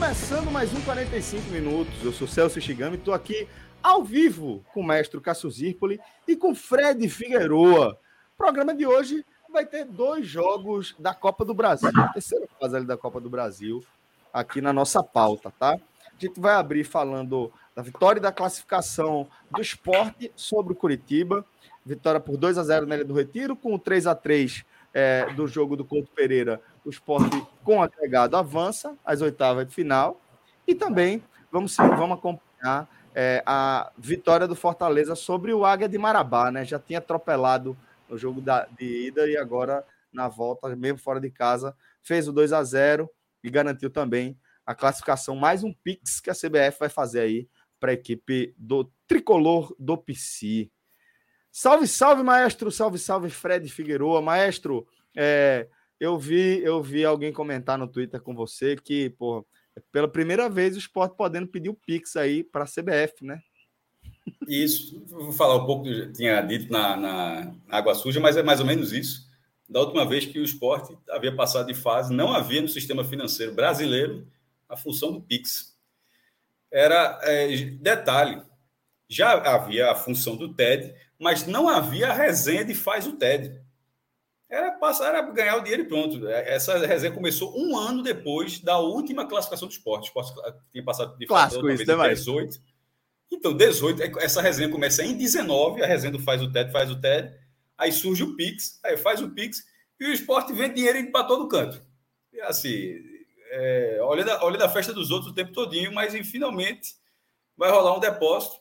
Começando mais um 45 minutos. Eu sou Celso Shigami, estou aqui ao vivo com o mestre Cássio Zirpoli e com Fred Figueroa. O programa de hoje vai ter dois jogos da Copa do Brasil, a terceira fase ali da Copa do Brasil, aqui na nossa pauta, tá? A gente vai abrir falando da vitória e da classificação do esporte sobre o Curitiba. Vitória por 2 a 0 na Ilha do Retiro, com o 3 a 3 é, do jogo do Couto Pereira, o esporte com agregado avança às oitavas de final. E também vamos, vamos acompanhar é, a vitória do Fortaleza sobre o Águia de Marabá, né? Já tinha atropelado no jogo da, de ida e agora na volta, mesmo fora de casa, fez o 2 a 0 e garantiu também a classificação, mais um Pix que a CBF vai fazer aí para a equipe do tricolor do PC. Salve, salve, maestro! Salve, salve, Fred Figueroa. Maestro, é, eu vi eu vi alguém comentar no Twitter com você que, pô, pela primeira vez o esporte podendo pedir o Pix aí para a CBF, né? Isso, vou falar um pouco, tinha dito na, na, Água Suja, mas é mais ou menos isso. Da última vez que o esporte havia passado de fase, não havia no sistema financeiro brasileiro a função do Pix. Era, é, detalhe, já havia a função do TED, mas não havia a resenha de faz o TED. Era passar, era ganhar o dinheiro e pronto. Essa resenha começou um ano depois da última classificação do esporte. O esporte tinha passado de Clássico, isso, né, 18. Então, 18, essa resenha começa em 19, a resenha do faz o TED, faz o TED, aí surge o Pix, aí faz o Pix, e o esporte vende dinheiro para todo canto. E assim, é, olha, da, olha da festa dos outros o tempo todinho, mas finalmente vai rolar um depósito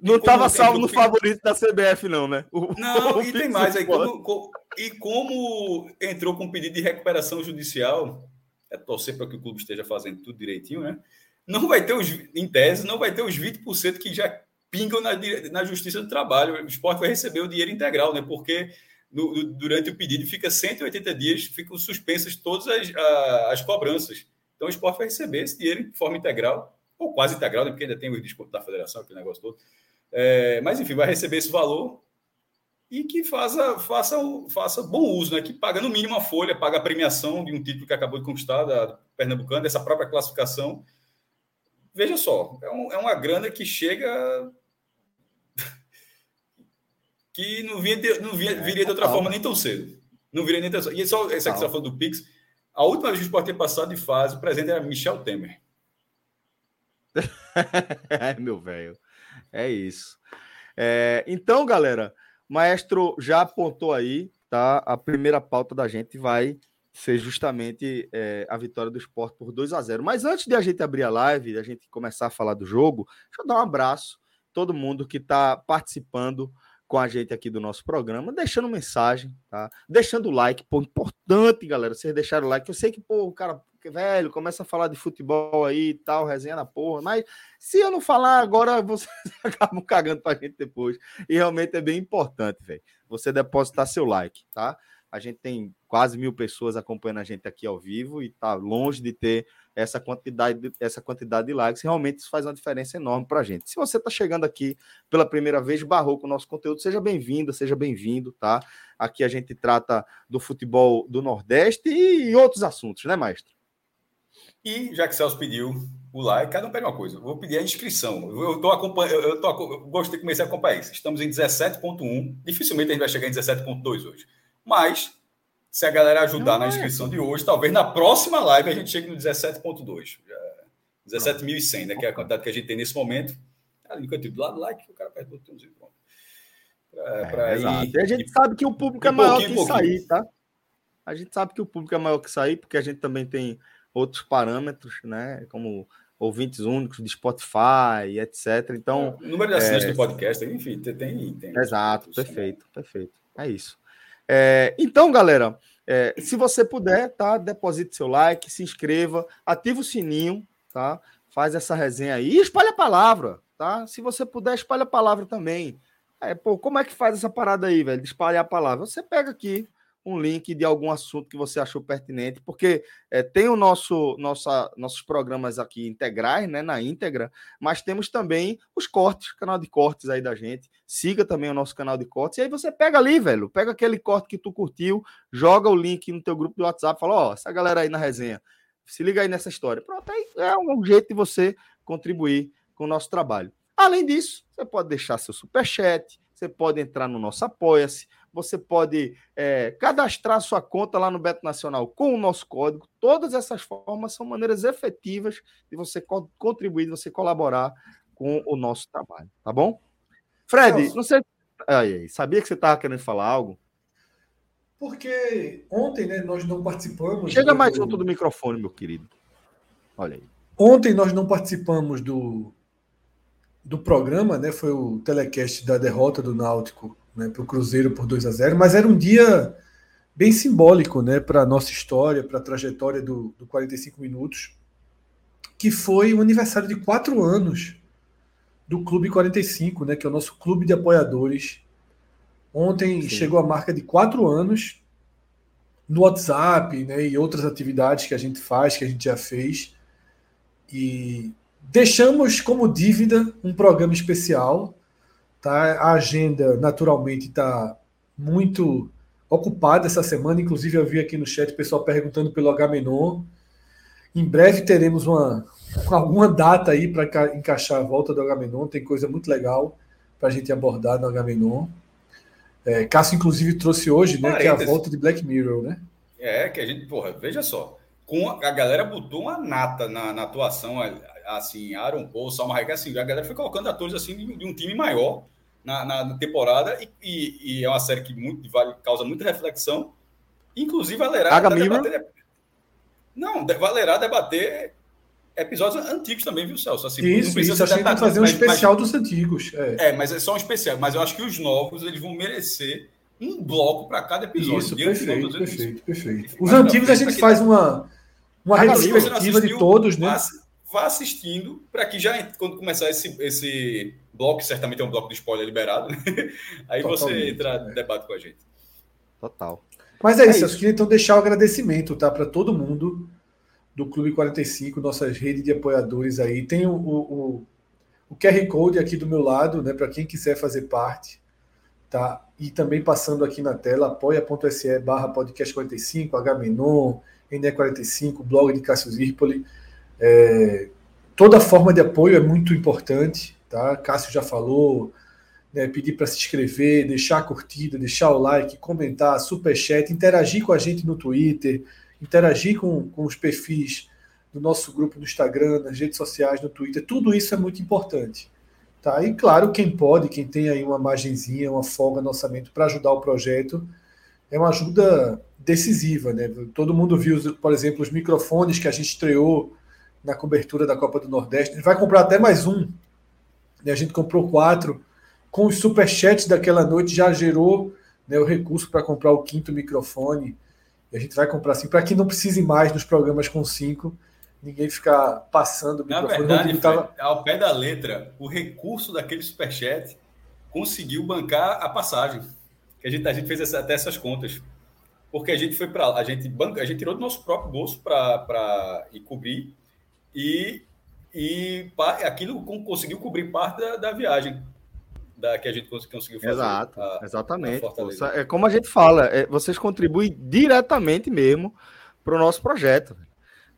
não estava salvo no favorito da CBF, não, né? O, não, o e tem mais aí. Como, como, e como entrou com pedido de recuperação judicial, é torcer para que o clube esteja fazendo tudo direitinho, né? Não vai ter os, em tese, não vai ter os 20% que já pingam na, na Justiça do Trabalho. O esporte vai receber o dinheiro integral, né? Porque no, durante o pedido fica 180 dias, ficam suspensas todas as, a, as cobranças. Então o esporte vai receber esse dinheiro de forma integral, ou quase integral, né? porque ainda tem o desconto da federação, aquele negócio todo. É, mas, enfim, vai receber esse valor e que faça, faça, faça bom uso, né? que paga no mínimo a folha, paga a premiação de um título que acabou de conquistar da Pernambucana, dessa própria classificação. Veja só, é, um, é uma grana que chega que não, vinha de, não vinha, viria de outra forma nem tão cedo. Não viria nem tão cedo. E só essa que você falou do Pix, a última vez que o Sport ter passado de fase, o presidente era Michel Temer. é, meu velho. É isso. É, então, galera, Maestro já apontou aí, tá? A primeira pauta da gente vai ser justamente é, a vitória do esporte por 2 a 0 Mas antes de a gente abrir a live, a gente começar a falar do jogo, deixa eu dar um abraço a todo mundo que está participando com a gente aqui do nosso programa, deixando mensagem, tá? Deixando o like, pô, importante, galera, vocês deixaram o like. Eu sei que, pô, o cara velho, começa a falar de futebol aí e tal, resenha na porra, mas se eu não falar agora, vocês acabam cagando pra gente depois. E realmente é bem importante, velho. Você depositar seu like, tá? A gente tem quase mil pessoas acompanhando a gente aqui ao vivo e tá longe de ter essa quantidade, essa quantidade de likes. Realmente isso faz uma diferença enorme para a gente. Se você está chegando aqui pela primeira vez, barrou com o nosso conteúdo, seja bem-vindo, seja bem-vindo, tá? Aqui a gente trata do futebol do Nordeste e outros assuntos, né, maestro? E já que Celso pediu o like, cada um pede uma coisa. vou pedir a inscrição. Eu tô acompanhando, eu, tô, eu gostei de começar a acompanhar isso. Estamos em 17.1. Dificilmente a gente vai chegar em 17.2 hoje. Mas, se a galera ajudar Não, na inscrição é. de hoje, talvez na próxima live a gente chegue no 17.2. 17.100, né? Que é a quantidade que a gente tem nesse momento. Ali no do lado, like, o cara perde o botãozinho. Pronto. Pra, é, pra ir, e a gente e, sabe que o público é maior que isso aí, tá? A gente sabe que o público é maior que isso aí, porque a gente também tem outros parâmetros, né? Como ouvintes únicos de Spotify, etc. Então. O número de assinantes é... do podcast, enfim, tem. tem Exato, perfeito, perfeito. É isso. É, então, galera, é, se você puder, tá? Deposite seu like, se inscreva, ativa o sininho, tá? Faz essa resenha aí e espalha a palavra, tá? Se você puder, espalha a palavra também. É, pô, como é que faz essa parada aí, velho? De espalhar a palavra? Você pega aqui, um link de algum assunto que você achou pertinente, porque é, tem o nosso nossa, nossos programas aqui integrais, né, na íntegra, mas temos também os cortes, canal de cortes aí da gente. Siga também o nosso canal de cortes e aí você pega ali, velho, pega aquele corte que tu curtiu, joga o link no teu grupo do WhatsApp, fala, ó, oh, essa galera aí na resenha, se liga aí nessa história. Pronto, aí é um jeito de você contribuir com o nosso trabalho. Além disso, você pode deixar seu super chat, você pode entrar no nosso Apoia-se, você pode é, cadastrar sua conta lá no Beto Nacional com o nosso código. Todas essas formas são maneiras efetivas de você co contribuir, de você colaborar com o nosso trabalho, tá bom? Fred, não sei. Aí, sabia que você estava querendo falar algo? Porque ontem né, nós não participamos. Chega do... mais junto do microfone, meu querido. Olha aí. Ontem nós não participamos do, do programa, né? Foi o telecast da derrota do Náutico né, para o Cruzeiro por 2 a 0 mas era um dia bem simbólico né, para a nossa história, para a trajetória do, do 45 Minutos, que foi o aniversário de quatro anos do Clube 45, né, que é o nosso clube de apoiadores. Ontem Sim. chegou a marca de quatro anos no WhatsApp né, e outras atividades que a gente faz, que a gente já fez. E deixamos como dívida um programa especial Tá? A agenda, naturalmente, está muito ocupada essa semana. Inclusive, eu vi aqui no chat o pessoal perguntando pelo H-Menon. Em breve teremos uma, alguma data aí para encaixar a volta do H-Menon. Tem coisa muito legal para a gente abordar no H-Menon. É, Cássio, inclusive, trouxe hoje, né? Que é a volta de Black Mirror, né? É, que a gente, porra, veja só. Com a, a galera botou uma nata na, na atuação, assim, Aaron Paul, Salma Hayek, assim, a galera foi colocando atores assim de, de um time maior na, na temporada e, e, e, é uma série que muito, vale, causa muita reflexão. Inclusive, valerá debater. Não, valerá debater episódios antigos também, viu, Celso? Assim, isso, isso. A gente vai fazer um especial mas, dos antigos. É. é, mas é só um especial. Mas eu acho que os novos eles vão merecer um bloco para cada episódio. Isso, perfeito, perfeito, perfeito. Os antigos a gente faz uma, uma retrospectiva de todos, né? Vá assistindo para que já quando começar esse, esse bloco, certamente é um bloco de spoiler liberado, né? aí Totalmente, você entra no debate com a gente. Total. Mas é, é isso, isso, eu queria então deixar o agradecimento tá, para todo mundo do Clube 45, nossas redes de apoiadores aí. Tem o, o, o QR Code aqui do meu lado, né, para quem quiser fazer parte. Tá? E também passando aqui na tela, apoia.se barra podcast 45, H-Menon, NE45, blog de Cássio Zirpoli. É, toda forma de apoio é muito importante, tá? Cássio já falou, né, pedir para se inscrever, deixar a curtida, deixar o like, comentar, superchat, interagir com a gente no Twitter, interagir com, com os perfis do nosso grupo no Instagram, nas redes sociais, no Twitter, tudo isso é muito importante. Tá? E claro, quem pode, quem tem aí uma margenzinha, uma folga no orçamento para ajudar o projeto, é uma ajuda decisiva. Né? Todo mundo viu, por exemplo, os microfones que a gente estreou na cobertura da Copa do Nordeste. A gente vai comprar até mais um. Né? A gente comprou quatro. Com os superchats daquela noite já gerou né, o recurso para comprar o quinto microfone. E a gente vai comprar assim, para que não precise mais nos programas com cinco, ninguém ficar passando o microfone. Na verdade, tava... ao pé da letra, o recurso daquele superchat conseguiu bancar a passagem. A gente, a gente fez essa, até essas contas. Porque a gente foi para a gente banca, a gente tirou do nosso próprio bolso para ir cobrir e, e aquilo conseguiu cobrir parte da, da viagem da, que a gente conseguiu fazer. Exato, a, exatamente. A é como a gente fala, é, vocês contribuem diretamente mesmo para o nosso projeto.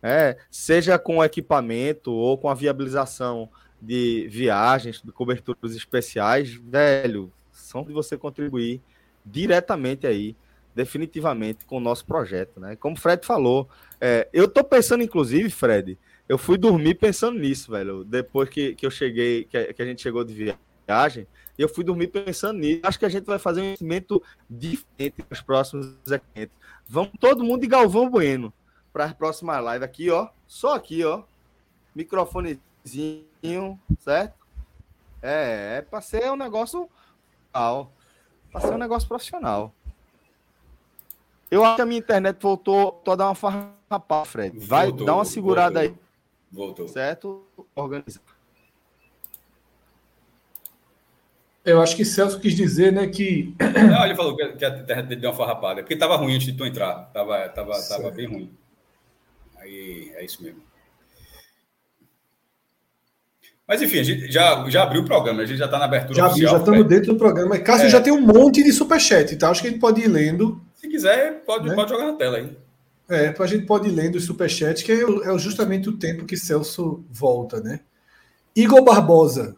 É, seja com equipamento ou com a viabilização de viagens, de coberturas especiais, velho, são de você contribuir diretamente aí, definitivamente, com o nosso projeto, né? Como o Fred falou, é, eu estou pensando, inclusive, Fred, eu fui dormir pensando nisso, velho. Depois que, que eu cheguei, que a, que a gente chegou de viagem, eu fui dormir pensando nisso. Acho que a gente vai fazer um investimento diferente nos próximos eventos. Vamos todo mundo de Galvão Bueno para a próxima live aqui, ó. Só aqui, ó. Microfonezinho, certo? É, é para ser um negócio para ser um negócio profissional. Eu acho que a minha internet voltou a dar uma farrapada, Fred. Vai voltou, dar uma segurada voltou, aí. Voltou. Certo? Organizar. Eu acho que Celso quis dizer, né, que. Não, ele falou que a internet dele deu uma farrapada. Porque estava ruim antes de tu entrar. Tava, tava, tava bem ruim. Aí é isso mesmo. Mas enfim, a gente já, já abriu o programa, a gente já está na abertura já oficial. Já estamos né? dentro do programa. Cássio é. já tem um monte de superchat, tá? Acho que a gente pode ir lendo. Se quiser, pode, né? pode jogar na tela aí. É, a gente pode ir lendo os superchats, que é, é justamente o tempo que Celso volta, né? Igor Barbosa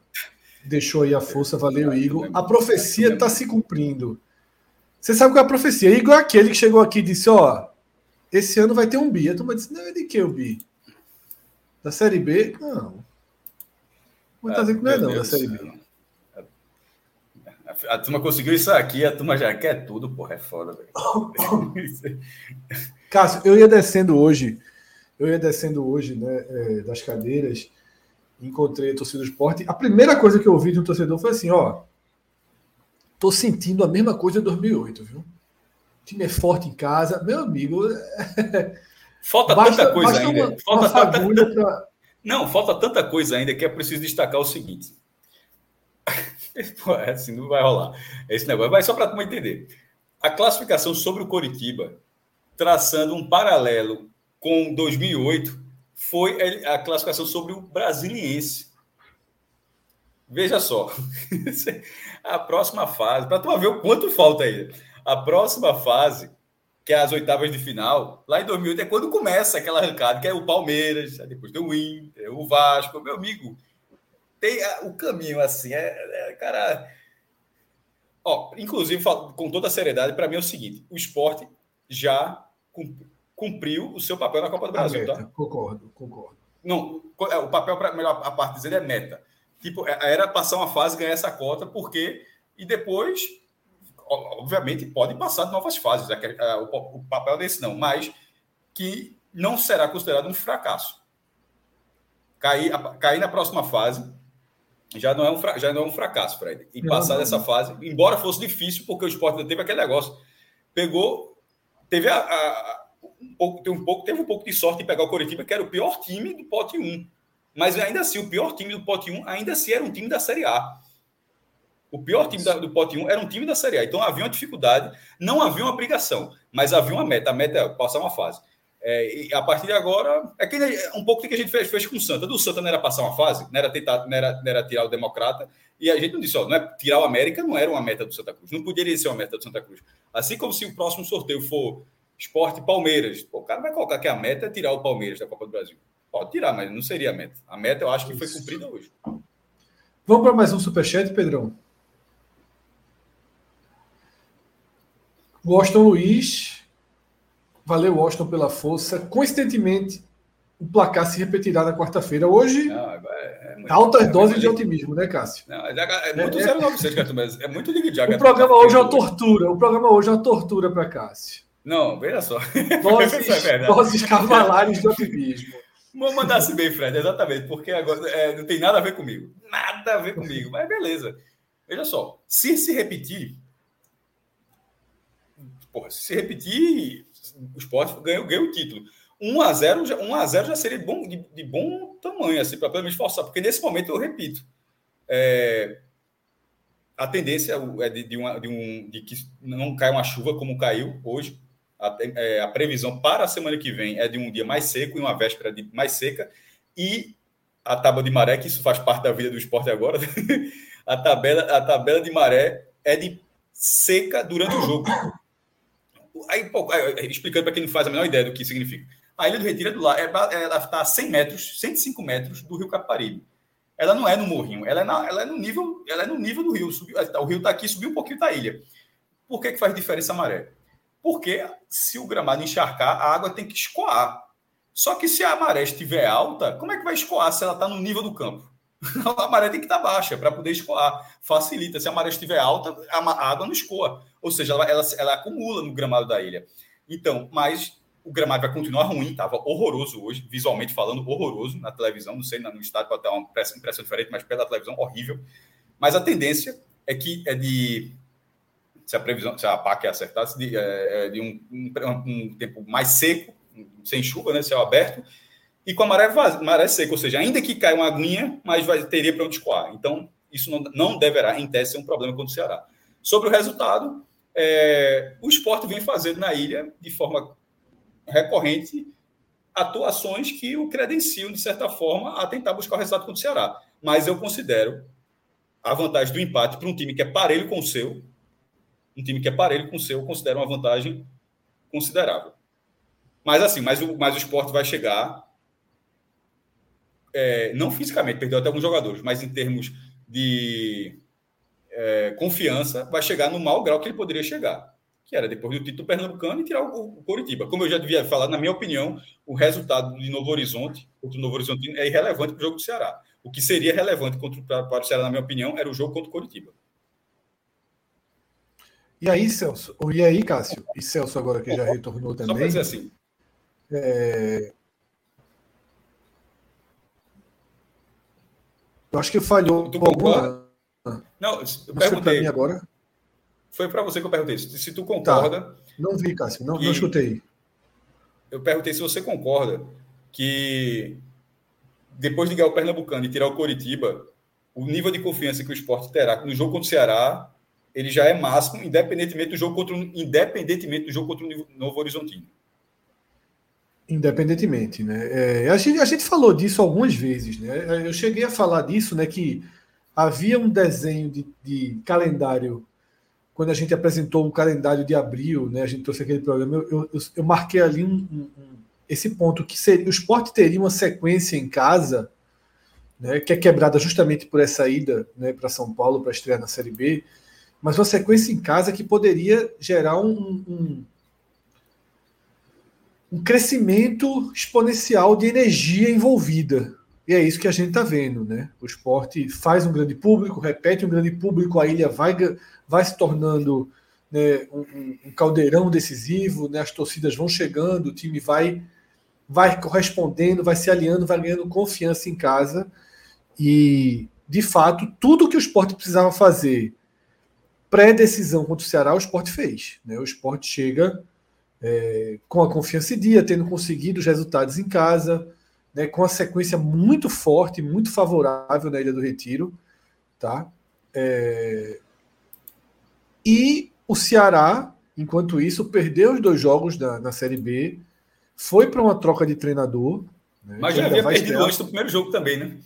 deixou aí a força, valeu, Igor. A profecia está se cumprindo. Você sabe qual é a profecia? Igor é aquele que chegou aqui e disse: Ó, esse ano vai ter um bi. A turma disse: Não, é de que o bi? Da Série B? Não. Vou dizer que não é, não, Deus da Série B. A, a turma conseguiu isso aqui, a turma já quer tudo, porra, é foda, velho. Cássio, eu ia descendo hoje, eu ia descendo hoje, né, é, das cadeiras, encontrei a torcida do esporte. A primeira coisa que eu ouvi de um torcedor foi assim: ó, tô sentindo a mesma coisa de 2008, viu? O time é forte em casa, meu amigo. Falta basta, tanta coisa ainda. Uma, falta uma tanta... pra... Não, falta tanta coisa ainda que é preciso destacar o seguinte. Pô, é assim não vai rolar esse negócio. Mas só para entender. A classificação sobre o Coritiba, traçando um paralelo com 2008, foi a classificação sobre o Brasiliense. Veja só, a próxima fase, para tu ver o quanto falta aí. A próxima fase, que é as oitavas de final, lá em 2008 é quando começa aquela arrancada, que é o Palmeiras, depois tem o Inter, o Vasco, meu amigo. Tem o caminho assim, é, é cara. Ó, inclusive, com toda a seriedade, para mim é o seguinte: o esporte já cumpriu o seu papel na Copa do Brasil, meta, tá? Concordo, concordo. Não, é, o papel, para melhor a parte dizer, é meta. Tipo, é, era passar uma fase ganhar essa cota, porque. E depois, obviamente, pode passar de novas fases. É o papel desse não, mas que não será considerado um fracasso. Cair, cair na próxima fase já não é um, já não é um fracasso, Fred. E passar não, dessa fase, embora fosse difícil, porque o esporte teve aquele negócio. Pegou, teve a, a, um pouco, teve um pouco, teve um pouco de sorte de pegar o Coritiba, que era o pior time do pote 1. Mas ainda assim, o pior time do pote 1 ainda assim era um time da Série A. O pior time da, do pote 1 era um time da Série A. Então havia uma dificuldade, não havia uma obrigação, mas havia uma meta. A meta é passar uma fase. É, e a partir de agora, é que um pouco do que a gente fez, fez com o Santa. Do Santa não era passar uma fase, não era tentar, não era, não era tirar o Democrata. E a gente não disse, ó, não é, tirar o América não era uma meta do Santa Cruz. Não poderia ser uma meta do Santa Cruz. Assim como se o próximo sorteio for Esporte Palmeiras. Pô, o cara vai colocar que a meta é tirar o Palmeiras da Copa do Brasil. Pode tirar, mas não seria a meta. A meta eu acho que foi cumprida hoje. Vamos para mais um superchat, Pedrão? Washington Luiz. Valeu, Washington, pela força. Coincidentemente, o placar se repetirá na quarta-feira. Hoje, não, é, é muito, altas é doses de otimismo, né, Cássio? Não, é, é muito é, 096, mas é muito Ligue O programa hoje é uma tortura. O programa hoje é uma tortura para Cássio. Não, veja só. Vozes, é vozes cavalares de otimismo. Vou mandar-se bem, Fred, exatamente, porque agora é, não tem nada a ver comigo. Nada a ver comigo, mas beleza. Veja só, se se repetir. Porra, se se repetir, o esporte ganha, ganha o título. 1 a 0 já, 1 a 0 já seria bom, de, de bom tamanho, assim, para pelo menos forçar, porque nesse momento eu repito. É, a tendência é de, de, uma, de, um, de que não caia uma chuva como caiu hoje, a, é, a, previsão para a semana que vem é de um dia mais seco e uma véspera de mais seca. E a tábua de maré, que isso faz parte da vida do esporte agora, a, tabela, a tabela de maré é de seca durante o jogo. Aí, pô, explicando para quem não faz a menor ideia do que significa. A Ilha do Retiro é do lado, ela está a 100 metros, 105 metros do Rio Caparibe. Ela não é no morrinho, ela é, na, ela é no nível, ela é no nível do rio. Subiu, o rio está aqui, subiu um pouquinho da ilha. Por que, que faz diferença a maré? Porque se o gramado encharcar, a água tem que escoar. Só que se a maré estiver alta, como é que vai escoar se ela está no nível do campo? a maré tem que estar baixa para poder escoar. Facilita. Se a maré estiver alta, a água não escoa. Ou seja, ela, ela, ela acumula no gramado da ilha. Então, mas o gramado vai continuar ruim, estava horroroso hoje, visualmente falando, horroroso na televisão. Não sei, no estádio pode ter uma impressão diferente, mas pela televisão, horrível. Mas a tendência é que é de. Se a previsão, se a PAC acertasse, de, é, é, de um, um, um, tempo mais seco, sem chuva, né, céu aberto, e com a maré, vaz, maré seca, ou seja, ainda que caia uma aguinha, mas vai, teria para onde escoar. Então, isso não, não deverá, em tese, ser um problema contra o Ceará. Sobre o resultado, é, o esporte vem fazendo na ilha, de forma recorrente, atuações que o credenciam, de certa forma, a tentar buscar o resultado contra o Ceará. Mas eu considero a vantagem do empate para um time que é parelho com o seu, um time que é parelho com o seu, eu considero uma vantagem considerável. Mas assim, mas o, mas o esporte vai chegar, é, não fisicamente, perdeu até alguns jogadores, mas em termos de é, confiança, vai chegar no mau grau que ele poderia chegar, que era depois do título pernambucano e tirar o, o Coritiba. Como eu já devia falar, na minha opinião, o resultado de Novo Horizonte contra o Novo Horizonte é irrelevante para o jogo do Ceará. O que seria relevante contra, para, o Ceará, na minha opinião, era o jogo contra o Coritiba. E aí, Celso? E aí, Cássio? E Celso agora que já retornou também. Só dizer assim. É... Eu acho que falhou. Tu concorda? Não, eu perguntei. agora. Foi para você que eu perguntei. Se tu concorda. Tá. Não vi, Cássio, não, não escutei. Eu perguntei se você concorda que depois de ganhar o Pernambucano e tirar o Coritiba, o nível de confiança que o esporte terá no jogo contra o Ceará, ele já é máximo, independentemente do jogo contra o, independentemente do jogo contra o Novo Horizontino. Independentemente, né? É, a, gente, a gente falou disso algumas vezes, né? Eu cheguei a falar disso, né? Que havia um desenho de, de calendário quando a gente apresentou o calendário de abril, né? A gente trouxe aquele programa. Eu, eu, eu marquei ali um, um, esse ponto que seria, o esporte teria uma sequência em casa, né? Que é quebrada justamente por essa ida, né? Para São Paulo para estrear na Série B, mas uma sequência em casa que poderia gerar um, um um crescimento exponencial de energia envolvida. E é isso que a gente está vendo, né? O esporte faz um grande público, repete um grande público, a ilha vai, vai se tornando né, um, um, caldeirão decisivo, né? as torcidas vão chegando, o time vai, vai correspondendo, vai se alinhando, vai ganhando confiança em casa. E, de fato, tudo que o esporte precisava fazer pré-decisão contra o Ceará, o esporte fez. Né? O esporte chega é, com a confiança em dia, tendo conseguido os resultados em casa, né, com a sequência muito forte, muito favorável na Ilha do Retiro, tá? É, e o Ceará, enquanto isso, perdeu os dois jogos da, na Série B, foi para uma troca de treinador. Né, mas já havia perdido estrear. antes do primeiro jogo também, né?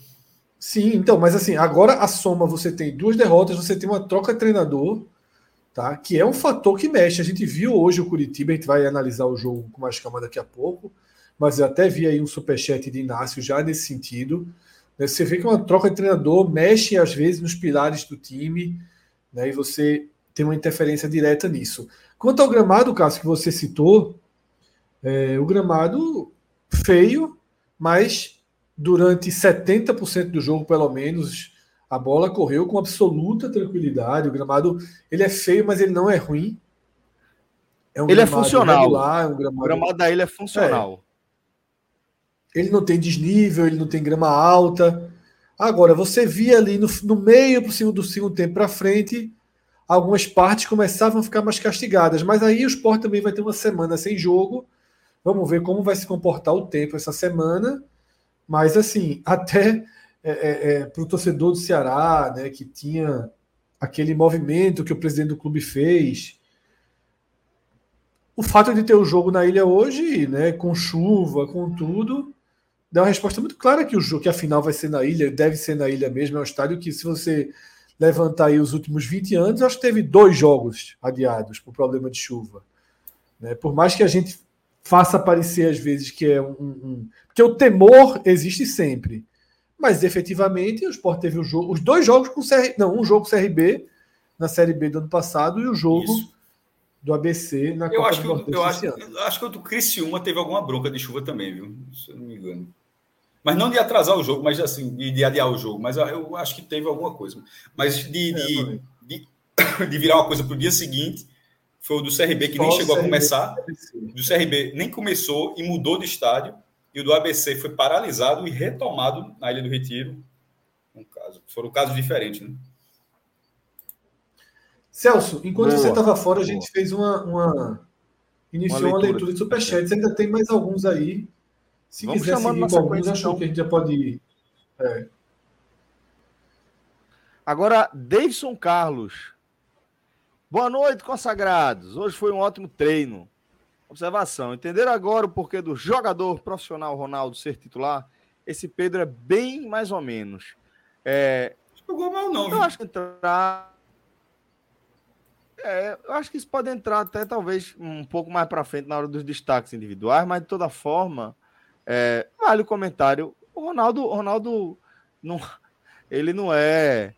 Sim, então, mas assim, agora a soma, você tem duas derrotas, você tem uma troca de treinador, tá? que é um fator que mexe. A gente viu hoje o Curitiba, a gente vai analisar o jogo com mais calma daqui a pouco, mas eu até vi aí um superchat de Inácio já nesse sentido. Né? Você vê que uma troca de treinador mexe às vezes nos pilares do time, né? e você tem uma interferência direta nisso. Quanto ao gramado, Cássio, que você citou, é, o gramado feio, mas durante 70% do jogo, pelo menos, a bola correu com absoluta tranquilidade. O gramado ele é feio, mas ele não é ruim. É um ele é funcional. Regular, é um gramado... O gramado da ilha é funcional. É. Ele não tem desnível, ele não tem grama alta. Agora, você via ali no, no meio do segundo, do segundo tempo para frente, algumas partes começavam a ficar mais castigadas. Mas aí o Sport também vai ter uma semana sem jogo. Vamos ver como vai se comportar o tempo essa semana. Mas assim, até é, é, é para o torcedor do Ceará, né, que tinha aquele movimento que o presidente do clube fez. O fato de ter o jogo na ilha hoje, né, com chuva, com tudo, dá uma resposta muito clara que o jogo, que a final vai ser na ilha, deve ser na ilha mesmo, é um estádio que se você levantar aí os últimos 20 anos, acho que teve dois jogos adiados por problema de chuva. Né? Por mais que a gente faça parecer às vezes que é um, um, porque o temor existe sempre. Mas efetivamente o Sport teve o jogo, os dois jogos com CR, não, um jogo CRB na Série B do ano passado e o jogo Isso. do ABC na eu Copa acho do Nordeste eu acho, eu acho que o do Criciúma teve alguma bronca de chuva também, viu? Se eu não me engano. Mas não de atrasar o jogo, mas assim, de, de adiar o jogo. Mas eu acho que teve alguma coisa. Mas de, é, de, de, de, virar uma coisa para o dia seguinte, foi o do CRB, que Só nem chegou CRB, a começar. Do CRB nem começou e mudou de estádio. E o do ABC foi paralisado e retomado na Ilha do Retiro. Um caso. Foram casos diferentes, né? Celso, enquanto boa, você estava fora, boa. a gente fez uma, uma iniciou uma leitura, uma leitura de superchats. Ainda tem mais alguns aí. Se Vamos quiser seguir com alguns, acho então. que a gente já pode ir. É. Agora, Davidson Carlos. Boa noite, consagrados. Hoje foi um ótimo treino. Observação: entenderam agora o porquê do jogador profissional Ronaldo ser titular? Esse Pedro é bem mais ou menos. É, Jogou mal, não. Eu viu? acho que entrar é, eu acho que isso pode entrar até talvez um pouco mais para frente na hora dos destaques individuais, mas de toda forma, é, vale o comentário. O Ronaldo, o Ronaldo não, ele não é,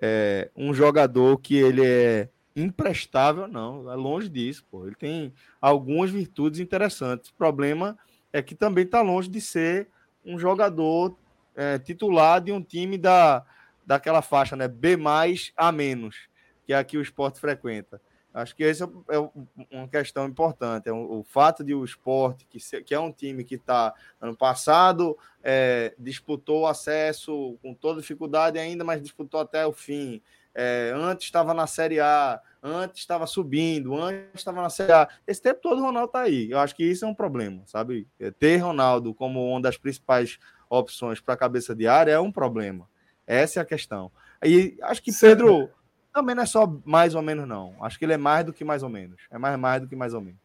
é, um jogador que ele é imprestável, não. É longe disso, pô. Ele tem algumas virtudes interessantes. O problema é que também está longe de ser um jogador é, titular de um time da, daquela faixa, né? B mais a menos que é aqui o esporte frequenta. Acho que essa é, é uma questão importante. É o, fato de o esporte, que, que é um time que está ano passado, é, disputou o acesso com toda dificuldade ainda, mas disputou até o fim. É, antes estava na Série A, antes estava subindo, antes estava na Série A. Esse tempo todo o Ronaldo está aí. Eu acho que isso é um problema, sabe? É, ter Ronaldo como uma das principais opções para a cabeça de área é um problema. Essa é a questão. E acho que Pedro também não é só mais ou menos, não. Acho que ele é mais do que mais ou menos. É mais mais do que mais ou menos.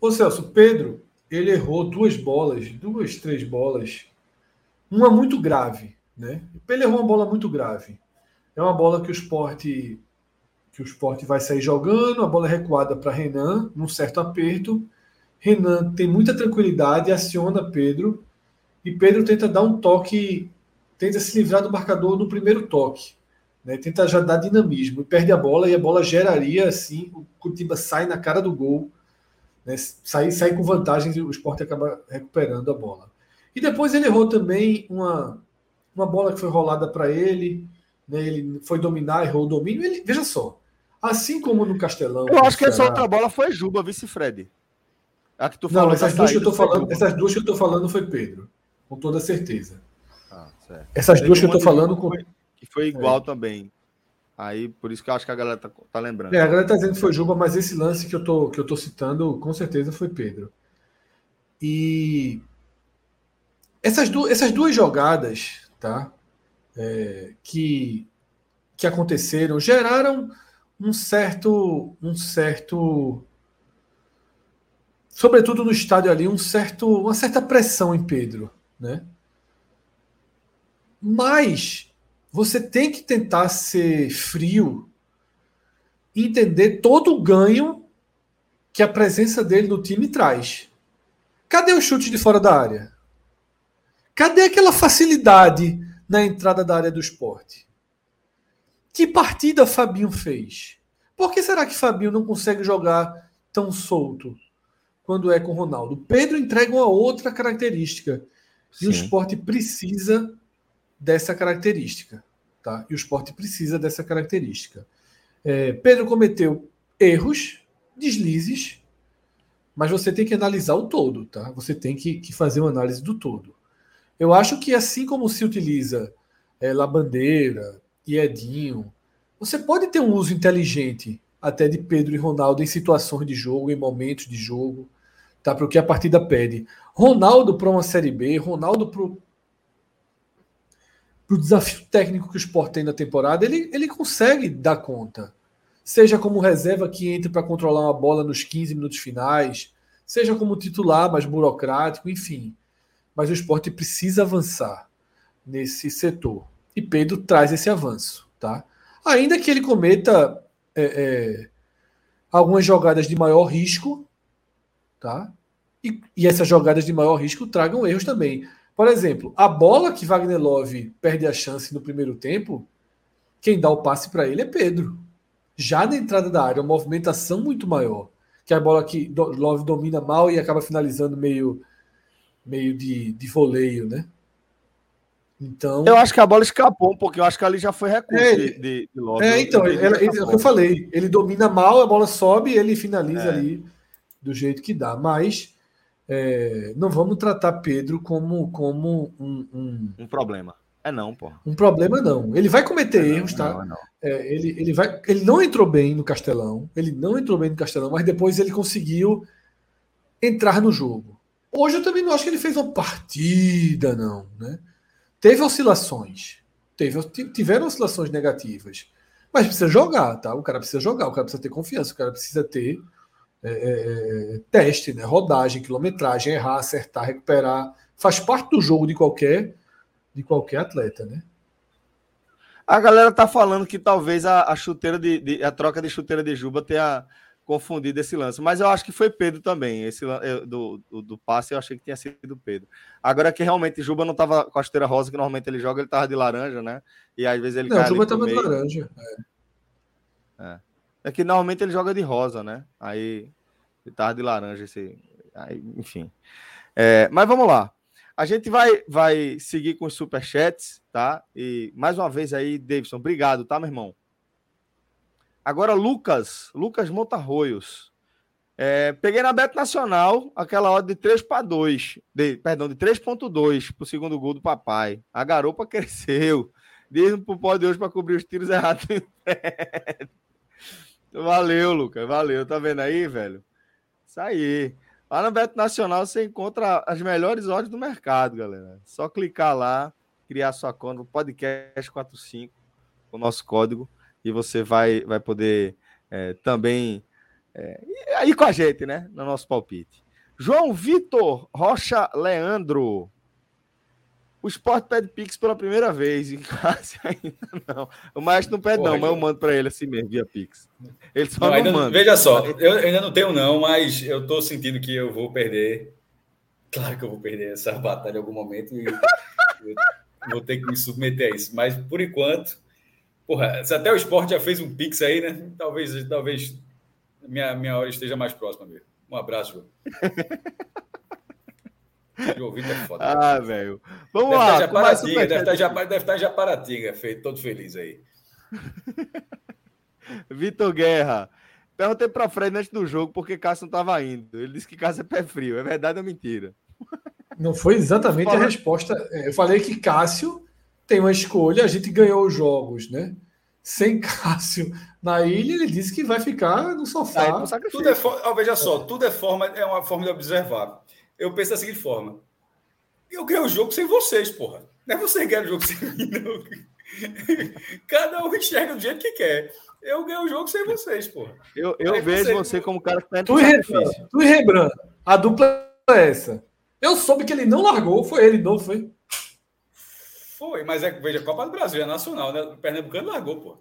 Ô Celso, Pedro, ele errou duas bolas, duas, três bolas. Uma muito grave, né? Ele errou uma bola muito grave. É uma bola que o esporte que o esporte vai sair jogando, a bola é recuada para Renan, num certo aperto. Renan tem muita tranquilidade, aciona Pedro, e Pedro tenta dar um toque, tenta se livrar do marcador no primeiro toque. Né, tenta já dar dinamismo e perde a bola e a bola geraria assim, o Curitiba sai na cara do gol, né, sai, sai com vantagem e o esporte acaba recuperando a bola. E depois ele errou também uma, uma bola que foi rolada para ele, né, ele foi dominar, errou o domínio. Ele, veja só, assim como no Castelão. Eu acho que essa outra bola foi Juba, vice Fred. A que tu falou Não, essas duas que eu tô falando, essas duas que eu tô falando foi Pedro, com toda certeza. Ah, essas duas que eu tô falando com que foi igual é. também. Aí, por isso que eu acho que a galera tá, tá lembrando. É, a galera tá dizendo que foi Juba, mas esse lance que eu tô, que eu tô citando, com certeza foi Pedro. E essas, du essas duas jogadas, tá? É, que, que aconteceram geraram um certo, um certo, sobretudo no estádio ali, um certo, uma certa pressão em Pedro, né? Mas você tem que tentar ser frio, entender todo o ganho que a presença dele no time traz. Cadê o chute de fora da área? Cadê aquela facilidade na entrada da área do esporte? Que partida Fabinho fez? Por que será que Fabinho não consegue jogar tão solto quando é com Ronaldo? Pedro entrega uma outra característica. Sim. E o esporte precisa dessa característica. Tá? E o esporte precisa dessa característica. É, Pedro cometeu erros, deslizes, mas você tem que analisar o todo. Tá? Você tem que, que fazer uma análise do todo. Eu acho que assim como se utiliza é, Labandeira e Edinho, você pode ter um uso inteligente até de Pedro e Ronaldo em situações de jogo, em momentos de jogo, tá? Para o que a partida pede. Ronaldo para uma Série B, Ronaldo para o desafio técnico que o Sport tem na temporada, ele, ele consegue dar conta. Seja como reserva que entra para controlar uma bola nos 15 minutos finais, seja como titular mais burocrático, enfim. Mas o esporte precisa avançar nesse setor. E Pedro traz esse avanço. Tá? Ainda que ele cometa é, é, algumas jogadas de maior risco, tá? E, e essas jogadas de maior risco tragam erros também. Por exemplo, a bola que Wagner Love perde a chance no primeiro tempo, quem dá o passe para ele é Pedro. Já na entrada da área, uma movimentação muito maior. Que é a bola que Love domina mal e acaba finalizando meio, meio de, de voleio, né? Então, eu acho que a bola escapou um pouquinho. Eu acho que ali já foi recurso é, de, de, de É, então, ele, ele, ele, é o que eu falei. Ele domina mal, a bola sobe e ele finaliza é. ali do jeito que dá. Mas é, não vamos tratar Pedro como, como um, um, um problema. É não, pô. Um problema não. Ele vai cometer é erros, tá? Não, é não. É, ele, ele, vai, ele não entrou bem no Castelão. Ele não entrou bem no Castelão, mas depois ele conseguiu entrar no jogo. Hoje eu também não acho que ele fez uma partida, não. Né? Teve oscilações. Teve, tiveram oscilações negativas. Mas precisa jogar, tá? O cara precisa jogar, o cara precisa ter confiança, o cara precisa ter é, é, é teste, né? rodagem, quilometragem, errar, acertar, recuperar. Faz parte do jogo de qualquer de qualquer atleta, né? A galera tá falando que talvez a, a chuteira de, de, a troca de chuteira de Juba tenha confundido esse lance, mas eu acho que foi Pedro também. Esse do, do, do passe eu achei que tinha sido Pedro. Agora que realmente Juba não tava com a chuteira rosa que normalmente ele joga, ele tava de laranja, né? E às vezes ele Não, Juba tava de laranja. É. é. é. que normalmente ele joga de rosa, né? Aí ele tava de laranja esse, aí, enfim. É, mas vamos lá. A gente vai, vai seguir com os superchats, tá? E mais uma vez aí, Davidson, obrigado, tá, meu irmão? Agora, Lucas, Lucas Montarroios. É, peguei na Beto Nacional aquela hora de 3 para 2, de, perdão, de 3.2 para o segundo gol do papai. A garopa cresceu. Diz pro pó de hoje para cobrir os tiros errados. valeu, Lucas, valeu. Tá vendo aí, velho? Isso aí. Lá no Beto Nacional você encontra as melhores odds do mercado, galera. Só clicar lá, criar sua conta no podcast 45, o nosso código, e você vai, vai poder é, também é, ir com a gente, né? No nosso palpite. João Vitor Rocha Leandro. O Sport pede Pix pela primeira vez, e quase ainda não. O Maestro não pede, Porra, não, mas eu mando para ele assim mesmo, via Pix. Ele só não, não manda. Veja só, eu ainda não tenho, não, mas eu estou sentindo que eu vou perder. Claro que eu vou perder essa batalha em algum momento e vou ter que me submeter a isso. Mas por enquanto, porra, se até o esporte já fez um Pix aí, né? Talvez, talvez minha, minha hora esteja mais próxima mesmo. Um abraço, João. é foda. Ah, velho. Vamos deve lá. Estar Japaratinga, deve, estar, Japar, deve estar em Japaratinga, feito, todo feliz aí. Vitor Guerra. Perguntei para Fred antes do jogo porque Cássio não estava indo. Ele disse que Cássio é pé frio. É verdade ou mentira? Não foi exatamente a resposta. É, eu falei que Cássio tem uma escolha. A gente ganhou os jogos, né? Sem Cássio na ilha, ele disse que vai ficar no sofá. Tudo é for... oh, veja só, tudo é forma, é uma forma de observar eu penso da seguinte forma: eu ganhei o jogo sem vocês, porra. Não é você que ganha o jogo sem mim, não. Cada um enxerga do jeito que quer. Eu ganhei o jogo sem vocês, porra. Eu, eu vejo você... você como cara que tá tu, e tu e Rebran, a dupla é essa. Eu soube que ele não largou, foi ele, não foi? Foi, mas é veja, Copa do Brasil é nacional, né? O Pernambucano largou, pô.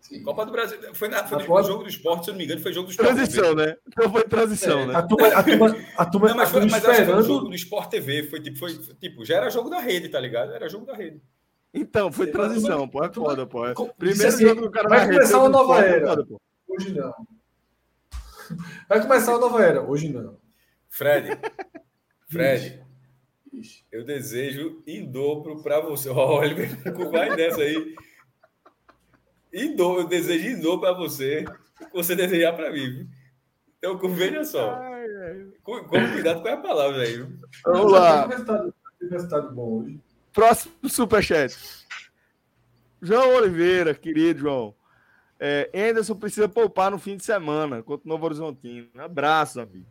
Sim. Copa do Brasil. Foi, na, foi no jogo do esporte, se eu não me engano, foi jogo do esporte. Transição, TV. né? Então foi transição, é. né? A turma, a turma, a turma, não, mas, foi, mas esperando... jogo do Sport TV. Foi tipo, foi, tipo, já era jogo da rede, tá ligado? Era jogo da rede. Então, foi transição, pô. É foda, pô. Primeiro assim, jogo do cara Vai começar uma nova era. Foda, Hoje não. Vai começar uma nova era. Hoje não. Fred. Fred. Eu desejo em dobro para você. Olha, vai dessa aí. Em dor, eu desejo em dor para você o que você desejar para mim. Então, veja só. Ai, ai. Com, com cuidado com a palavra aí. Vamos lá. Resultado bom hoje. Próximo superchat. João Oliveira, querido João. É, Anderson precisa poupar no fim de semana contra o Novo Horizontino. Um abraço, amigo.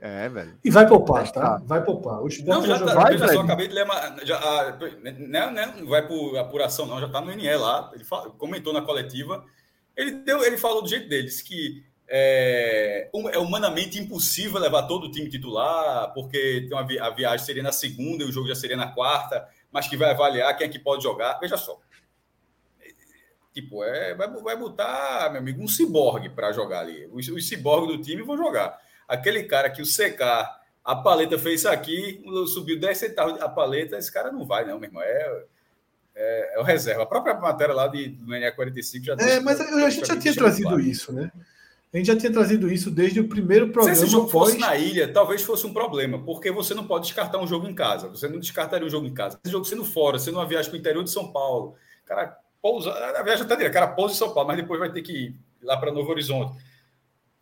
É, velho. E vai poupar, tá? Vai poupar. O não, já, tá, vai, só acabei de ler uma, já, a, né, né, não vai por apuração, não, já tá no NE lá. Ele fala, comentou na coletiva. Ele, deu, ele falou do jeito dele, disse que é, é humanamente impossível levar todo o time titular, porque tem uma, a viagem seria na segunda e o jogo já seria na quarta, mas que vai avaliar quem é que pode jogar. Veja só. Tipo, é, vai, vai botar, meu amigo, um ciborgue para jogar ali. Os, os ciborgues do time vão jogar aquele cara que o secar, a paleta fez isso aqui, subiu 10 centavos a paleta, esse cara não vai, não, meu irmão. É, é, é o reserva. A própria matéria lá de, do NE45 já É, mas a gente já tinha trazido isso, né? A gente já tinha trazido isso desde o primeiro programa. Se esse jogo pós... fosse na ilha, talvez fosse um problema, porque você não pode descartar um jogo em casa. Você não descartaria um jogo em casa. Esse jogo sendo fora, sendo uma viagem para o interior de São Paulo. Cara, pousa. A viagem até direto, cara, pousa em São Paulo, mas depois vai ter que ir lá para Novo Horizonte.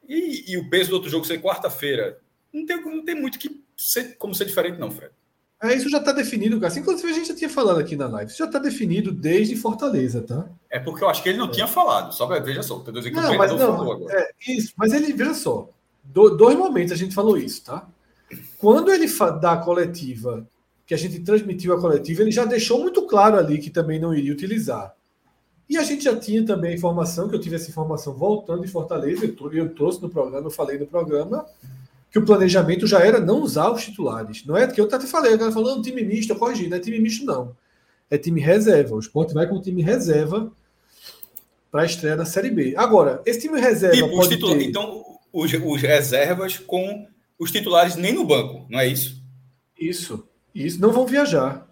E, e, o peso do outro jogo ser quarta-feira. Não tem, não tem muito que ser, como ser diferente, não, Fred. É, isso já está definido, Cássio. Inclusive, a gente já tinha falado aqui na live. Isso já está definido desde Fortaleza, tá? É porque eu acho que ele não é. tinha falado. Só veja só. Não, que não, mas não, é, isso, mas ele, veja só. Do, dois momentos a gente falou isso, tá? Quando ele dá a coletiva, que a gente transmitiu a coletiva, ele já deixou muito claro ali que também não iria utilizar. E a gente já tinha também a informação, que eu tive essa informação voltando de Fortaleza, eu, eu trouxe no programa, eu falei no programa, que o planejamento já era não usar os titulares. Não é que eu até falei, o cara falando time misto, eu corrigi, não é time misto, não. É time reserva. O esporte vai com o time reserva para a estreia da Série B. Agora, esse time reserva. Tipo, pode os ter... Então, os, os reservas com os titulares nem no banco, não é isso? Isso. Isso. Não vão viajar.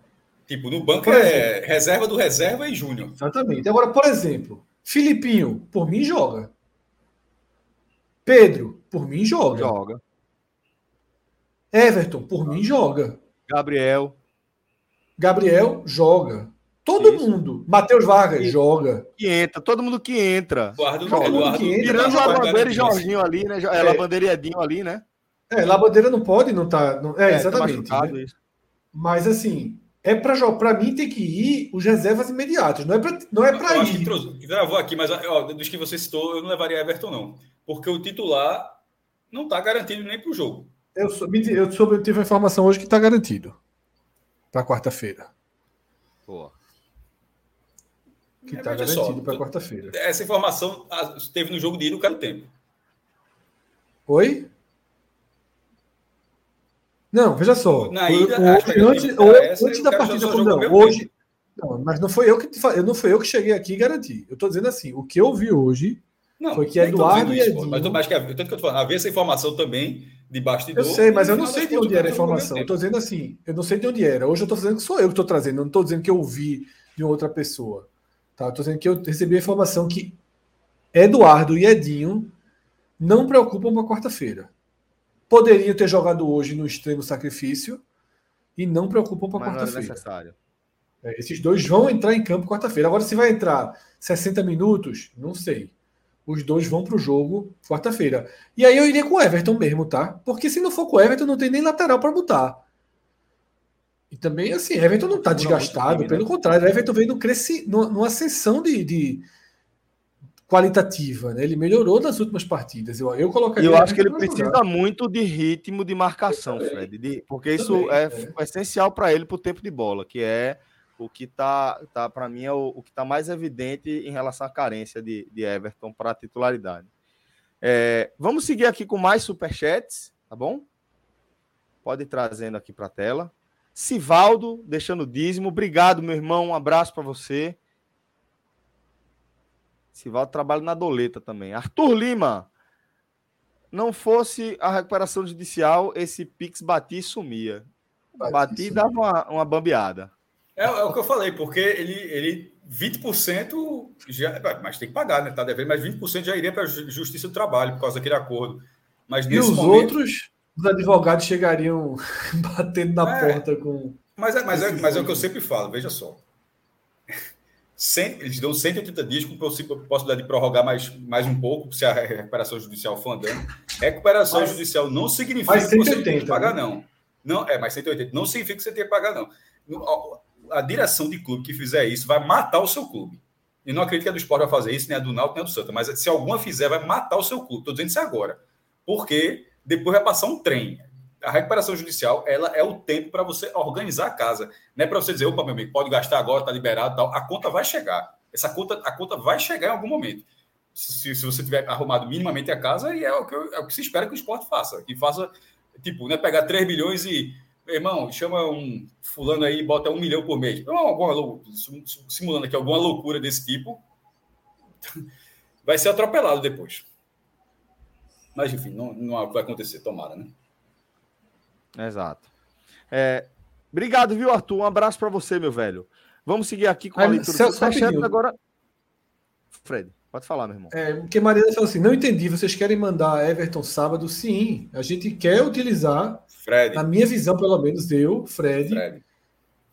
Tipo, no banco é reserva do reserva e júnior. Exatamente. Agora, por exemplo, Filipinho, por mim, joga. Pedro, por mim, joga. Joga. Everton, por mim, joga. Gabriel. Gabriel, joga. Todo Isso. mundo. Matheus Vargas, que, joga. Que entra, todo mundo que entra. Eduardo, todo Eduardo, mundo que entra. Tirando Labandeira e Jorginho ali, né? É, é. Ali, né? É, Labandeira não pode, não tá. Não, é, é, tá exatamente. Tá né? Mas assim, é para mim tem que ir os reservas imediatos, não é para não é para ir. Que travou aqui, mas ó, dos que você citou, eu não levaria Everton não, porque o titular não está garantido nem para o jogo. Eu, eu, soube, eu tive a informação hoje que está garantido para quarta-feira. Boa. Que está é, garantido para quarta-feira. Essa informação teve no jogo de ir no tempo. Oi? Não, veja só. Na ida, hoje, antes, essa, antes da partida, não, hoje. Não, mas não foi eu que não foi eu que cheguei aqui e garanti. Eu estou dizendo assim, o que eu vi hoje não, foi que Eduardo e Edinho. Mas, mas que, tanto que eu tô falando, havia essa informação também de bastidor. Eu sei, mas eu não sei de onde era a informação. Eu estou dizendo assim, eu não sei de onde era. Hoje eu estou dizendo que sou eu que estou trazendo, eu não estou dizendo que eu vi de outra pessoa. Tá? Estou dizendo que eu recebi a informação que Eduardo e Edinho não preocupam com a quarta-feira. Poderiam ter jogado hoje no extremo sacrifício e não preocupam para quarta-feira. É, esses dois vão entrar em campo quarta-feira. Agora, se vai entrar 60 minutos, não sei. Os dois vão para o jogo quarta-feira. E aí eu iria com o Everton mesmo, tá? Porque se não for com o Everton, não tem nem lateral para botar. E também, assim, Everton não está desgastado, pelo né? contrário, Everton veio no cresci, numa ascensão de, de qualitativa, né? Ele melhorou nas últimas partidas. Eu, eu colocaria. Eu acho que ele precisa jogar. muito de ritmo de marcação, Fred, de, porque isso também, é, é, essencial para ele para o tempo de bola, que é o que tá, tá para mim é o, o que está mais evidente em relação à carência de, de Everton para a titularidade. É, vamos seguir aqui com mais superchats, tá bom? Pode ir trazendo aqui para a tela. Sivaldo, deixando dízimo. Obrigado, meu irmão. Um abraço para você. Sivaldo trabalha na doleta também. Arthur Lima. Não fosse a recuperação judicial, esse Pix batia e sumia. Batia e dava uma, uma bambeada. É, é, o que eu falei, porque ele, ele 20% já. Mas tem que pagar, né? Tá devendo, mas 20% já iria para a Justiça do Trabalho por causa daquele acordo. Mas e os momento... outros, os advogados chegariam batendo na é, porta com. Mas é, mas, é, mas é o que eu sempre falo, veja só. 100, eles dão 180 dias com possibilidade de prorrogar mais, mais um pouco, se a recuperação judicial for andando. Recuperação mas, judicial não significa 180, que você tem que pagar, né? não. Não, é, mas 180 não significa que você tem que pagar, não a direção de clube que fizer isso vai matar o seu clube. E não acredito que a do Sport vai fazer isso, nem a do Náutico, nem a do Santa. Mas se alguma fizer, vai matar o seu clube. Estou dizendo isso agora. Porque depois vai passar um trem. A recuperação judicial, ela é o tempo para você organizar a casa. Não é para você dizer, opa, meu amigo, pode gastar agora, está liberado tal. A conta vai chegar. Essa conta, a conta vai chegar em algum momento. Se, se você tiver arrumado minimamente a casa, e é o, que, é o que se espera que o esporte faça. Que faça, tipo, né, pegar 3 bilhões e irmão, chama um fulano aí e bota um milhão por mês. Então, alguma, simulando aqui alguma loucura desse tipo, vai ser atropelado depois. Mas, enfim, não, não vai acontecer, tomara, né? Exato. É, obrigado, viu, Arthur? Um abraço para você, meu velho. Vamos seguir aqui com a leitura do agora. Fred, Pode falar, meu irmão. É, porque Mariana falou assim: não entendi, vocês querem mandar Everton sábado? Sim, a gente quer utilizar. Fred. Na minha visão, pelo menos, eu, Fred, Fred.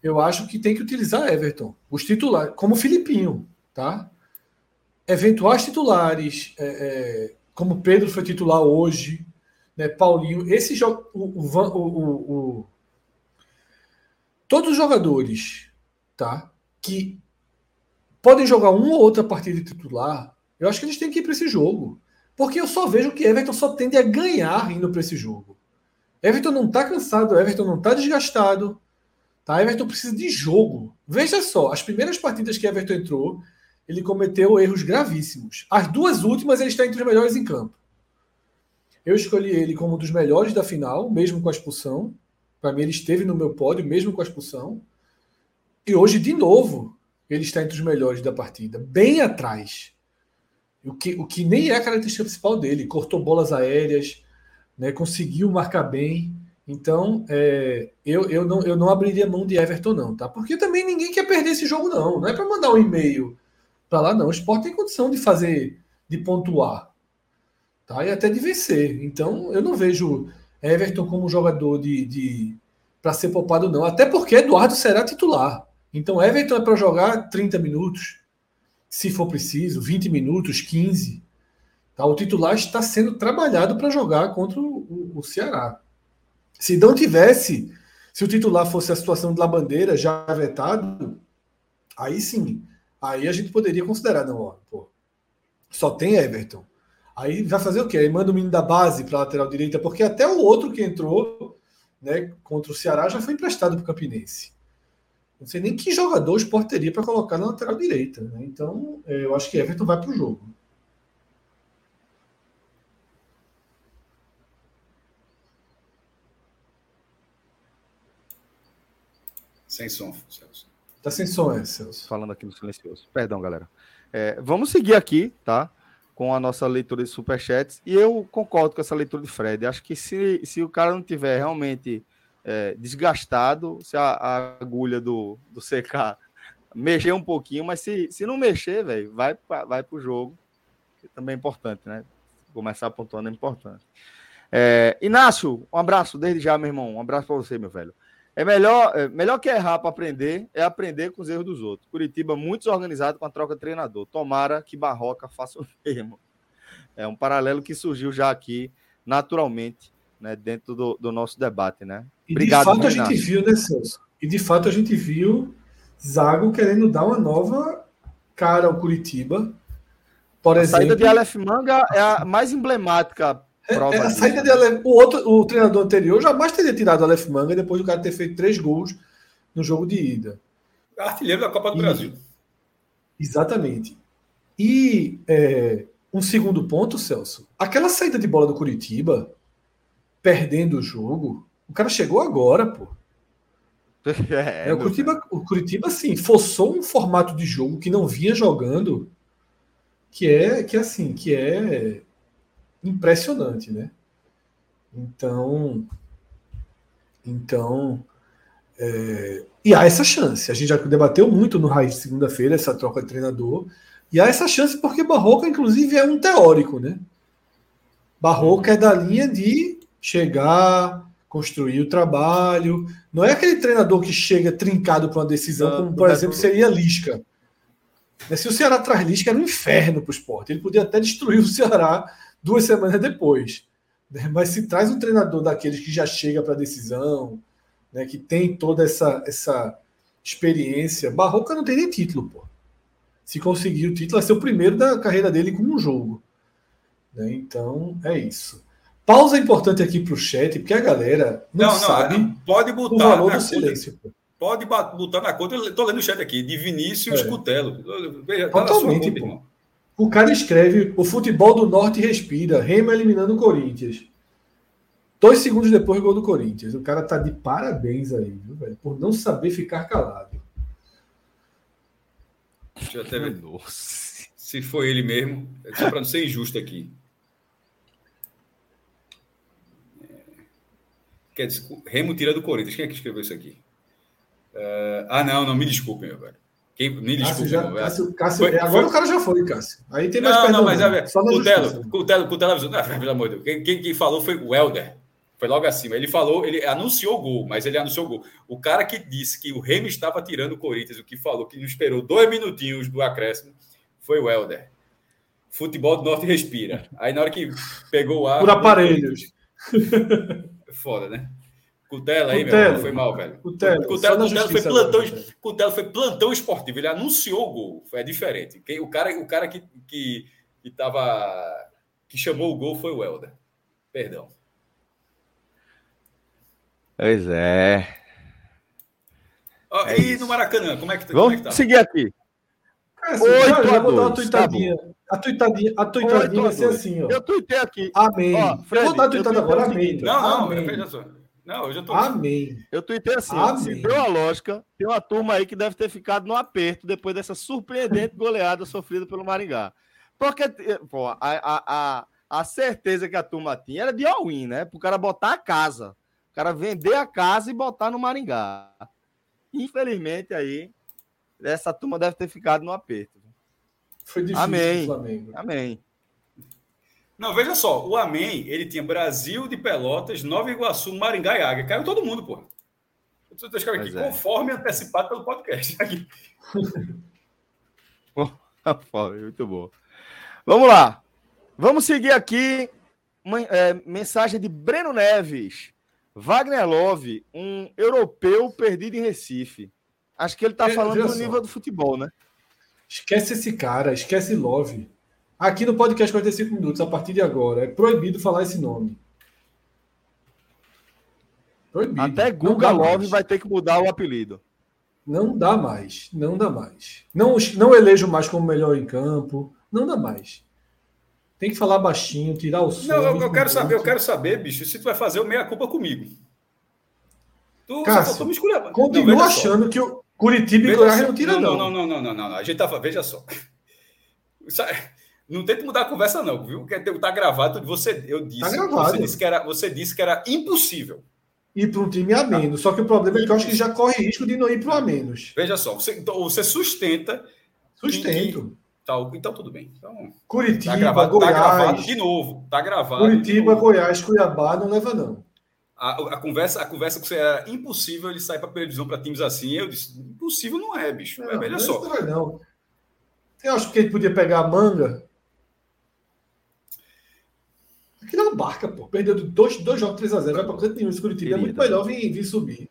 eu acho que tem que utilizar Everton. Os titulares, como o Filipinho, tá? Eventuais titulares, é, é, como Pedro foi titular hoje, né? Paulinho, esse jogo. O, o, o, todos os jogadores tá? que podem jogar uma ou outra partida de titular, eu acho que eles têm que ir para esse jogo. Porque eu só vejo que Everton só tende a ganhar indo para esse jogo. Everton não está cansado, Everton não está desgastado. Tá? Everton precisa de jogo. Veja só, as primeiras partidas que Everton entrou, ele cometeu erros gravíssimos. As duas últimas, ele está entre os melhores em campo. Eu escolhi ele como um dos melhores da final, mesmo com a expulsão. Para mim, ele esteve no meu pódio, mesmo com a expulsão. E hoje, de novo, ele está entre os melhores da partida, bem atrás. O que, o que nem é a característica principal dele. Cortou bolas aéreas, né, conseguiu marcar bem. Então, é, eu, eu, não, eu não abriria mão de Everton, não, tá? Porque também ninguém quer perder esse jogo, não. Não é para mandar um e-mail para lá, não. O esporte tem condição de fazer, de pontuar tá? e até de vencer. Então, eu não vejo Everton como jogador de, de para ser poupado, não. Até porque Eduardo será titular. Então, Everton é para jogar 30 minutos, se for preciso, 20 minutos, 15. Tá? O titular está sendo trabalhado para jogar contra o, o, Ceará. Se não tivesse, se o titular fosse a situação de La Bandeira já vetado, aí sim, aí a gente poderia considerar, não, ó, pô, só tem Everton. Aí vai fazer o quê? Aí manda o menino da base para a lateral direita, porque até o outro que entrou né, contra o Ceará já foi emprestado para o Campinense. Não sei nem que jogador o Sport teria para colocar na lateral direita. Né? Então, é, eu acho que Everton vai para o jogo. Sem som, Celso. Tá sem som, é, Celso. Falando aqui no silencioso. Perdão, galera. É, vamos seguir aqui, tá? Com a nossa leitura de superchats. E eu concordo com essa leitura de Fred. Acho que se, se o cara não tiver realmente é, desgastado, se a, a, agulha do, do CK mexer um pouquinho, mas se, se não mexer, velho, vai, vai para o jogo. Que também é importante, né? Começar pontuando é importante. É, Inácio, um abraço desde já, meu irmão. Um abraço para você, meu velho. É melhor, é, melhor que errar para aprender é aprender com os erros dos outros. Curitiba muito desorganizado com a troca de treinador. Tomara que Barroca faça o mesmo. É um paralelo que surgiu já aqui naturalmente, né, dentro do, do nosso debate, né? E Obrigado, de fato a gente viu, né, Celso? E de fato a gente viu Zago querendo dar uma nova cara ao Curitiba. Por a exemplo, saída de Aleph Manga é a mais emblemática é, é, a saída de Aleph, o outro, o treinador anterior jamais teria tirado o Aleph Manga depois do cara ter feito três gols no jogo de ida. Artilheiro da Copa do e, Brasil. Exatamente. E é, um segundo ponto, Celso. Aquela saída de bola do Curitiba, perdendo o jogo, o cara chegou agora, pô. É, é, o, Curitiba, o Curitiba, assim, forçou um formato de jogo que não vinha jogando, que é, que é assim, que é impressionante, né? Então, então é, e há essa chance. A gente já debateu muito no Raiz de segunda-feira essa troca de treinador. E há essa chance porque Barroca, inclusive, é um teórico, né? Barroca é da linha de chegar, construir o trabalho. Não é aquele treinador que chega trincado para uma decisão, como, por exemplo, seria Lisca. Se o Ceará traz Lisca, era um inferno para o esporte. Ele podia até destruir o Ceará duas semanas depois. Né? Mas se traz um treinador daqueles que já chega para a decisão, né? que tem toda essa, essa experiência, Barroca não tem nem título, pô. Se conseguir o título, vai ser o primeiro da carreira dele com um jogo. Né? Então, é isso. Pausa importante aqui para o chat, porque a galera não, não sabe não, pode botar o valor do silêncio. Conta, pode botar na conta, estou lendo o chat aqui, de Vinícius é. Cutelo. Tá Totalmente, pô. O cara escreve: o futebol do norte respira, Remo eliminando o Corinthians. Dois segundos depois, gol do Corinthians. O cara tá de parabéns aí, viu, velho? Por não saber ficar calado. Deixa eu até ver. Nossa. Se foi ele mesmo, é só para não ser injusto aqui. Quer dizer, Remo tira do Corinthians. Quem é que escreveu isso aqui? Uh, ah, não, não, me desculpem, meu velho. Quem, me desculpe. Já, Cássio, Cássio, foi, agora foi... o cara já foi, Cássio. Aí tem mais Não, não, mas é, só o Telo, o Telo, o Telo, não, pelo amor de Deus. Quem, quem, quem falou foi o Helder. Foi logo acima. Ele falou, ele anunciou o gol, mas ele anunciou o gol. O cara que disse que o Remy estava tirando o Corinthians, o que falou que não esperou dois minutinhos do acréscimo, foi o Helder. Futebol do Norte respira. Aí na hora que pegou o ar. Por aparelhos. Foda, né? Cutela aí, meu, foi mal, velho. Cutela, Cutela, Cutela foi plantão, Cutela foi plantão esportivo. Ele anunciou o gol. É diferente. O cara, o cara que, que, que, tava, que chamou o gol foi o Helder. Perdão. Pois é. Oh, é e isso. no Maracanã, como é que, Vamos como é que tá? seguir aqui. É assim, Oito já, já vou dar uma tuitadinha. Tá a tuitadinha, a tuitadinha vai ser assim, ó. Eu tuitei aqui. Amém. Ó, Fred, eu vou dar a tuitada agora, amém. Não, não, amém. veja só. Não, eu já tô. Amém. Eu tuitei assim: Amém. se deu a lógica, tem uma turma aí que deve ter ficado no aperto depois dessa surpreendente goleada sofrida pelo Maringá. Porque pô, a, a, a, a certeza que a turma tinha era de all-in, né? Para o cara botar a casa. O cara vender a casa e botar no Maringá. Infelizmente, aí, essa turma deve ter ficado no aperto. Foi difícil Amém. Flamengo. Amém. Não, veja só, o Amém, ele tinha Brasil de Pelotas, Nova Iguaçu, Maringá e Águia. Caiu todo mundo, pô. Eu escrevendo aqui, é. conforme antecipado pelo podcast. Aqui. Muito bom. Vamos lá. Vamos seguir aqui. Uma, é, mensagem de Breno Neves. Wagner Love, um europeu perdido em Recife. Acho que ele está falando do nível do futebol, né? Esquece esse cara, esquece Love. Aqui no podcast 45 minutos, a partir de agora, é proibido falar esse nome. Proibido. Até Guga Love vai ter que mudar o apelido. Não dá mais. Não dá mais. Não, não elejo mais como melhor em campo. Não dá mais. Tem que falar baixinho, tirar o som. Não, eu, eu quero saber, eu quero saber, bicho, se tu vai fazer o meia-culpa comigo. Tu, Cássio, tu me Continua não, achando só. que o Curitiba e Goiás não tira, não. Não, não, não, não, não, não. A gente tá. Veja só. Não tente mudar a conversa, não, viu? Porque tá gravado. Você, eu disse, tá gravado. Você disse que era, você disse que era impossível. Ir para um time a menos. Só que o problema é que eu acho que já corre risco de não ir para o a menos. Veja só, você, então, você sustenta. Sustento. Que, tá, então, tudo bem. Então, Curitiba, tá gravado, Goiás. Tá gravado de novo. Tá gravado. Curitiba, Goiás, Cuiabá, não leva, não. A, a, conversa, a conversa que você era impossível ele sair para televisão para times assim. Eu disse, impossível não é, bicho. Não, veja só. Não, é não. Eu acho que ele podia pegar a manga Aquilo é uma barca, pô. Perdeu dois, dois jogos 3x0, vai pra canto nenhum. Esse Curitiba é muito melhor vir, vir subir.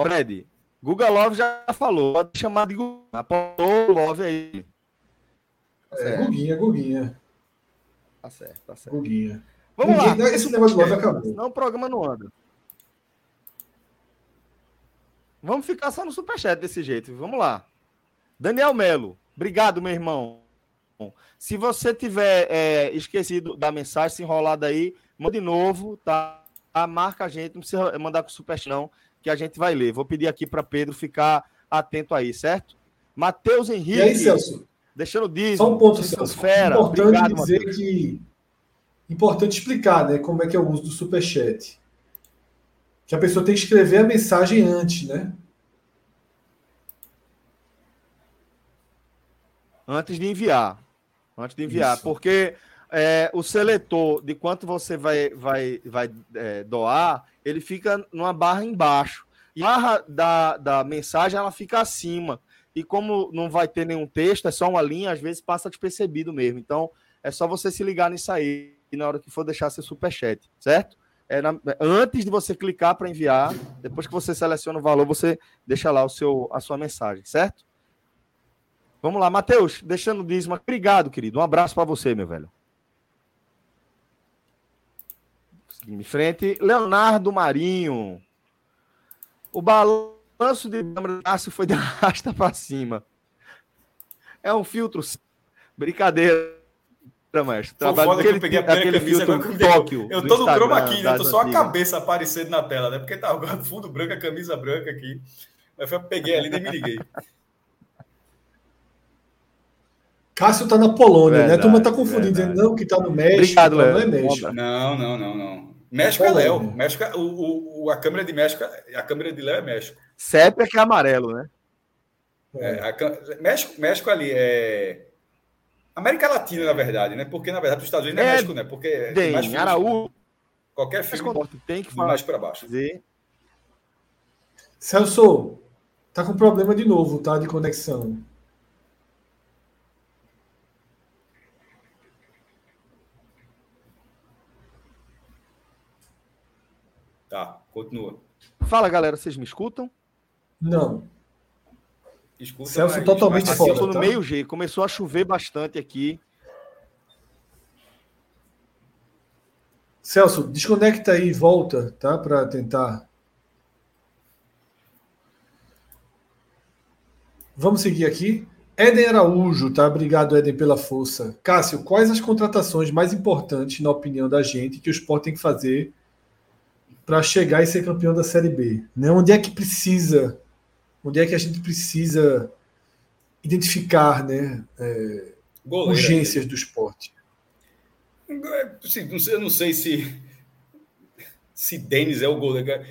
Fred, Guga Love já falou, pode chamar de Guga. Apontou o Love aí. É, Guguinha, Guguinha. Tá certo, tá certo. Guguinha. Vamos Ninguém, lá. Esse negócio do Love acabou. Não, o programa não anda. Vamos ficar só no superchat desse jeito. Vamos lá. Daniel Melo. Obrigado, meu irmão. Se você tiver é, esquecido da mensagem, se enrolado aí, manda de novo, tá? Marca a gente, não precisa mandar com super não, que a gente vai ler. Vou pedir aqui para Pedro ficar atento aí, certo? Matheus Henrique. E aí, Celso? Deixando disso. Só um ponto, Celso. Fera. Importante Obrigado, dizer Mateus. que. Importante explicar, né? Como é que é o uso do superchat. Que a pessoa tem que escrever a mensagem antes, né? Antes de enviar. Antes de enviar, Isso. porque é, o seletor de quanto você vai, vai, vai é, doar, ele fica numa barra embaixo. E a barra da, da mensagem ela fica acima. E como não vai ter nenhum texto, é só uma linha, às vezes passa despercebido mesmo. Então, é só você se ligar nisso aí na hora que for deixar seu superchat, certo? É na, antes de você clicar para enviar, depois que você seleciona o valor, você deixa lá o seu, a sua mensagem, certo? Vamos lá, Matheus, deixando o dízimo. Obrigado, querido. Um abraço para você, meu velho. Em frente, Leonardo Marinho. O balanço de braço foi de rasta para cima. É um filtro. Brincadeira, mestre. Trabalho foda aquele, que eu peguei a camisa filtro Tóquio. Eu tô no chroma aqui, né? Tô só a cabeça aparecendo na tela, né? Porque tá fundo branco, a camisa branca aqui. Eu peguei ali e nem me liguei. Cássio está na Polônia, Verdade, né? A turma está confundindo, dizendo não que está no México. Obrigado, não é México. Não, não, não, não. México é Léo. México, é, o, o, a câmera de México, a câmera de Léo é México. Sépia que é amarelo, né? É, a, México, México ali é. América Latina, na verdade, né? Porque, na verdade, os Estados Unidos é, é México, né? Porque tem mais Araújo. Qualquer filme tem que falar mais para baixo. Dizer. Celso, tá com problema de novo, tá? De conexão. Tá, continua. Fala, galera, vocês me escutam? Não. Escuta, Celso mas, totalmente mas, fora. Assim, eu tô no tá? meio G, começou a chover bastante aqui. Celso, desconecta aí e volta, tá? Para tentar. Vamos seguir aqui. Éden Araújo, tá? Obrigado, Éden, pela força. Cássio, quais as contratações mais importantes, na opinião da gente, que o Sport tem que fazer para chegar e ser campeão da Série B? Né? Onde é que precisa, onde é que a gente precisa identificar né, é, urgências do esporte? Sim, eu não sei se se Denis é o goleiro.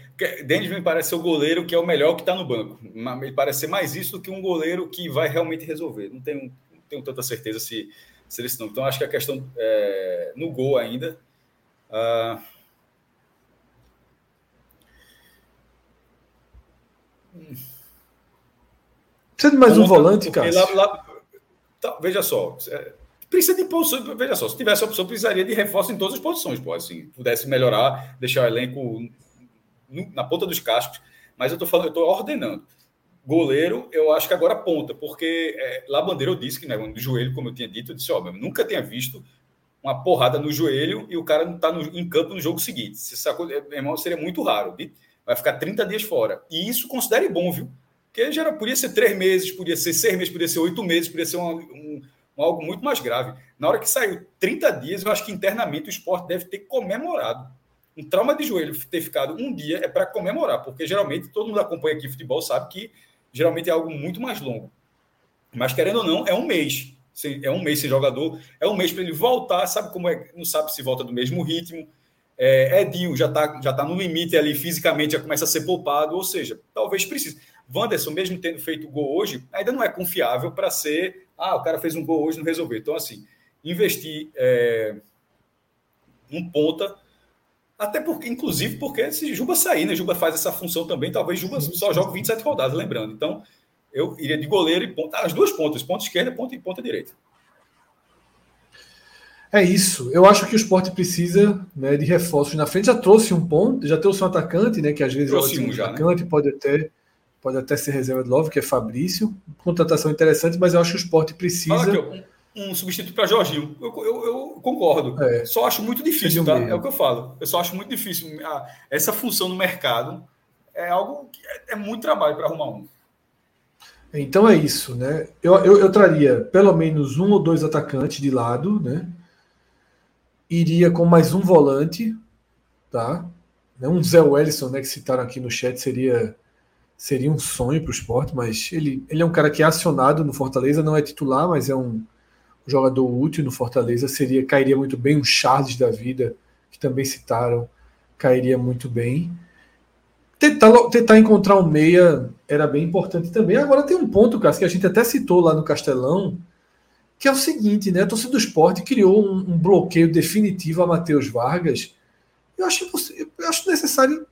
Denis me parece ser o goleiro que é o melhor que está no banco. Me parece ser mais isso do que um goleiro que vai realmente resolver. Não tenho, não tenho tanta certeza se, se ele não. Então acho que a questão é, no gol ainda. Uh, Precisa de mais um volante, cara. Lá, lá, tá, veja só. É, precisa de posições. Veja só, se tivesse a opção, precisaria de reforço em todas as posições, pô, assim, pudesse melhorar, deixar o elenco na ponta dos cascos. Mas eu estou falando, eu estou ordenando. Goleiro, eu acho que agora ponta, porque é, lá bandeira eu disse que né, no joelho, como eu tinha dito, eu disse, ó, eu nunca tinha visto uma porrada no joelho e o cara não está em campo no jogo seguinte. Se sacou, meu irmão, seria muito raro. Vai ficar 30 dias fora. E isso considere bom, viu? Porque já podia ser três meses, podia ser seis meses, podia ser oito meses, podia ser um, um, um, algo muito mais grave. Na hora que saiu 30 dias, eu acho que internamente o esporte deve ter comemorado. Um trauma de joelho ter ficado um dia é para comemorar, porque geralmente todo mundo acompanha aqui futebol sabe que geralmente é algo muito mais longo. Mas querendo ou não, é um mês. É um mês sem jogador, é um mês para ele voltar, sabe como é, não sabe se volta do mesmo ritmo. É, Edinho já está já tá no limite ali fisicamente, já começa a ser poupado, ou seja, talvez precise. Wanderson, mesmo tendo feito gol hoje, ainda não é confiável para ser. Ah, o cara fez um gol hoje não resolveu. Então, assim, investir é, um ponta. Até porque, inclusive, porque se Juba sair, né? Juba faz essa função também, talvez Juba só jogue 27 rodadas, lembrando. Então, eu iria de goleiro e ponta. As duas pontas, ponta esquerda ponta e ponta direita. É isso. Eu acho que o esporte precisa né, de reforços na frente. Já trouxe um ponto, já trouxe um atacante, né? Que às vezes trouxe um, já, né? atacante, né? pode até pode até ser reserva de novo, que é Fabrício. Contratação interessante, mas eu acho que o esporte precisa. Aqui, um, um, substituto para Jorginho. Eu, eu, eu concordo. É. Só acho muito difícil, tá? Mesmo. É o que eu falo. Eu só acho muito difícil. Ah, essa função no mercado é algo que é, é muito trabalho para arrumar um. Então é isso, né? Eu, eu, eu, traria pelo menos um ou dois atacantes de lado, né? Iria com mais um volante, tá? Um Zé Wellison, né? Que citaram aqui no chat, seria seria um sonho para o esporte, mas ele, ele é um cara que é acionado no Fortaleza, não é titular, mas é um jogador útil no Fortaleza. Seria cairia muito bem um Charles da vida, que também citaram, cairia muito bem. Tentar, tentar encontrar um meia era bem importante também. Agora tem um ponto, Cássio, que a gente até citou lá no Castelão, que é o seguinte, né? A torcida do esporte criou um, um bloqueio definitivo a Matheus Vargas. Eu acho, eu acho necessário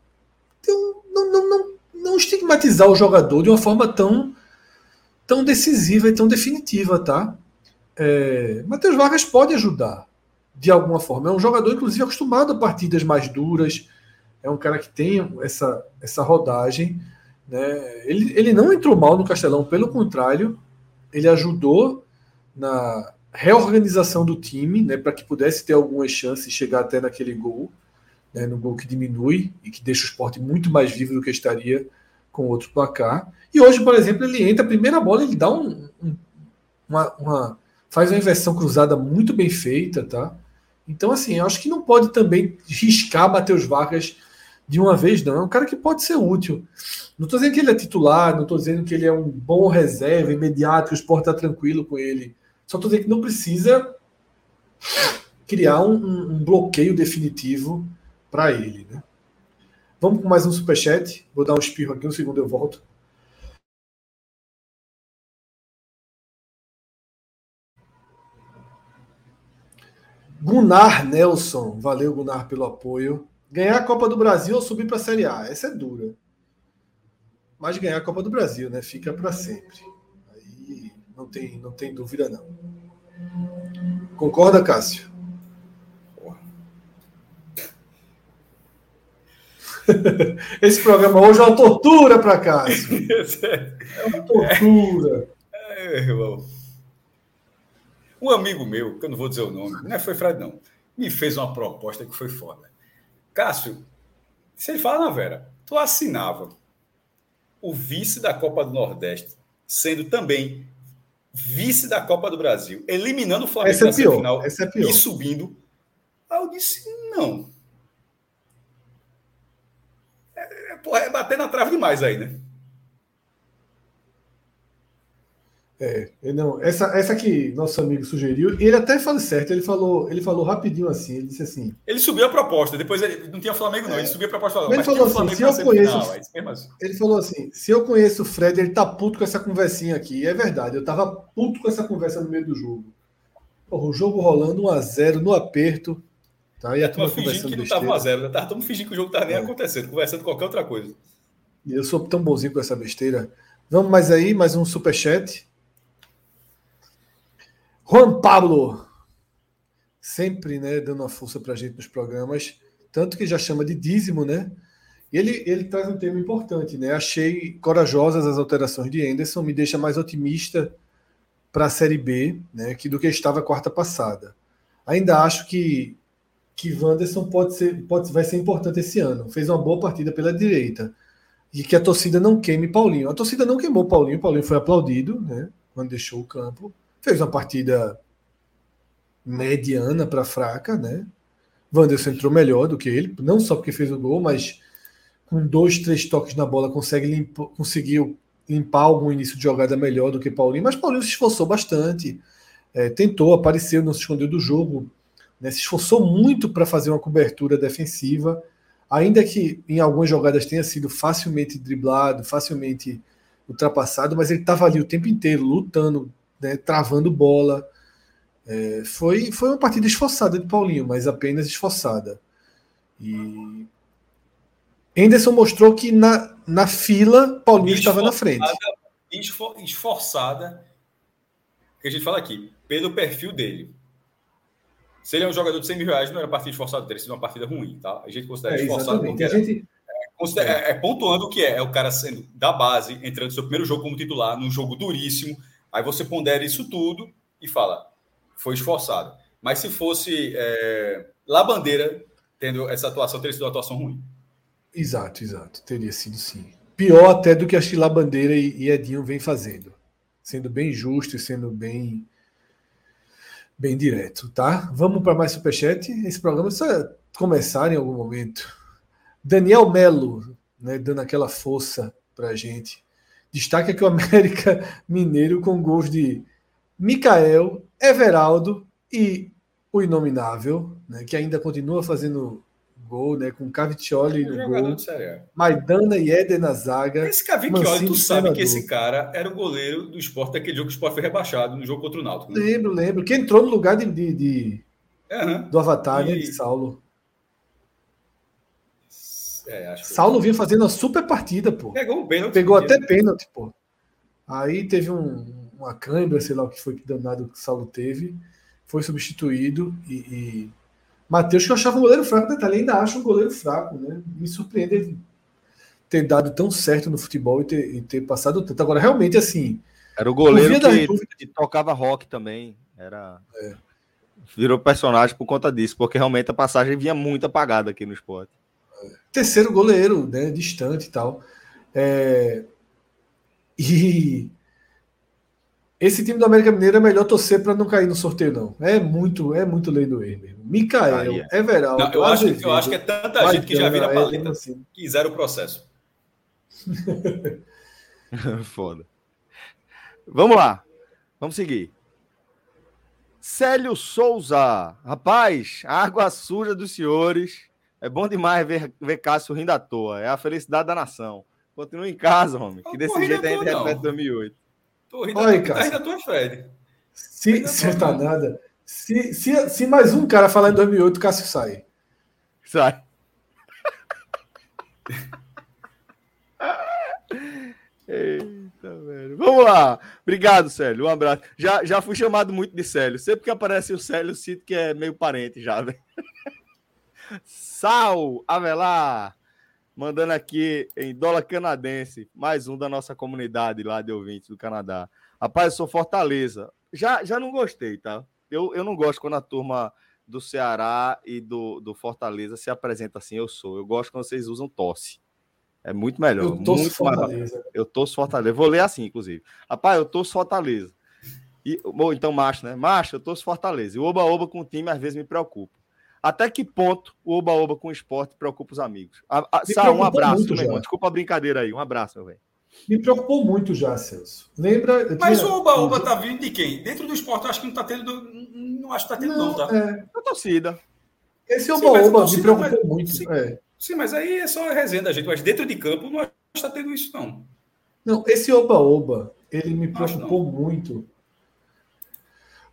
um, não, não, não não estigmatizar o jogador de uma forma tão, tão decisiva e tão definitiva, tá? É, Matheus Vargas pode ajudar de alguma forma. É um jogador, inclusive, acostumado a partidas mais duras. É um cara que tem essa, essa rodagem. Né? Ele, ele não entrou mal no Castelão, pelo contrário, ele ajudou na reorganização do time, né, para que pudesse ter algumas chances de chegar até naquele gol né, no gol que diminui e que deixa o esporte muito mais vivo do que estaria com outro placar. E hoje, por exemplo, ele entra, a primeira bola, ele dá um, um, uma, uma, faz uma inversão cruzada muito bem feita, tá? Então, assim, acho que não pode também riscar Matheus Vargas de uma vez, não. É um cara que pode ser útil. Não estou dizendo que ele é titular, não estou dizendo que ele é um bom reserva, imediato, que o esporte está tranquilo com ele. Só estou dizendo que não precisa criar um, um bloqueio definitivo para ele. Né? Vamos com mais um superchat. Vou dar um espirro aqui, um segundo eu volto. Gunnar Nelson, valeu Gunnar pelo apoio. Ganhar a Copa do Brasil ou subir para a Série A? Essa é dura. Mas ganhar a Copa do Brasil, né? Fica para sempre. Não tem, não tem dúvida não. Concorda, Cássio? Esse programa hoje é uma tortura para Cássio. É uma tortura. É, irmão. Um amigo meu, que eu não vou dizer o nome, não é foi Fred, não, me fez uma proposta que foi foda. Cássio, se ele fala na Vera, tu assinava o vice da Copa do Nordeste, sendo também vice da Copa do Brasil, eliminando o Flamengo Essa é pior. Semifinal Essa é pior. e subindo. Aí eu disse, não. É, é, porra, é bater na trave demais aí, né? É, não, essa, essa que nosso amigo sugeriu, ele até fala certo, ele falou, ele falou rapidinho assim, ele disse assim. Ele subiu a proposta, depois ele não tinha Flamengo, não, é, ele subiu a proposta. Falou, ele falou assim, se eu conheço. Final, assim. Ele falou assim: se eu conheço o Fred, ele tá puto com essa conversinha aqui. E é verdade, eu tava puto com essa conversa no meio do jogo. Porra, o jogo rolando 1x0 no aperto. Tá? E a turma fingindo que não tava 1x0, né? Tava fingindo que o jogo tava nem é. acontecendo, conversando qualquer outra coisa. E eu sou tão bonzinho com essa besteira. Vamos mais aí, mais um superchat. Juan Pablo, sempre né, dando uma força para a gente nos programas, tanto que já chama de dízimo, né? Ele, ele traz um tema importante, né? Achei corajosas as alterações de Anderson, me deixa mais otimista para a Série B, né? Que do que estava quarta passada. Ainda acho que que Wanderson pode ser, pode, vai ser importante esse ano. Fez uma boa partida pela direita. E que a torcida não queime Paulinho. A torcida não queimou Paulinho, Paulinho foi aplaudido, né? Quando deixou o campo. Fez uma partida mediana para fraca, né? Wanderson entrou melhor do que ele, não só porque fez o gol, mas com dois, três toques na bola consegue limpo, conseguiu limpar algum início de jogada melhor do que Paulinho, mas Paulinho se esforçou bastante, é, tentou, apareceu, não se escondeu do jogo, né, se esforçou muito para fazer uma cobertura defensiva, ainda que em algumas jogadas tenha sido facilmente driblado, facilmente ultrapassado, mas ele estava ali o tempo inteiro lutando, né, travando bola. É, foi, foi uma partida esforçada de Paulinho, mas apenas esforçada. E Henderson mostrou que na, na fila Paulinho estava na frente. Esforçada, que a gente fala aqui, pelo perfil dele. Se ele é um jogador de 100 mil reais, não era partida esforçada, teria sido uma partida ruim, tá? A gente considera é, esforçado porque era, gente... é, é, é, pontuando o que é. É o cara sendo da base, entrando no seu primeiro jogo como titular, num jogo duríssimo, Aí você pondera isso tudo e fala, foi esforçado. Mas se fosse é, Labandeira tendo essa atuação, teria sido uma atuação ruim. Exato, exato. Teria sido sim. Pior até do que a Chila Bandeira e Edinho vem fazendo. Sendo bem justo e sendo bem bem direto, tá? Vamos para mais superchat. Esse programa precisa começar em algum momento. Daniel Melo, né, dando aquela força para a gente. Destaque que o América Mineiro com gols de Mikael, Everaldo e o Inominável, né, que ainda continua fazendo gol, né, com Cavicchioli no gol, Maidana e Éder na zaga. Esse Cavicchioli, tu sabe que esse cara era o goleiro do esporte daquele jogo que o esporte foi rebaixado no jogo contra o Náutico. Né? Lembro, lembro. Que entrou no lugar de, de, de uhum. do Avatar, e... né, de Saulo. É, Saulo vinha fazendo uma super partida, pô. Pegou um pênalti. Pegou até pênalti, pô. Aí teve um, uma câimbra, sei lá o que foi que danado que o Saulo teve. Foi substituído e. e... Matheus, que eu achava um goleiro fraco, detalhe, ainda acho um goleiro fraco, né? Me surpreende ele ter dado tão certo no futebol e ter, e ter passado tanto. Agora, realmente, assim. Era o goleiro que, que, tocava rock também. Era. É. Virou personagem por conta disso, porque realmente a passagem vinha muito apagada aqui no esporte terceiro goleiro, né, distante e tal. É, e esse time do América Mineiro é melhor torcer para não cair no sorteio, não. É muito, é muito lei do erro mesmo. Micael, ah, Everaldo. Não, eu, acho, eu acho que é tanta gente que já vira paleta é, assim. que zero o processo. Foda. Vamos lá. Vamos seguir. Célio Souza. Rapaz, água suja dos senhores É bom demais ver, ver Cássio rindo à toa. É a felicidade da nação. Continua em casa, homem. Que desse jeito a gente repete 2008. Tô rindo Olha, tá rindo toa, Fred. Se, se tá nada. Se, se, se mais um cara falar em 2008, Cássio sai. Sai. Eita, velho. Vamos lá. Obrigado, Célio. Um abraço. Já, já fui chamado muito de Célio. Sempre que aparece o Célio, sinto que é meio parente já, velho. Sal Avelar, mandando aqui em dólar canadense, mais um da nossa comunidade lá de ouvintes do Canadá. Rapaz, eu sou Fortaleza. Já, já não gostei, tá? Eu, eu não gosto quando a turma do Ceará e do, do Fortaleza se apresenta assim, eu sou. Eu gosto quando vocês usam tosse. É muito melhor. Eu torço muito Fortaleza. Mais... Eu torço Fortaleza. Vou ler assim, inclusive. Rapaz, eu torço Fortaleza. E, bom, então, macho, né? Macho, eu torço Fortaleza. E o Oba-Oba com o time às vezes me preocupa. Até que ponto o Oba-Oba com o esporte preocupa os amigos? A, a, Sá, um abraço, meu irmão. Desculpa a brincadeira aí. Um abraço, meu velho. Me preocupou muito já, Celso. Lembra? Mas tinha... o Oba-Oba tá vindo de quem? Dentro do esporte, eu acho que não tá tendo. Não acho que tá tendo, não, não tá? É. A torcida. Esse Oba-Oba me preocupou mas... muito. Sim, é. sim, mas aí é só resenha da gente. Mas dentro de campo, não acho que tá tendo isso, não. Não, esse Oba-Oba, ele me preocupou muito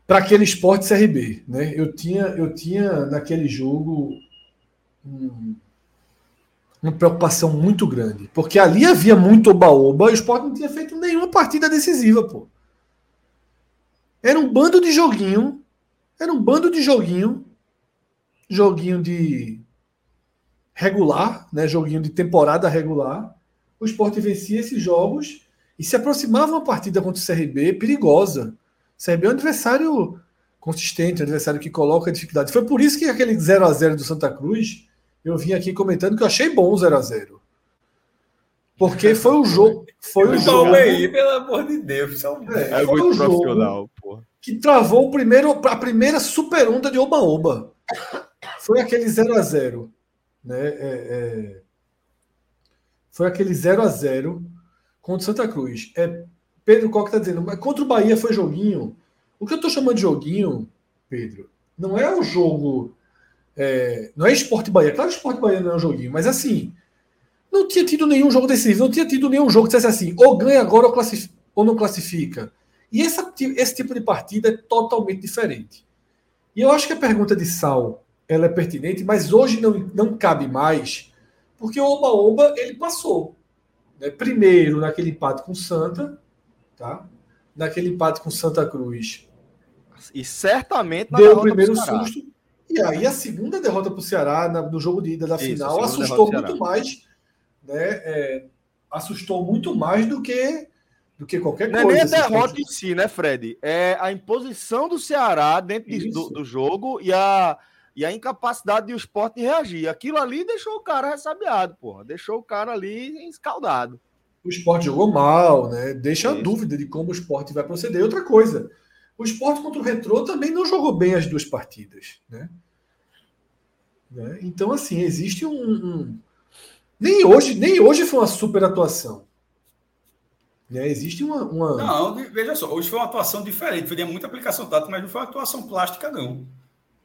para aquele esporte CRB. Né? Eu, tinha, eu tinha naquele jogo um, uma preocupação muito grande, porque ali havia muito oba-oba e o esporte não tinha feito nenhuma partida decisiva. Pô. Era um bando de joguinho, era um bando de joguinho, joguinho de regular, né? joguinho de temporada regular. O esporte vencia esses jogos e se aproximava uma partida contra o CRB perigosa CRB é um adversário consistente, um adversário que coloca dificuldade. Foi por isso que aquele 0 a 0 do Santa Cruz, eu vim aqui comentando que eu achei bom o 0 a 0 Porque foi o jogo. Foi o jogo. Aí, pelo amor de Deus. É, é foi muito profissional, porra. Que travou o primeiro, a primeira super onda de Oba-Oba. Foi aquele 0 a 0 né? É, é... Foi aquele 0 a 0 contra o Santa Cruz. É Pedro Coque está dizendo, mas contra o Bahia foi joguinho. O que eu estou chamando de joguinho, Pedro, não é o jogo. É, não é esporte Bahia. Claro que esporte Bahia não é um joguinho, mas assim, não tinha tido nenhum jogo decisivo, não tinha tido nenhum jogo que dissesse assim, ou ganha agora ou, ou não classifica. E essa, esse tipo de partida é totalmente diferente. E eu acho que a pergunta de Sal ela é pertinente, mas hoje não, não cabe mais, porque o Oba-Oba ele passou. Né? Primeiro naquele empate com o Santa, tá? Naquele empate com Santa Cruz. E certamente deu o primeiro susto. E aí a segunda derrota para o Ceará na, no jogo de ida da Isso, final assustou muito mais, né? É, assustou muito mais do que do que qualquer Não coisa. Não é nem a derrota em si, né, Fred? É a imposição do Ceará dentro do, do, jogo e a, e a incapacidade do esporte de reagir. Aquilo ali deixou o cara ressabiado, porra. Deixou o cara ali escaldado o esporte jogou mal, né? Deixa a dúvida de como o esporte vai proceder. Outra coisa, o esporte contra o Retrô também não jogou bem as duas partidas, né? né? Então, assim, existe um, um, Nem hoje, nem hoje foi uma super atuação. Né? Existe uma, uma, Não, veja só, hoje foi uma atuação diferente. Foi muita aplicação tática, mas não foi uma atuação plástica, não.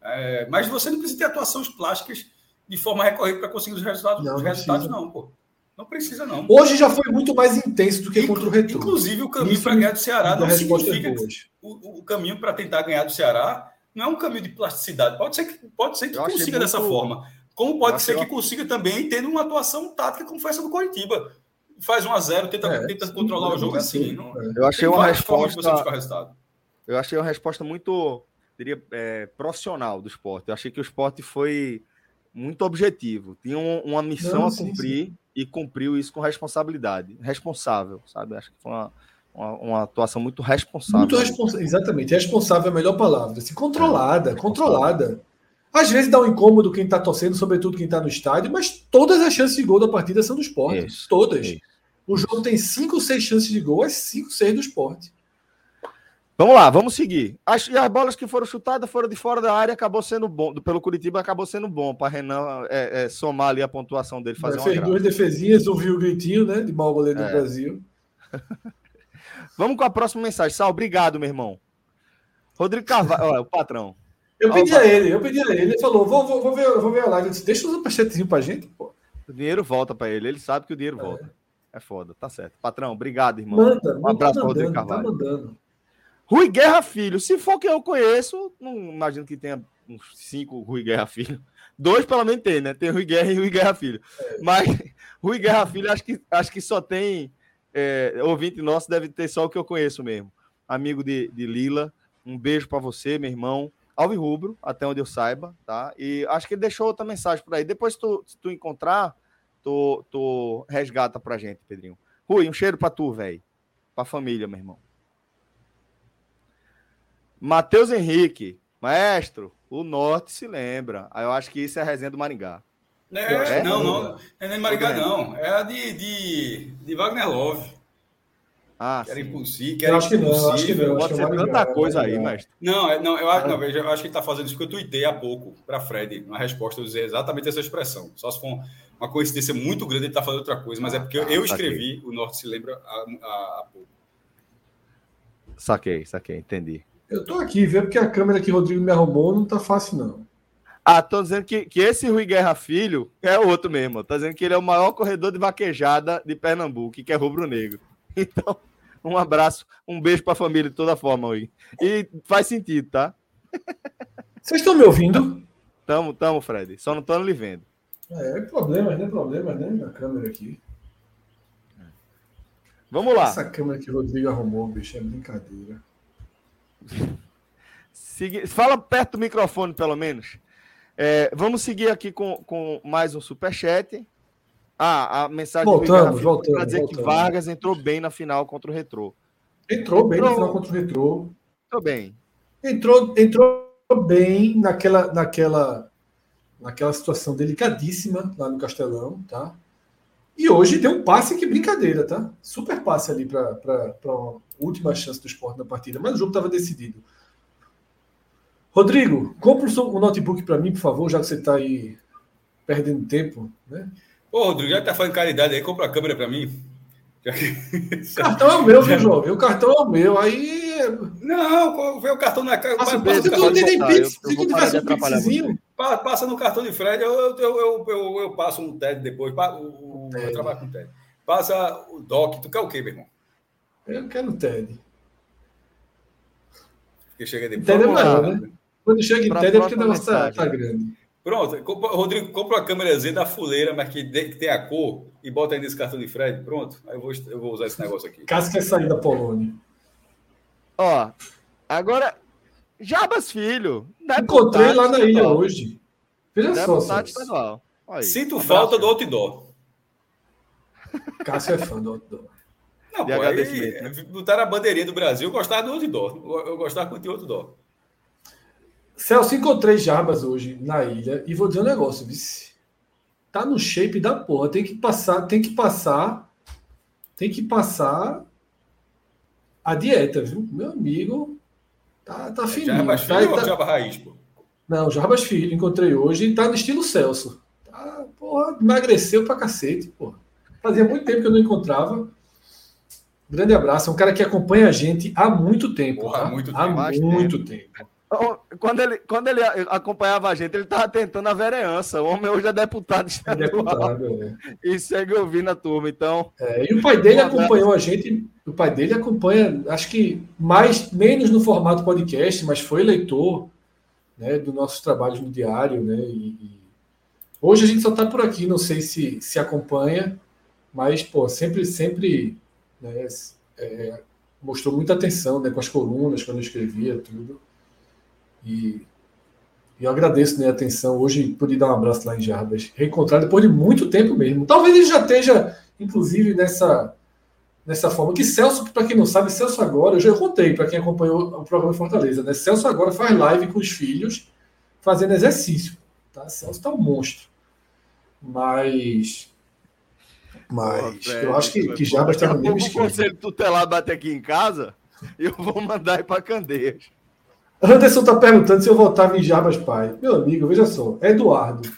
É, mas você não precisa ter atuações plásticas de forma recorrente para conseguir os resultados, não, os resultados, não, pô. Não precisa, não. Hoje já foi muito mais intenso do que Inclu contra o Retro. Inclusive, o caminho para ganhar do Ceará não significa. O, o, caminho para tentar ganhar do Ceará não é um caminho de plasticidade. Pode ser que, pode ser que consiga muito... dessa forma. Como pode ser que consiga também tendo uma atuação tática como foi essa do Coritiba. Faz 1 a 0 tenta, é, tenta controlar o jogo assim. Não, eu achei uma resposta. Eu achei uma resposta muito, diria, é, profissional do esporte. Eu achei que o esporte foi muito objetivo. Tinha uma missão não, a cumprir. Sim, sim e cumpriu isso com responsabilidade. Responsável, sabe? Acho que foi uma, uma, uma atuação muito responsável. Muito responsável, exatamente. Responsável é a melhor palavra. Assim, controlada, é, controlada. Às vezes dá um incômodo quem está torcendo, sobretudo quem está no estádio, mas todas as chances de gol da partida são do esporte. Isso, todas. Isso. O jogo tem cinco, seis chances de gol, é cinco, seis do esporte. Vamos lá, vamos seguir. As, e as bolas que foram chutadas foram de fora da área, acabou sendo bom. Pelo Curitiba, acabou sendo bom para Renan é, é, somar ali a pontuação dele. Fazer fez duas defesinhas, ouviu o gritinho, né? De mau goleiro é. do Brasil. vamos com a próxima mensagem. Sal, obrigado, meu irmão. Rodrigo Carvalho, o patrão. Eu pedi a ele, eu pedi a ele, ele falou, vou, vou, vou, ver, vou ver a live. Eu disse, deixa o superchatzinho pra gente, pô. O dinheiro volta pra ele, ele sabe que o dinheiro é. volta. É foda, tá certo. Patrão, obrigado, irmão. Manda, um abraço tá para Rodrigo Carvalho. Tá mandando. Rui Guerra Filho, se for quem eu conheço, não imagino que tenha uns cinco Rui Guerra Filho. Dois pelo menos tem, né? Tem Rui Guerra e Rui Guerra Filho. Mas Rui Guerra Filho, acho que, acho que só tem. É, ouvinte nosso deve ter só o que eu conheço mesmo. Amigo de, de Lila. Um beijo para você, meu irmão. Alvi Rubro, até onde eu saiba, tá? E acho que ele deixou outra mensagem por aí. Depois, se tu, se tu encontrar, tu, tu resgata pra gente, Pedrinho. Rui, um cheiro pra tu, velho. Pra família, meu irmão. Matheus Henrique, maestro, o norte se lembra. Eu acho que isso é a resenha do Maringá. É, é? Não, não, não é nem Maringá, não. É a de, de, de Wagner Love. Ah, que era impossível, que era acho impossível. Que não, acho que não, Pode ser tanta coisa aí, mestre. Não, é, não, eu acho, não, veja, eu acho que ele está fazendo isso porque eu tuitei há pouco para Fred, uma resposta, eu dizer exatamente essa expressão. Só se for uma coincidência muito grande ele está fazendo outra coisa, mas é porque eu, eu escrevi, o Norte se lembra há, há, há pouco. Saquei, saquei, entendi. Eu tô aqui vendo porque a câmera que o Rodrigo me arrumou não tá fácil, não. Ah, tô dizendo que, que esse Rui Guerra Filho é outro mesmo. Tá dizendo que ele é o maior corredor de vaquejada de Pernambuco, que é rubro-negro. Então, um abraço, um beijo pra família de toda forma, Rui. E faz sentido, tá? Vocês estão me ouvindo? Tamo, tamo, Fred. Só não estão lhe vendo. É, é problema, né? Problema, né? Na câmera aqui. Vamos lá. Essa câmera que o Rodrigo arrumou, bicho, é brincadeira. Fala perto do microfone, pelo menos. É, vamos seguir aqui com, com mais um superchat. Ah, a mensagem voltando, voltando, para dizer voltando. que Vargas entrou bem na final contra o Retrô. Entrou, entrou bem na final contra o Retrô. Entrou bem. Entrou, entrou bem naquela, naquela, naquela situação delicadíssima lá no Castelão, tá? E hoje deu um passe que brincadeira, tá? Super passe ali para uma última chance do esporte na partida, mas o jogo estava decidido. Rodrigo, compra o notebook para mim, por favor, já que você está aí perdendo tempo, né? Ô, Rodrigo, já tá fazendo caridade aí, compra a câmera para mim. O cartão é o meu, viu, jovem? O cartão é o meu. Aí. Não, vê o cartão na cara. Passa, passa, não tem pix, se tu tivesse um pixzinho. Passa no cartão de Fred, eu, eu, eu, eu, eu passo um TED depois. O, eu trabalho com TED. Passa o DOC. Tu quer o quê, meu irmão? Eu quero o TED. Porque chega depois. TED é maior, né? Quando chega em TED é porque o negócio tá, tá grande. Pronto, Rodrigo, compra uma câmerazinha da fuleira, mas que, que tem a cor e bota aí nesse cartão de Fred. Pronto, aí eu vou, eu vou usar esse negócio aqui. Caso quer sair da Polônia. Ó, agora, Jabas Filho. Encontrei lá na ilha hoje. Veja só. Estadual. Sinto falta do outdoor. Cássio é fã do outdoor. Não, pô, aí, né? botaram a bandeirinha do Brasil, eu gostava do outdoor. Eu gostava muito de outdoor. Celso, encontrei Jarbas hoje na ilha e vou dizer um negócio, vice. Tá no shape da porra. Tem que passar, tem que passar, tem que passar a dieta, viu? Meu amigo, tá, tá fininho. Jarbas tá, Filho tá... ou Jarbas Raiz, pô? Não, Jarbas Filho, encontrei hoje e tá no estilo Celso. Tá, porra, emagreceu pra cacete, porra. Fazia muito tempo que eu não encontrava. Grande abraço. É um cara que acompanha a gente há muito tempo. Porra, tá? muito há tempo. muito tempo. Quando ele, quando ele acompanhava a gente, ele estava tentando a vereança. O homem hoje é deputado é deputado, é. e segue ouvindo a turma. Então, é, e o pai dele acompanhou a gente. O pai dele acompanha, acho que mais menos no formato podcast, mas foi leitor né, dos nossos trabalhos no diário, né? E, e... hoje a gente só está por aqui. Não sei se se acompanha, mas pô, sempre sempre né, é, mostrou muita atenção né, com as colunas quando eu escrevia tudo. E, eu agradeço né, a atenção. Hoje pude dar um abraço lá em Jarbas. Reencontrar depois de muito tempo mesmo. Talvez ele já esteja, inclusive, nessa, nessa forma. Que Celso, para quem não sabe, Celso agora, eu já contei para quem acompanhou o programa Fortaleza, né? Celso agora faz live com os filhos, fazendo exercício. Tá? Celso está um monstro. Mas. Mas Pô, eu acho que, que Jarbas está no mesmo esquema. Se o conselho tutelar bater aqui em casa, eu vou mandar ir para Candeias. Anderson está perguntando se eu votava em Jabas Pai. Meu amigo, veja só. Eduardo.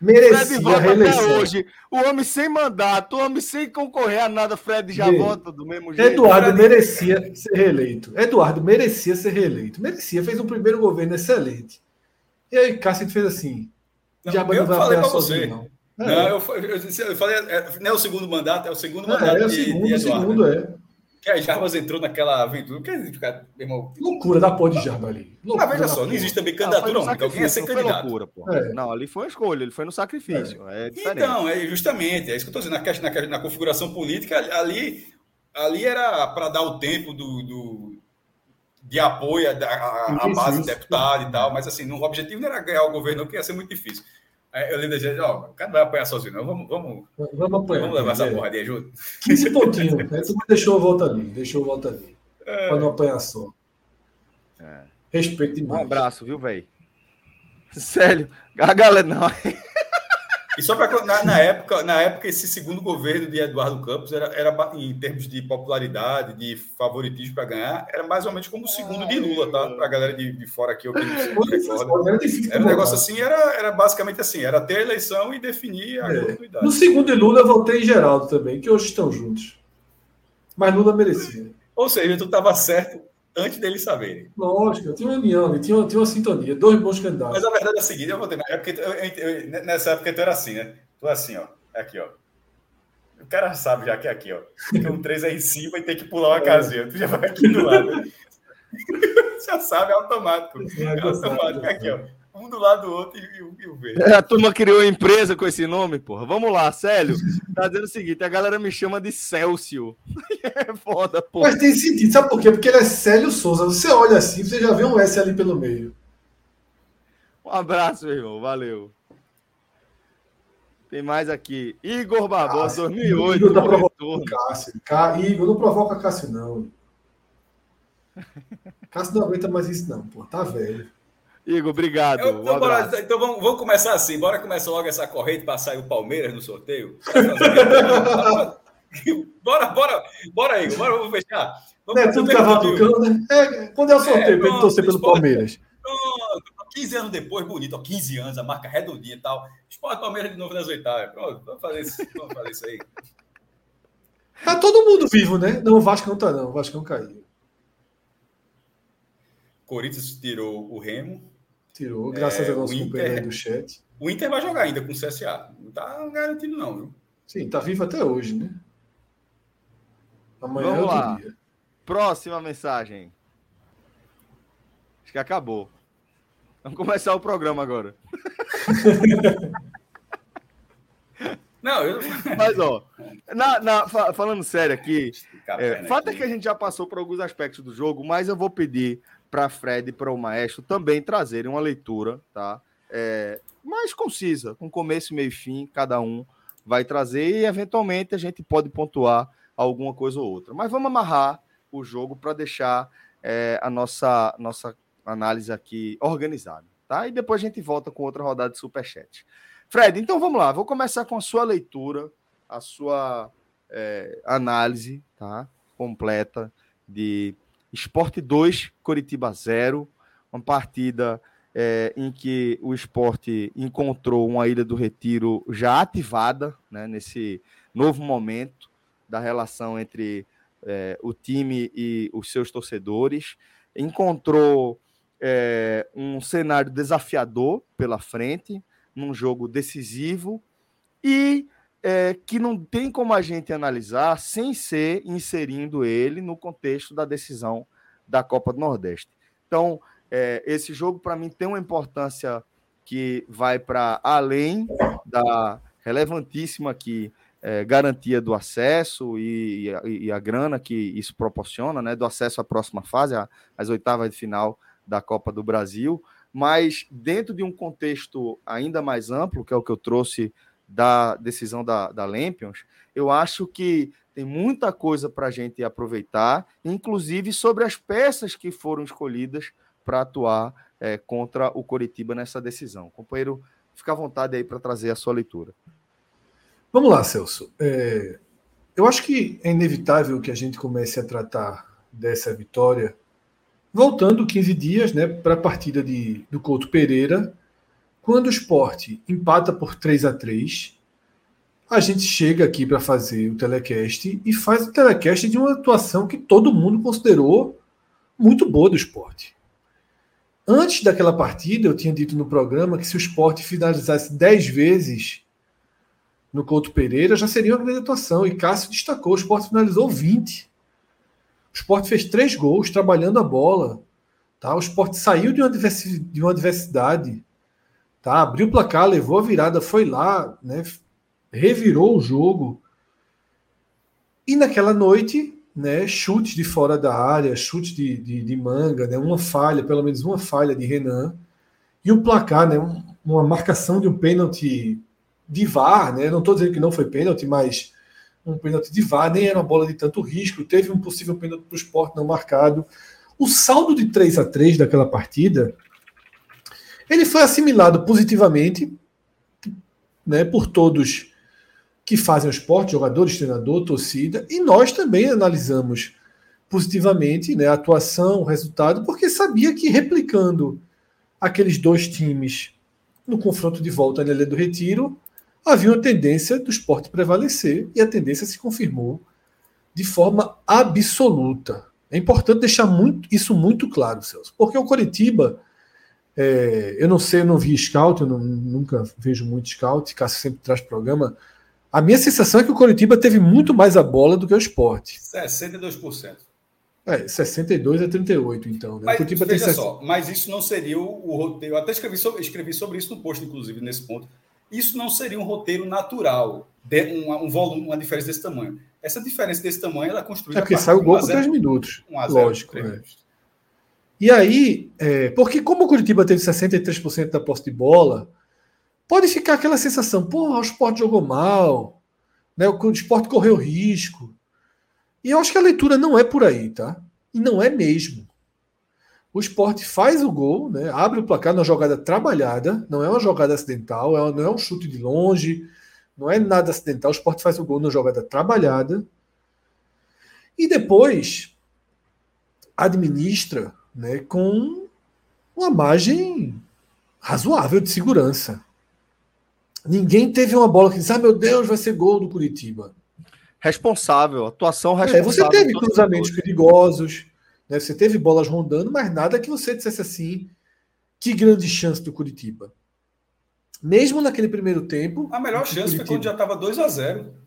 Merecia a reeleição. hoje. O homem sem mandato, o homem sem concorrer a nada, Fred já vota do mesmo jeito. Eduardo Fred... merecia ser reeleito. Eduardo merecia ser reeleito. Merecia, fez um primeiro governo excelente. E aí Cássio fez assim. Não, já eu falei para você. Não, não é. eu, eu, eu, falei, é, não é o segundo mandato, é o segundo mandato. É, o segundo, de, de Eduardo, segundo né? é. Que a Jarbas entrou naquela aventura. Que, ficar, irmão, loucura da porra de Jarbas ali. Loucura ah, veja só, não existe também candidatura não, única. Alguém ia ser candidato. Loucura, pô. É. Não, ali foi uma escolha, ele foi no sacrifício. É. é então, é justamente, é isso que eu estou dizendo. Na, na, na, configuração política, ali, ali era para dar o tempo do, do de apoio à, base de deputado e tal, mas assim, o objetivo não era ganhar o governo, que ia ser muito difícil. Aí eu lembro de gente, ó, o cara não vai apanhar sozinho, não. Vamos, vamos, vamos, apanhar, vamos levar essa é. porra de ajuda. 15 pontinhos. Né? Tu deixou a volta ali, deixou a volta ali. É. Para não apanhar só. É. Respeito demais. Um abraço, viu, velho? Sério. A galera, não. E só para na, na, época, na época esse segundo governo de Eduardo Campos era, era em termos de popularidade, de favoritismo para ganhar, era mais ou menos como o segundo de Lula, tá? Para a galera de, de fora aqui, eu que Era, era um negócio assim, era, era basicamente assim, era ter a eleição e definir a é. continuidade. No segundo de Lula eu votei em Geraldo também, que hoje estão juntos. Mas Lula merecia. Ou seja, tu estava certo antes deles saberem. Lógico, tinha uma união, tinha uma, tinha uma sintonia, dois bons candidatos. Mas a verdade é a seguinte, eu vou ter, é porque eu, eu, nessa época tu era assim, né? Tu é assim, ó, aqui, ó. O cara sabe já que é aqui, ó. Tem um 3 aí em cima e tem que pular uma é. casinha. Tu já vai aqui do lado. já sabe, é automático. É automático, aqui, ó um do lado do outro e, o, e o verde. É, a turma criou empresa com esse nome, porra. Vamos lá, Célio. Tá dizendo o seguinte: a galera me chama de Celcio. é foda, porra. Mas tem sentido, sabe por quê? Porque ele é Célio Souza. Você olha assim, você já vê um S ali pelo meio. Um abraço, meu irmão. Valeu. Tem mais aqui. Igor Barbosa, 2008. Igor, tá provocando Cássio. Igor, não provoca Cássio, não. Cássio não aguenta mais isso, não, pô. Tá velho. Igor, obrigado. Eu, então, um bora, então vamos, vamos, começar assim. Bora começar logo essa corrente para sair o Palmeiras no sorteio. bora, bora, bora, Igor. Bora, vamos fechar. Vamos é tudo né? É, quando é o sorteio, é, para ele torcer pelo Palmeiras. Pronto, 15 anos depois, bonito, ó, 15 anos, a marca redondinha e tal. Esporte Palmeiras de novo nas oitavas. Pronto, vamos fazer isso, vamos fazer isso aí. Tá todo mundo vivo, né? Não, o Vasco não tá, não. O Vasco não caiu. Corinthians tirou o Remo. Tirou, graças é, a nosso companheiro aí do chat. O Inter vai jogar ainda com o CSA. Não tá garantido, não, viu? Sim, tá vivo até hoje, né? Amanhã Vamos lá. Dia. Próxima mensagem. Acho que acabou. Vamos começar o programa agora. Não, eu... Mas, ó, na, na, falando sério aqui, é, fato é que a gente já passou por alguns aspectos do jogo, mas eu vou pedir para Fred e para o Maestro também trazerem uma leitura, tá? É, mais concisa, com começo, meio e fim, cada um vai trazer e eventualmente a gente pode pontuar alguma coisa ou outra. Mas vamos amarrar o jogo para deixar é, a nossa, nossa análise aqui organizada, tá? E depois a gente volta com outra rodada de superchat. Fred, então vamos lá, vou começar com a sua leitura, a sua é, análise, tá? Completa de Esporte 2, Coritiba 0. Uma partida é, em que o esporte encontrou uma Ilha do Retiro já ativada, né, nesse novo momento da relação entre é, o time e os seus torcedores. Encontrou é, um cenário desafiador pela frente, num jogo decisivo e é, que não tem como a gente analisar sem ser inserindo ele no contexto da decisão da Copa do Nordeste. Então, é, esse jogo, para mim, tem uma importância que vai para além da relevantíssima aqui, é, garantia do acesso e, e, a, e, a, grana que isso proporciona, né, do acesso à próxima fase, às oitavas de final da Copa do Brasil, mas dentro de um contexto ainda mais amplo, que é o que eu trouxe da decisão da, da Lampions, eu acho que tem muita coisa para a gente aproveitar, inclusive sobre as peças que foram escolhidas para atuar é, contra o Coritiba nessa decisão. Companheiro, fica à vontade aí para trazer a sua leitura. Vamos lá, Celso. É, eu acho que é inevitável que a gente comece a tratar dessa vitória voltando 15 dias né, para a partida de, do Couto Pereira quando o esporte empata por 3 a 3 a gente chega aqui para fazer o telecast e faz o telecast de uma atuação que todo mundo considerou muito boa do esporte. Antes daquela partida, eu tinha dito no programa que se o esporte finalizasse 10 vezes no Couto Pereira, já seria uma grande atuação. E Cássio destacou: o esporte finalizou 20. O esporte fez três gols trabalhando a bola. Tá? O esporte saiu de uma, de uma adversidade. Tá? Abriu o placar, levou a virada, foi lá, né? revirou o jogo. E naquela noite, né, chutes de fora da área, chutes de, de, de, manga, né, uma falha, pelo menos uma falha de Renan, e o placar, né, uma marcação de um pênalti de VAR, né, não estou dizendo que não foi pênalti, mas um pênalti de VAR, nem era uma bola de tanto risco, teve um possível pênalti para o esporte não marcado. O saldo de 3 a 3 daquela partida, ele foi assimilado positivamente né, por todos que fazem o esporte, jogadores, treinador, torcida, e nós também analisamos positivamente né, a atuação, o resultado, porque sabia que replicando aqueles dois times no confronto de volta na Ilha do Retiro, havia uma tendência do esporte prevalecer e a tendência se confirmou de forma absoluta. É importante deixar muito, isso muito claro, Celso, porque o Coritiba, é, eu não sei, eu não vi scout, eu não, nunca vejo muito scout, Cássio sempre traz programa, a minha sensação é que o Coritiba teve muito mais a bola do que o esporte. 62%. É, 62 a 38, então. Né? Mas, veja tem... só, mas isso não seria o, roteiro. Eu até escrevi sobre, escrevi sobre isso no post, inclusive, nesse ponto. Isso não seria um roteiro natural, de, um, um volume, uma diferença desse tamanho. Essa diferença desse tamanho ela é construída. É porque sai o gol com 3 minutos. 1 a 0, lógico. É. E aí, é, porque como o Curitiba teve 63% da posse de bola, pode ficar aquela sensação, pô, o esporte jogou mal, né? o esporte correu risco. E eu acho que a leitura não é por aí, tá? E não é mesmo. O esporte faz o gol, né? abre o placar numa jogada trabalhada, não é uma jogada acidental, é não é um chute de longe, não é nada acidental. O esporte faz o gol numa jogada trabalhada. E depois administra né, com uma margem razoável de segurança. Ninguém teve uma bola que disse: ah, meu Deus, vai ser gol do Curitiba. Responsável, atuação responsável. É, você teve cruzamentos perigosos, né? você teve bolas rondando, mas nada que você dissesse assim: que grande chance do Curitiba. Mesmo naquele primeiro tempo. A melhor chance Curitiba... foi quando já estava 2 a 0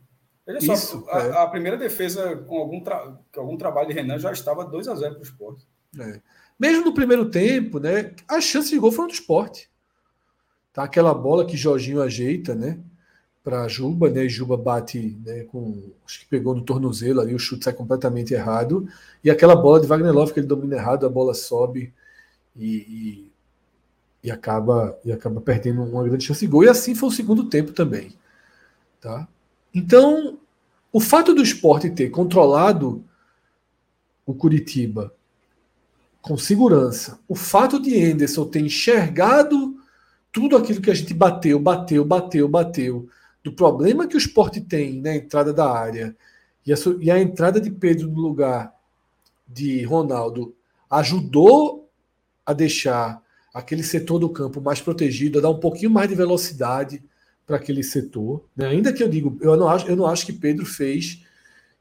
Veja Isso, só, é. a, a, primeira defesa com algum, tra... com algum trabalho de Renan já estava 2 a 0 para o esporte. É. Mesmo no primeiro tempo, né, as chances de gol foram do esporte. Tá aquela bola que Jorginho ajeita, né? Para Juba, né? Juba bate, né? Com acho que pegou no tornozelo ali, o chute sai completamente errado. E aquela bola de Wagner Love que ele domina errado, a bola sobe e, e, e acaba e acaba perdendo uma grande chance de gol. E assim foi o segundo tempo também, tá? Então, o fato do esporte ter controlado o Curitiba com segurança, o fato de Enderson ter enxergado tudo aquilo que a gente bateu, bateu, bateu, bateu, do problema que o esporte tem na entrada da área e a, e a entrada de Pedro no lugar de Ronaldo ajudou a deixar aquele setor do campo mais protegido, a dar um pouquinho mais de velocidade para aquele setor. Né? Ainda que eu digo, eu não, acho, eu não acho que Pedro fez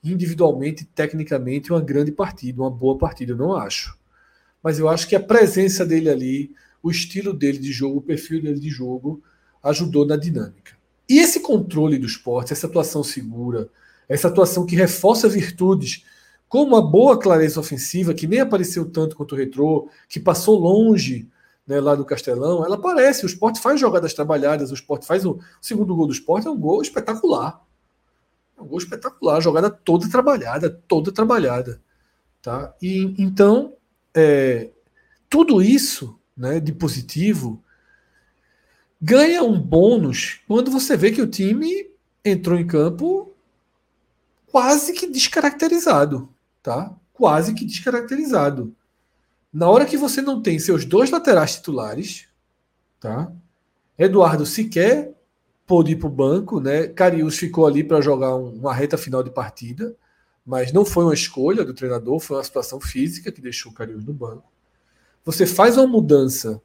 individualmente, tecnicamente, uma grande partida, uma boa partida, eu não acho. Mas eu acho que a presença dele ali, o estilo dele de jogo, o perfil dele de jogo, ajudou na dinâmica. E esse controle do esporte, essa atuação segura, essa atuação que reforça virtudes, como a boa clareza ofensiva, que nem apareceu tanto quanto o retrô, que passou longe né, lá do Castelão, ela aparece. O esporte faz jogadas trabalhadas, o esporte faz o, o segundo gol do esporte, é um gol espetacular. É um gol espetacular, jogada toda trabalhada, toda trabalhada. Tá? E então, é, tudo isso né, de positivo, ganha um bônus quando você vê que o time entrou em campo quase que descaracterizado, tá? Quase que descaracterizado. Na hora que você não tem seus dois laterais titulares, tá? Eduardo sequer pôde ir para o banco, né? Carius ficou ali para jogar uma reta final de partida, mas não foi uma escolha do treinador, foi uma situação física que deixou o Carius no banco. Você faz uma mudança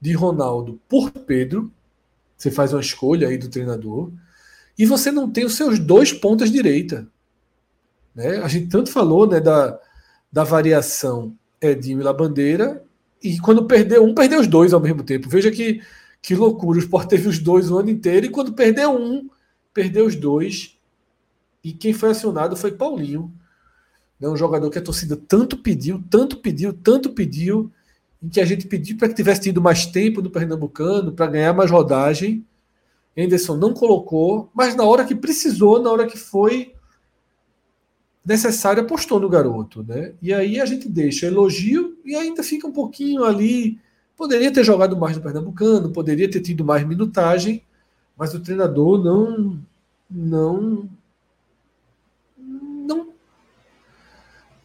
de Ronaldo por Pedro, você faz uma escolha aí do treinador, e você não tem os seus dois pontas direita. Né? A gente tanto falou né, da, da variação Edinho e Labandeira, e quando perdeu um, perdeu os dois ao mesmo tempo. Veja que, que loucura. O Sport teve os dois o ano inteiro e quando perdeu um, perdeu os dois. E quem foi acionado foi Paulinho. Né, um jogador que a torcida tanto pediu, tanto pediu, tanto pediu, em que a gente pediu para que tivesse tido mais tempo no Pernambucano, para ganhar mais rodagem. Henderson não colocou, mas na hora que precisou, na hora que foi necessário, apostou no garoto. Né? E aí a gente deixa elogio e ainda fica um pouquinho ali. Poderia ter jogado mais no Pernambucano, poderia ter tido mais minutagem, mas o treinador não. não. não.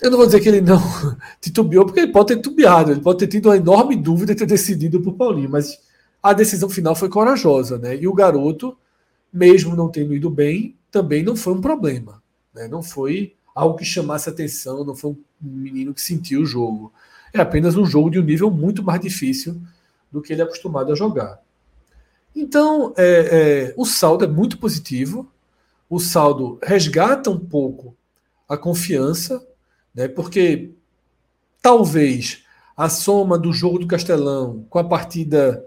Eu não vou dizer que ele não titubeou, porque ele pode ter titubeado, ele pode ter tido uma enorme dúvida e ter decidido por Paulinho, mas a decisão final foi corajosa, né? E o garoto, mesmo não tendo ido bem, também não foi um problema, né? Não foi algo que chamasse atenção, não foi um menino que sentiu o jogo. É apenas um jogo de um nível muito mais difícil do que ele é acostumado a jogar. Então, é, é, o saldo é muito positivo, o saldo resgata um pouco a confiança, né, porque talvez a soma do jogo do Castelão com a partida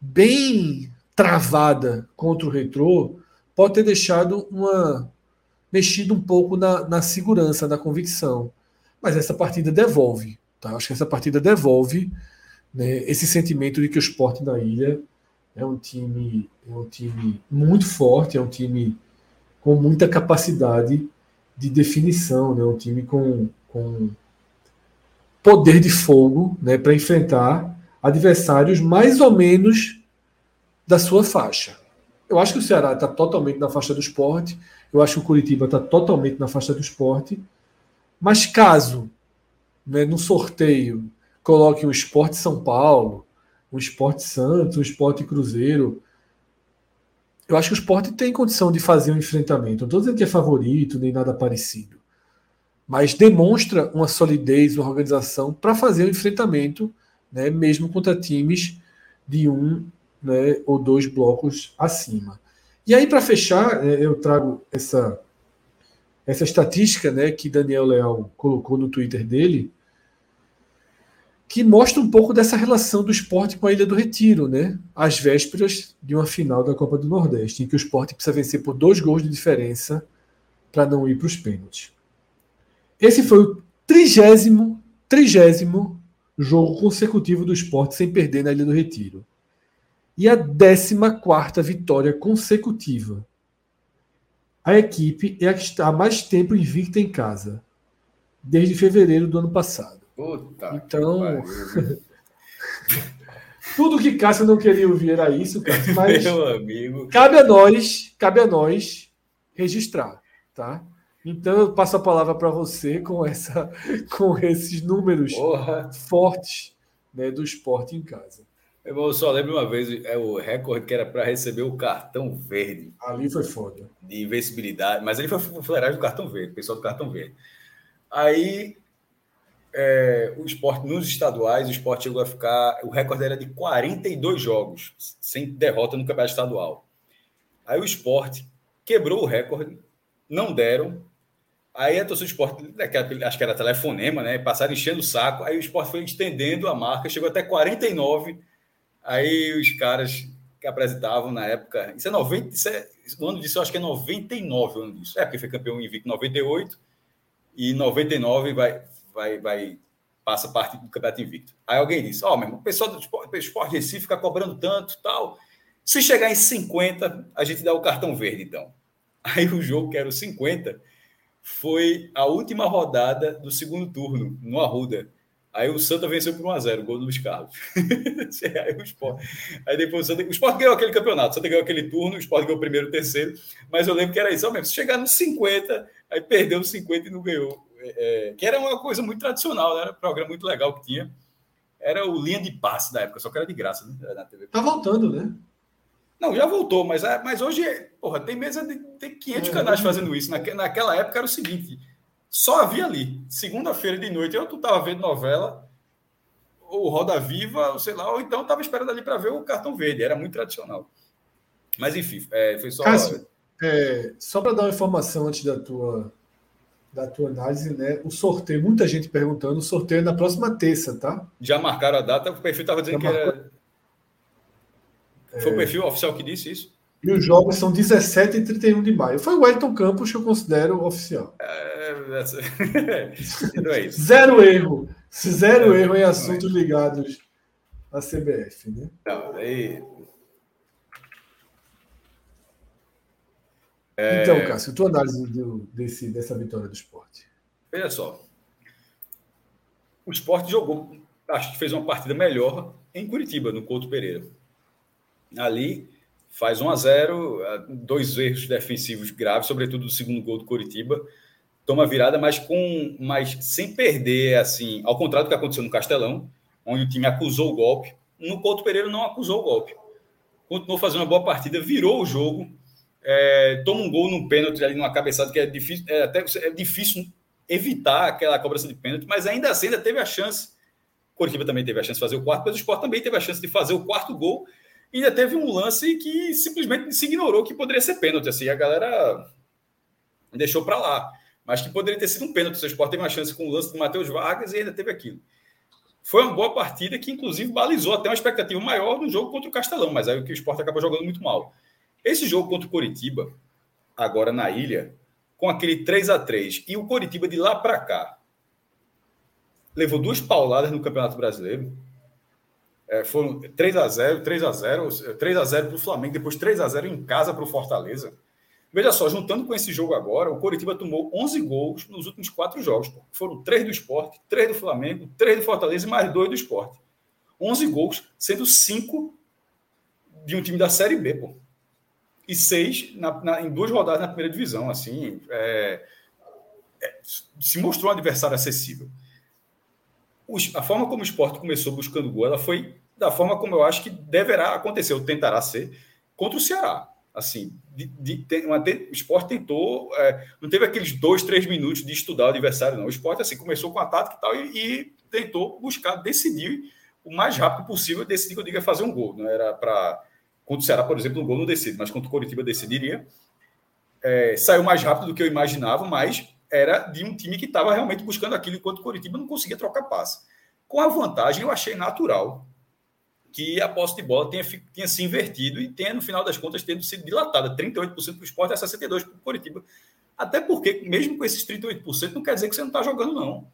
bem travada contra o Retrô pode ter deixado uma mexido um pouco na, na segurança, na convicção. Mas essa partida devolve, tá? Acho que essa partida devolve né, esse sentimento de que o esporte da ilha é um time é um time muito forte, é um time com muita capacidade de definição, né? um time com, com poder de fogo né? para enfrentar adversários mais ou menos da sua faixa. Eu acho que o Ceará está totalmente na faixa do esporte, eu acho que o Curitiba está totalmente na faixa do esporte, mas caso né, no sorteio coloque o Esporte São Paulo, o Esporte Santos, o Esporte Cruzeiro, eu acho que o esporte tem condição de fazer um enfrentamento. Não estou dizendo que é favorito, nem nada parecido. Mas demonstra uma solidez, uma organização para fazer um enfrentamento né, mesmo contra times de um né, ou dois blocos acima. E aí, para fechar, é, eu trago essa, essa estatística né, que Daniel Leal colocou no Twitter dele, que mostra um pouco dessa relação do esporte com a Ilha do Retiro, né? Às vésperas de uma final da Copa do Nordeste, em que o esporte precisa vencer por dois gols de diferença para não ir para os pênaltis. Esse foi o trigésimo, trigésimo jogo consecutivo do esporte sem perder na Ilha do Retiro. E a 14 vitória consecutiva. A equipe é a que está há mais tempo invicta em casa, desde fevereiro do ano passado. Puta então, tudo que Cássio não queria ouvir era isso, Cássio, mas Meu amigo. cabe a nós, cabe a nós registrar, tá? Então eu passo a palavra para você com essa, com esses números Porra. fortes né, do esporte em casa. Eu só lembro uma vez é o recorde que era para receber o cartão verde. Ali foi foda. De invencibilidade, mas ele foi fuleiragem do cartão verde, pessoal do cartão verde. Aí é, o esporte nos estaduais, o esporte chegou a ficar. O recorde era de 42 jogos, sem derrota no campeonato estadual. Aí o esporte quebrou o recorde, não deram, Aí a torcida do esporte, acho que era telefonema, né? Passaram enchendo o saco. Aí o esporte foi estendendo a marca, chegou até 49. Aí os caras que apresentavam na época. Isso é 90. Isso é, ano disso eu acho que é 99 o ano disso. É, porque foi campeão em 98 e 99 vai, vai, vai, passa parte do campeonato invicto. Aí alguém disse: Ó, oh, meu irmão, o pessoal do esporte, esporte Recife fica cobrando tanto tal. Se chegar em 50, a gente dá o cartão verde, então. Aí o jogo, que era o 50 foi a última rodada do segundo turno, no Arruda. Aí o Santa venceu por 1x0, gol do Luiz Carlos. aí, o Sport, aí depois o Santa. O Sport ganhou aquele campeonato, o Santa ganhou aquele turno, o Sport ganhou o primeiro e o terceiro. Mas eu lembro que era isso mesmo. Se chegar nos 50, aí perdeu os 50 e não ganhou. É, é, que era uma coisa muito tradicional, né? era um programa muito legal que tinha. Era o linha de passe da época, só que era de graça né? na TV. Tá voltando, né? Não, já voltou, mas, é, mas hoje, porra, tem mesa de tem 500 é, canais fazendo isso. naquela época era o seguinte: só havia ali, segunda-feira de noite, eu tu tava vendo novela, ou Roda Viva, ou sei lá, ou então tava esperando ali para ver o cartão verde, era muito tradicional. Mas enfim, é, foi só. Cássio, é, só para dar uma informação antes da tua da tua análise, né? O sorteio, muita gente perguntando, o sorteio é na próxima terça, tá? Já marcaram a data, o perfil estava dizendo Já que marcou... era. Foi o perfil oficial que disse isso? E os jogos são 17 e 31 de maio. Foi o Wellington Campos que eu considero oficial. É, não é isso. Zero erro. Zero é, erro em assuntos é. ligados à CBF, né? Não, aí... É... Então, Cássio, tua análise do, desse, dessa vitória do esporte. Olha só. O esporte jogou, acho que fez uma partida melhor em Curitiba, no Couto Pereira. Ali faz 1 a 0 dois erros defensivos graves, sobretudo do segundo gol do Coritiba. Toma virada, mas com mas sem perder, assim, ao contrário do que aconteceu no Castelão, onde o time acusou o golpe. No Couto Pereira não acusou o golpe. Continuou fazendo uma boa partida, virou o jogo, é, toma um gol num pênalti ali numa cabeçada que é difícil, é, até é difícil evitar aquela cobrança de pênalti, mas ainda assim ainda teve a chance. O Coritiba também teve a chance de fazer o quarto, mas o Sport também teve a chance de fazer o quarto gol e ainda teve um lance que simplesmente se ignorou que poderia ser pênalti. Assim, a galera deixou para lá. Mas que poderia ter sido um pênalti. O Sport teve uma chance com o lance do Matheus Vargas e ainda teve aquilo. Foi uma boa partida que, inclusive, balizou até uma expectativa maior no jogo contra o Castelão, mas aí o que o Sport acabou jogando muito mal. Esse jogo contra o Coritiba, agora na ilha, com aquele 3 a 3 e o Coritiba de lá para cá, levou duas pauladas no Campeonato Brasileiro é, foram 3 a 0 3 a 0 3 a 0 para o Flamengo, depois 3 a 0 em casa para o Fortaleza. Veja só, juntando com esse jogo agora, o Coritiba tomou 11 gols nos últimos quatro jogos. Pô. Foram três do Esporte, três do Flamengo, três do Fortaleza e mais dois do Esporte. 11 gols, sendo cinco de um time da Série B, pô. E seis na, na, em duas rodadas na primeira divisão. Assim, é, é, se mostrou um adversário acessível. a forma como o esporte começou buscando gol, ela foi da forma como eu acho que deverá acontecer, ou tentará ser, contra o Ceará. Assim, de, de, uma, de, o esporte tentou, é, não teve aqueles dois, três minutos de estudar o adversário, não. O esporte assim, começou com a tática e tal, e, e tentou buscar decidir o mais rápido possível, decidir que eu diga fazer um gol. Não era para. Contra o Ceará, por exemplo, um gol não decide, mas contra o Coritiba decidiria. É, saiu mais rápido do que eu imaginava, mas era de um time que estava realmente buscando aquilo, enquanto o Coritiba não conseguia trocar passe. Com a vantagem, eu achei natural que a posse de bola tenha, tenha se invertido e tenha, no final das contas, tendo sido dilatada. 38% para o esporte e 62% para o Coritiba. Até porque, mesmo com esses 38%, não quer dizer que você não está jogando, não.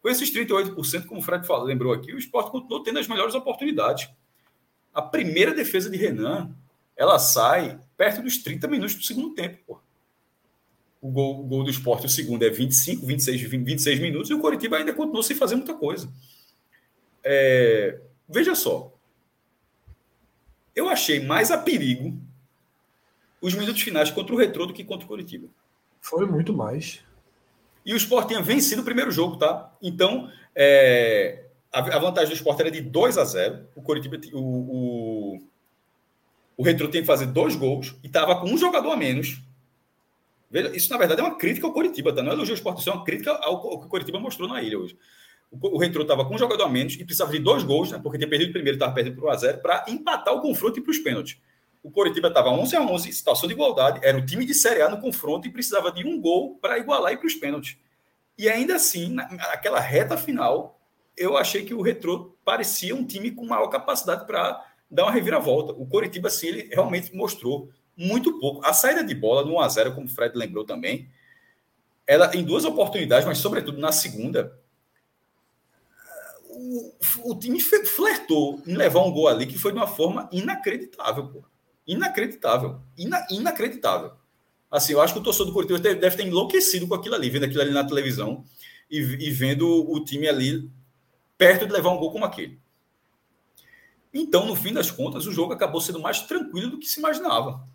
Com esses 38%, como o Fred falou, lembrou aqui, o esporte continuou tendo as melhores oportunidades. A primeira defesa de Renan, ela sai perto dos 30 minutos do segundo tempo. Pô. O gol, o gol do esporte, o segundo, é 25, 26, 20, 26 minutos, e o Coritiba ainda continuou sem fazer muita coisa. É, veja só, eu achei mais a perigo os minutos finais contra o Retrô do que contra o Curitiba. Foi muito mais. E o Sport tinha vencido o primeiro jogo, tá? Então, é, a, a, vantagem do Sport era de 2 a 0. O Curitiba, o, o, o Retrô tem que fazer dois gols e estava com um jogador a menos. Veja, isso, na verdade, é uma crítica ao Curitiba, tá? Não é elogio ao Sport, isso é uma crítica ao, ao que o Curitiba mostrou na ilha hoje. O, o Retro estava com um jogador a menos e precisava de dois gols, né, porque tinha perdido o primeiro, estava perdendo por 1x0, para empatar o confronto e para os pênaltis. O Coritiba estava 11 a 11, situação de igualdade, era o time de Série A no confronto e precisava de um gol para igualar e para os pênaltis. E ainda assim, naquela reta final, eu achei que o Retro parecia um time com maior capacidade para dar uma reviravolta. O Coritiba, sim, ele realmente mostrou muito pouco. A saída de bola no 1x0, como o Fred lembrou também, ela em duas oportunidades, mas sobretudo na segunda, o, o time flertou em levar um gol ali que foi de uma forma inacreditável, pô. Inacreditável. Ina, inacreditável. Assim, eu acho que o torcedor do deve, deve ter enlouquecido com aquilo ali, vendo aquilo ali na televisão e, e vendo o time ali perto de levar um gol como aquele. Então, no fim das contas, o jogo acabou sendo mais tranquilo do que se imaginava.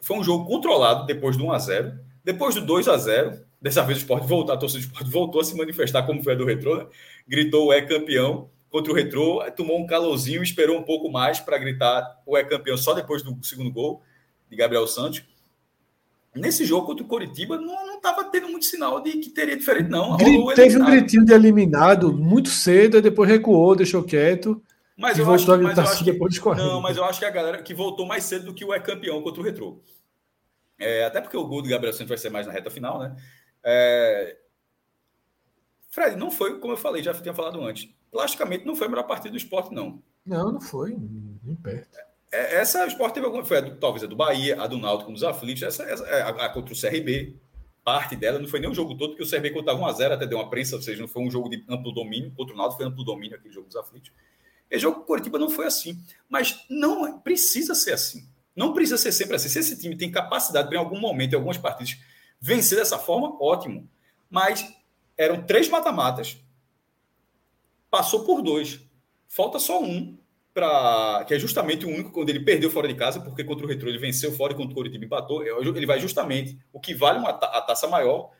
Foi um jogo controlado depois do 1 a 0 Depois do 2 a 0 Dessa vez o esporte voltou, a torcida do esporte voltou a se manifestar como foi a do Retrô, né? gritou é campeão contra o Retrô, tomou um calorzinho, esperou um pouco mais para gritar o é campeão só depois do segundo gol de Gabriel Santos. Nesse jogo contra o Coritiba, não estava tendo muito sinal de que teria diferente, não. teve um gritinho de eliminado muito cedo, e depois recuou, deixou quieto. Mas eu acho, a gritar assim depois de correr. Não, mas eu acho que a galera que voltou mais cedo do que o é campeão contra o Retrô. É, até porque o gol do Gabriel Santos vai ser mais na reta final, né? É... Fred, não foi, como eu falei, já tinha falado antes. Plasticamente não foi a melhor partida do esporte, não. Não, não foi, nem perto. É, essa o esporte teve alguma. Foi a do, talvez a do Bahia, a do Náutico nos aflitos, essa, essa é, a, a, contra o CRB. Parte dela não foi nem o jogo todo, porque o CRB contava 1x0, até deu uma prensa, ou seja, não foi um jogo de amplo domínio. Contra o Náutico foi amplo domínio aquele jogo dos aflitos. E o jogo com Curitiba não foi assim. Mas não precisa ser assim. Não precisa ser sempre assim. Se esse time tem capacidade para, em algum momento, em algumas partidas, vencer dessa forma, ótimo. Mas eram três mata-matas, passou por dois. Falta só um, pra, que é justamente o único quando ele perdeu fora de casa, porque contra o Retro ele venceu fora e contra o Curitiba empatou. É, ele vai justamente o que vale uma, a taça maior.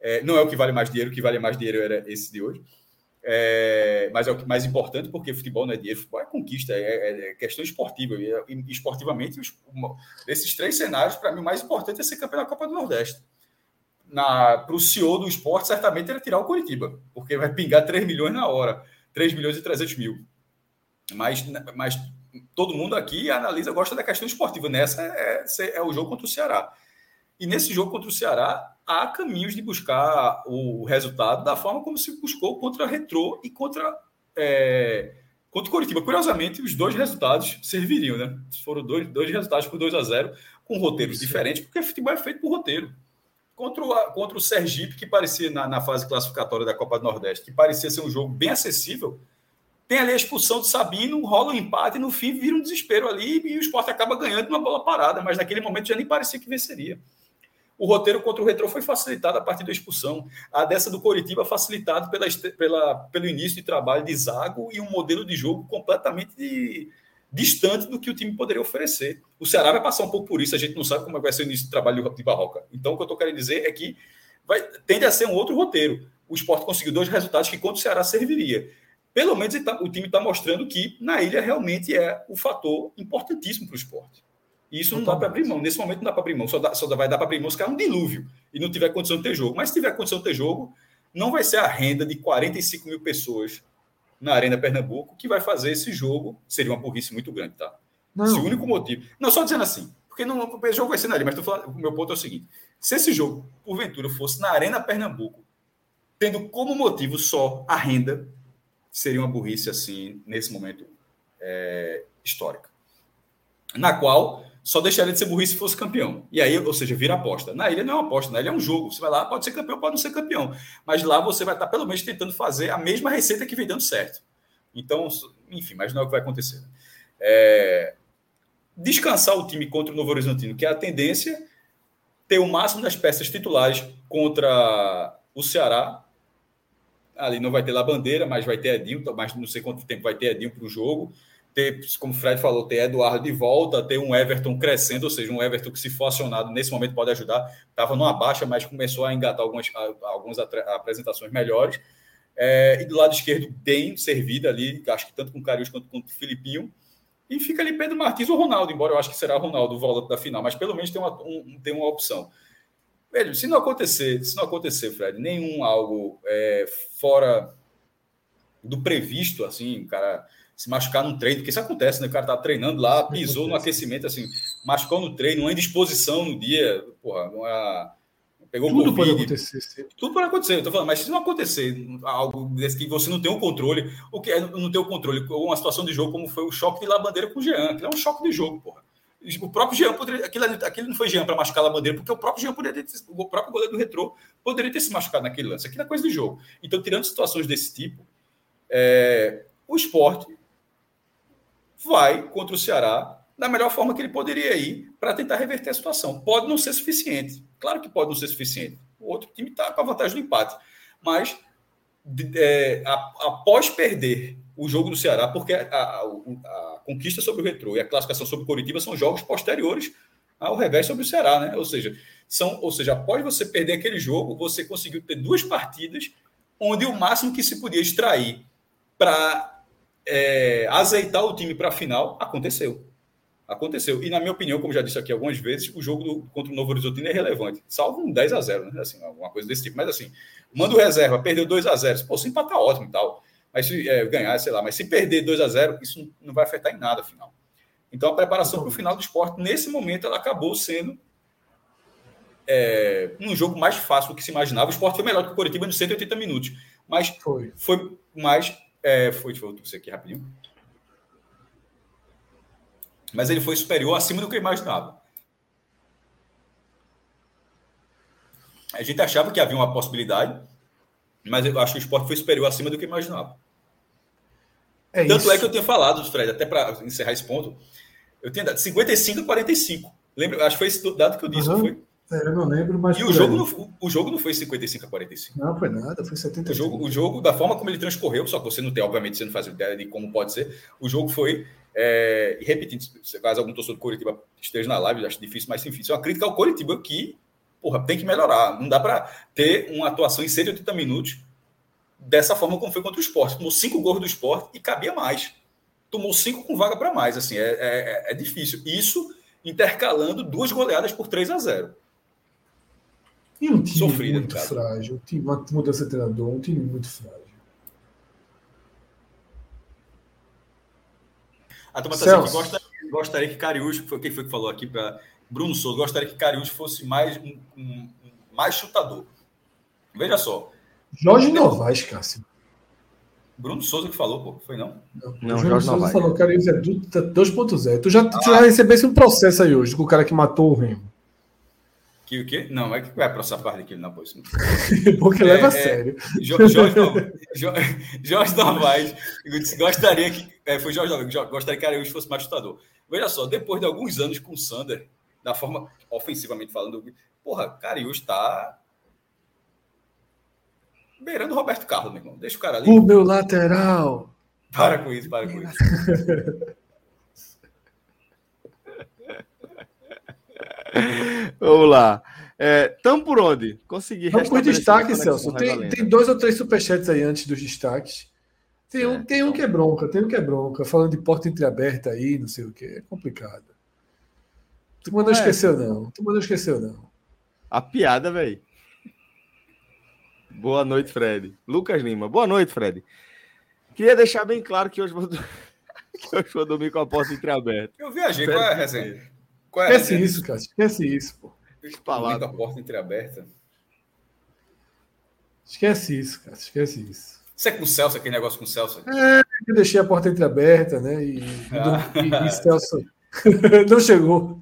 É, não é o que vale mais dinheiro, o que vale mais dinheiro era esse de hoje. É, mas é o mais importante, porque futebol não é dinheiro, futebol é conquista, é, é, é questão esportiva. E, esportivamente, os, desses três cenários, para mim, o mais importante é ser campeão da Copa do Nordeste. Para o CEO do esporte, certamente era tirar o Curitiba, porque vai pingar 3 milhões na hora, 3 milhões e 300 mil. Mas, mas todo mundo aqui analisa, gosta da questão esportiva. Nessa é, é, é o jogo contra o Ceará. E nesse jogo contra o Ceará, há caminhos de buscar o resultado da forma como se buscou contra a Retrô e contra, é, contra o Coritiba. Curiosamente, os dois resultados serviriam, né? Foram dois, dois resultados por 2 a 0 com roteiros Sim. diferentes, porque futebol é feito por roteiro. Contra o, contra o Sergipe, que parecia na, na fase classificatória da Copa do Nordeste, que parecia ser um jogo bem acessível, tem ali a expulsão de Sabino, rola um empate e no fim vira um desespero ali e o esporte acaba ganhando uma bola parada, mas naquele momento já nem parecia que venceria. O roteiro contra o Retrô foi facilitado a partir da expulsão. A dessa do Coritiba facilitado pela, pela, pelo início de trabalho de Zago e um modelo de jogo completamente de, distante do que o time poderia oferecer. O Ceará vai passar um pouco por isso, a gente não sabe como vai ser o início do trabalho de Barroca. Então, o que eu estou querendo dizer é que vai, tende a ser um outro roteiro. O esporte conseguiu dois resultados que contra o Ceará serviria. Pelo menos tá, o time está mostrando que na ilha realmente é o fator importantíssimo para o esporte. E isso não dá para abrir mão. Nesse momento não dá para abrir mão. Só, dá, só vai dar para abrir mão se cair um dilúvio e não tiver condição de ter jogo. Mas se tiver condição de ter jogo, não vai ser a renda de 45 mil pessoas na Arena Pernambuco que vai fazer esse jogo. Seria uma burrice muito grande, tá? Não. Esse único motivo. Não, só dizendo assim, porque não, o jogo vai ser na Arena, mas falando, o meu ponto é o seguinte: se esse jogo, porventura, fosse na Arena Pernambuco, tendo como motivo só a renda, seria uma burrice assim, nesse momento é. Na qual só deixaria de ser burrice se fosse campeão. E aí, ou seja, vira aposta. Na ilha não é uma aposta, na ilha é um jogo. Você vai lá, pode ser campeão, pode não ser campeão. Mas lá você vai estar pelo menos tentando fazer a mesma receita que vem dando certo. Então, enfim, mas não é o que vai acontecer. É... Descansar o time contra o Novo Horizontino, que é a tendência, ter o máximo das peças titulares contra o Ceará. Ali não vai ter lá bandeira, mas vai ter Edinho, mas não sei quanto tempo vai ter Edinho para o jogo ter, como o Fred falou, ter Eduardo de volta, ter um Everton crescendo, ou seja, um Everton que, se for acionado nesse momento, pode ajudar. Estava numa baixa, mas começou a engatar algumas, algumas apresentações melhores. É, e do lado esquerdo, bem servida ali, acho que tanto com o Carius quanto com o Filipinho. E fica ali Pedro Martins ou Ronaldo, embora eu acho que será Ronaldo o volta da final, mas pelo menos tem uma, um, tem uma opção. Se não acontecer, se não acontecer, Fred, nenhum algo é, fora do previsto, assim, o cara se machucar no treino, porque isso acontece, né? O cara tá treinando lá, pisou no aquecimento, assim, machucou no treino, uma indisposição no dia, porra, uma, pegou Tudo COVID, pode acontecer. Tudo pode acontecer, eu tô falando, mas se não acontecer algo desse que você não tem o controle, o que é não ter o controle, uma situação de jogo como foi o choque de Labandeira com o Jean, que é um choque de jogo, porra. O próprio Jean poderia. Aquilo, não foi Jean para machucar a bandeira, porque o próprio Jean poderia ter, o próprio goleiro do retrô poderia ter se machucado naquele lance. Aquilo é coisa de jogo. Então, tirando situações desse tipo, é, o esporte vai contra o Ceará da melhor forma que ele poderia ir para tentar reverter a situação. Pode não ser suficiente. Claro que pode não ser suficiente. O outro time está com a vantagem do empate. Mas é, após perder o jogo do Ceará, porque a, a, a, conquista sobre o Retro e a classificação sobre o Coritiba são jogos posteriores ao revés sobre o Ceará, né? Ou seja, são, ou seja, após você perder aquele jogo, você conseguiu ter duas partidas onde o máximo que se podia extrair para é, azeitar o time para a final, aconteceu. Aconteceu. E, na minha opinião, como já disse aqui algumas vezes, o jogo do, contra o Novo Horizontino é relevante. Salvo um 10 a 0 né? Assim, alguma coisa desse tipo. Mas, assim, manda o reserva, perdeu 2 a 0 Pô, se empatar, ótimo e tal. Mas se é, ganhar, sei lá. Mas se perder 2 a 0 isso não vai afetar em nada a final. Então, a preparação para o final do esporte, nesse momento, ela acabou sendo é, um jogo mais fácil do que se imaginava. O esporte foi melhor que o Coritiba nos 180 minutos. Mas foi, foi mais. É, foi, foi você aqui rapidinho. Mas ele foi superior acima do que eu imaginava. A gente achava que havia uma possibilidade, mas eu acho que o esporte foi superior acima do que eu imaginava. É Tanto isso. é que eu tinha falado, Fred, até para encerrar esse ponto, eu tinha dado 55 a 45. Lembra? Acho que foi esse dado que eu disse, uhum. foi? É, eu não lembro, mas. E o jogo, não, o jogo não foi 55 a 45. Não, foi nada, foi 75. O jogo, o jogo, da forma como ele transcorreu, só que você não tem, obviamente, você não faz ideia de como pode ser. O jogo foi. É, e repetindo, caso algum torcedor do Coritiba esteja na live, acho difícil, mas enfim, isso é uma crítica ao Coritiba que, porra, tem que melhorar. Não dá para ter uma atuação em 180 minutos dessa forma como foi contra o esporte. Tomou cinco gols do esporte e cabia mais. Tomou cinco com vaga para mais. Assim, é, é, é difícil. Isso intercalando duas goleadas por 3 a 0 e um time Sofrida, muito frágil. Um time, uma mudança de treinador, um time muito frágil. A turma está dizendo que gostaria que Cariús, foi quem foi que falou aqui para Bruno Souza, gostaria que Cariús fosse mais um, um, mais chutador. Veja só. Jorge Novaes, Cássio. Bruno Souza que falou, pô, foi não? Não, não Jorge Souza Novaes. falou, Cariús é 2.0. Tu já, ah. tu já recebesse um processo aí hoje com o cara que matou o Remo. Que o quê? Não, é que vai para essa parte aqui, não, pois. Porque é, leva a é, sério. Jorge, Jorge, Jorge Novaes gostaria que. É, foi Jorge Novaes, gostaria que Araújo fosse mais chutador. Veja só, depois de alguns anos com o Sander, da forma ofensivamente falando, porra, Cariús está beirando o Roberto Carlos, meu irmão. Deixa o cara ali. O meu lateral. Para com isso, para com isso. Vamos lá. Estamos é, por onde? Consegui. Vamos por destaque, Celso. Tem, tem, dois ou três superchats aí antes dos destaques. Tem um, é, tem um que é bronca, tem um que é bronca, falando de porta entreaberta aí, não sei o que. É complicado. Tu não, não esqueceu, não. Tu não esqueceu, não. A piada, velho. Boa noite, Fred. Lucas Lima. Boa noite, Fred. Queria deixar bem claro que hoje vou, que hoje vou dormir com a porta entreaberta. Eu viajei, qual é a resenha? Qual é Esquece isso, cara. Esquece isso, pô. Falar com a porta entreaberta. Esquece isso, cara. Esquece isso. Você é com o Celso, aquele negócio com o Celso? É, eu deixei a porta entreaberta, né? E, ah. e, e Celso não chegou.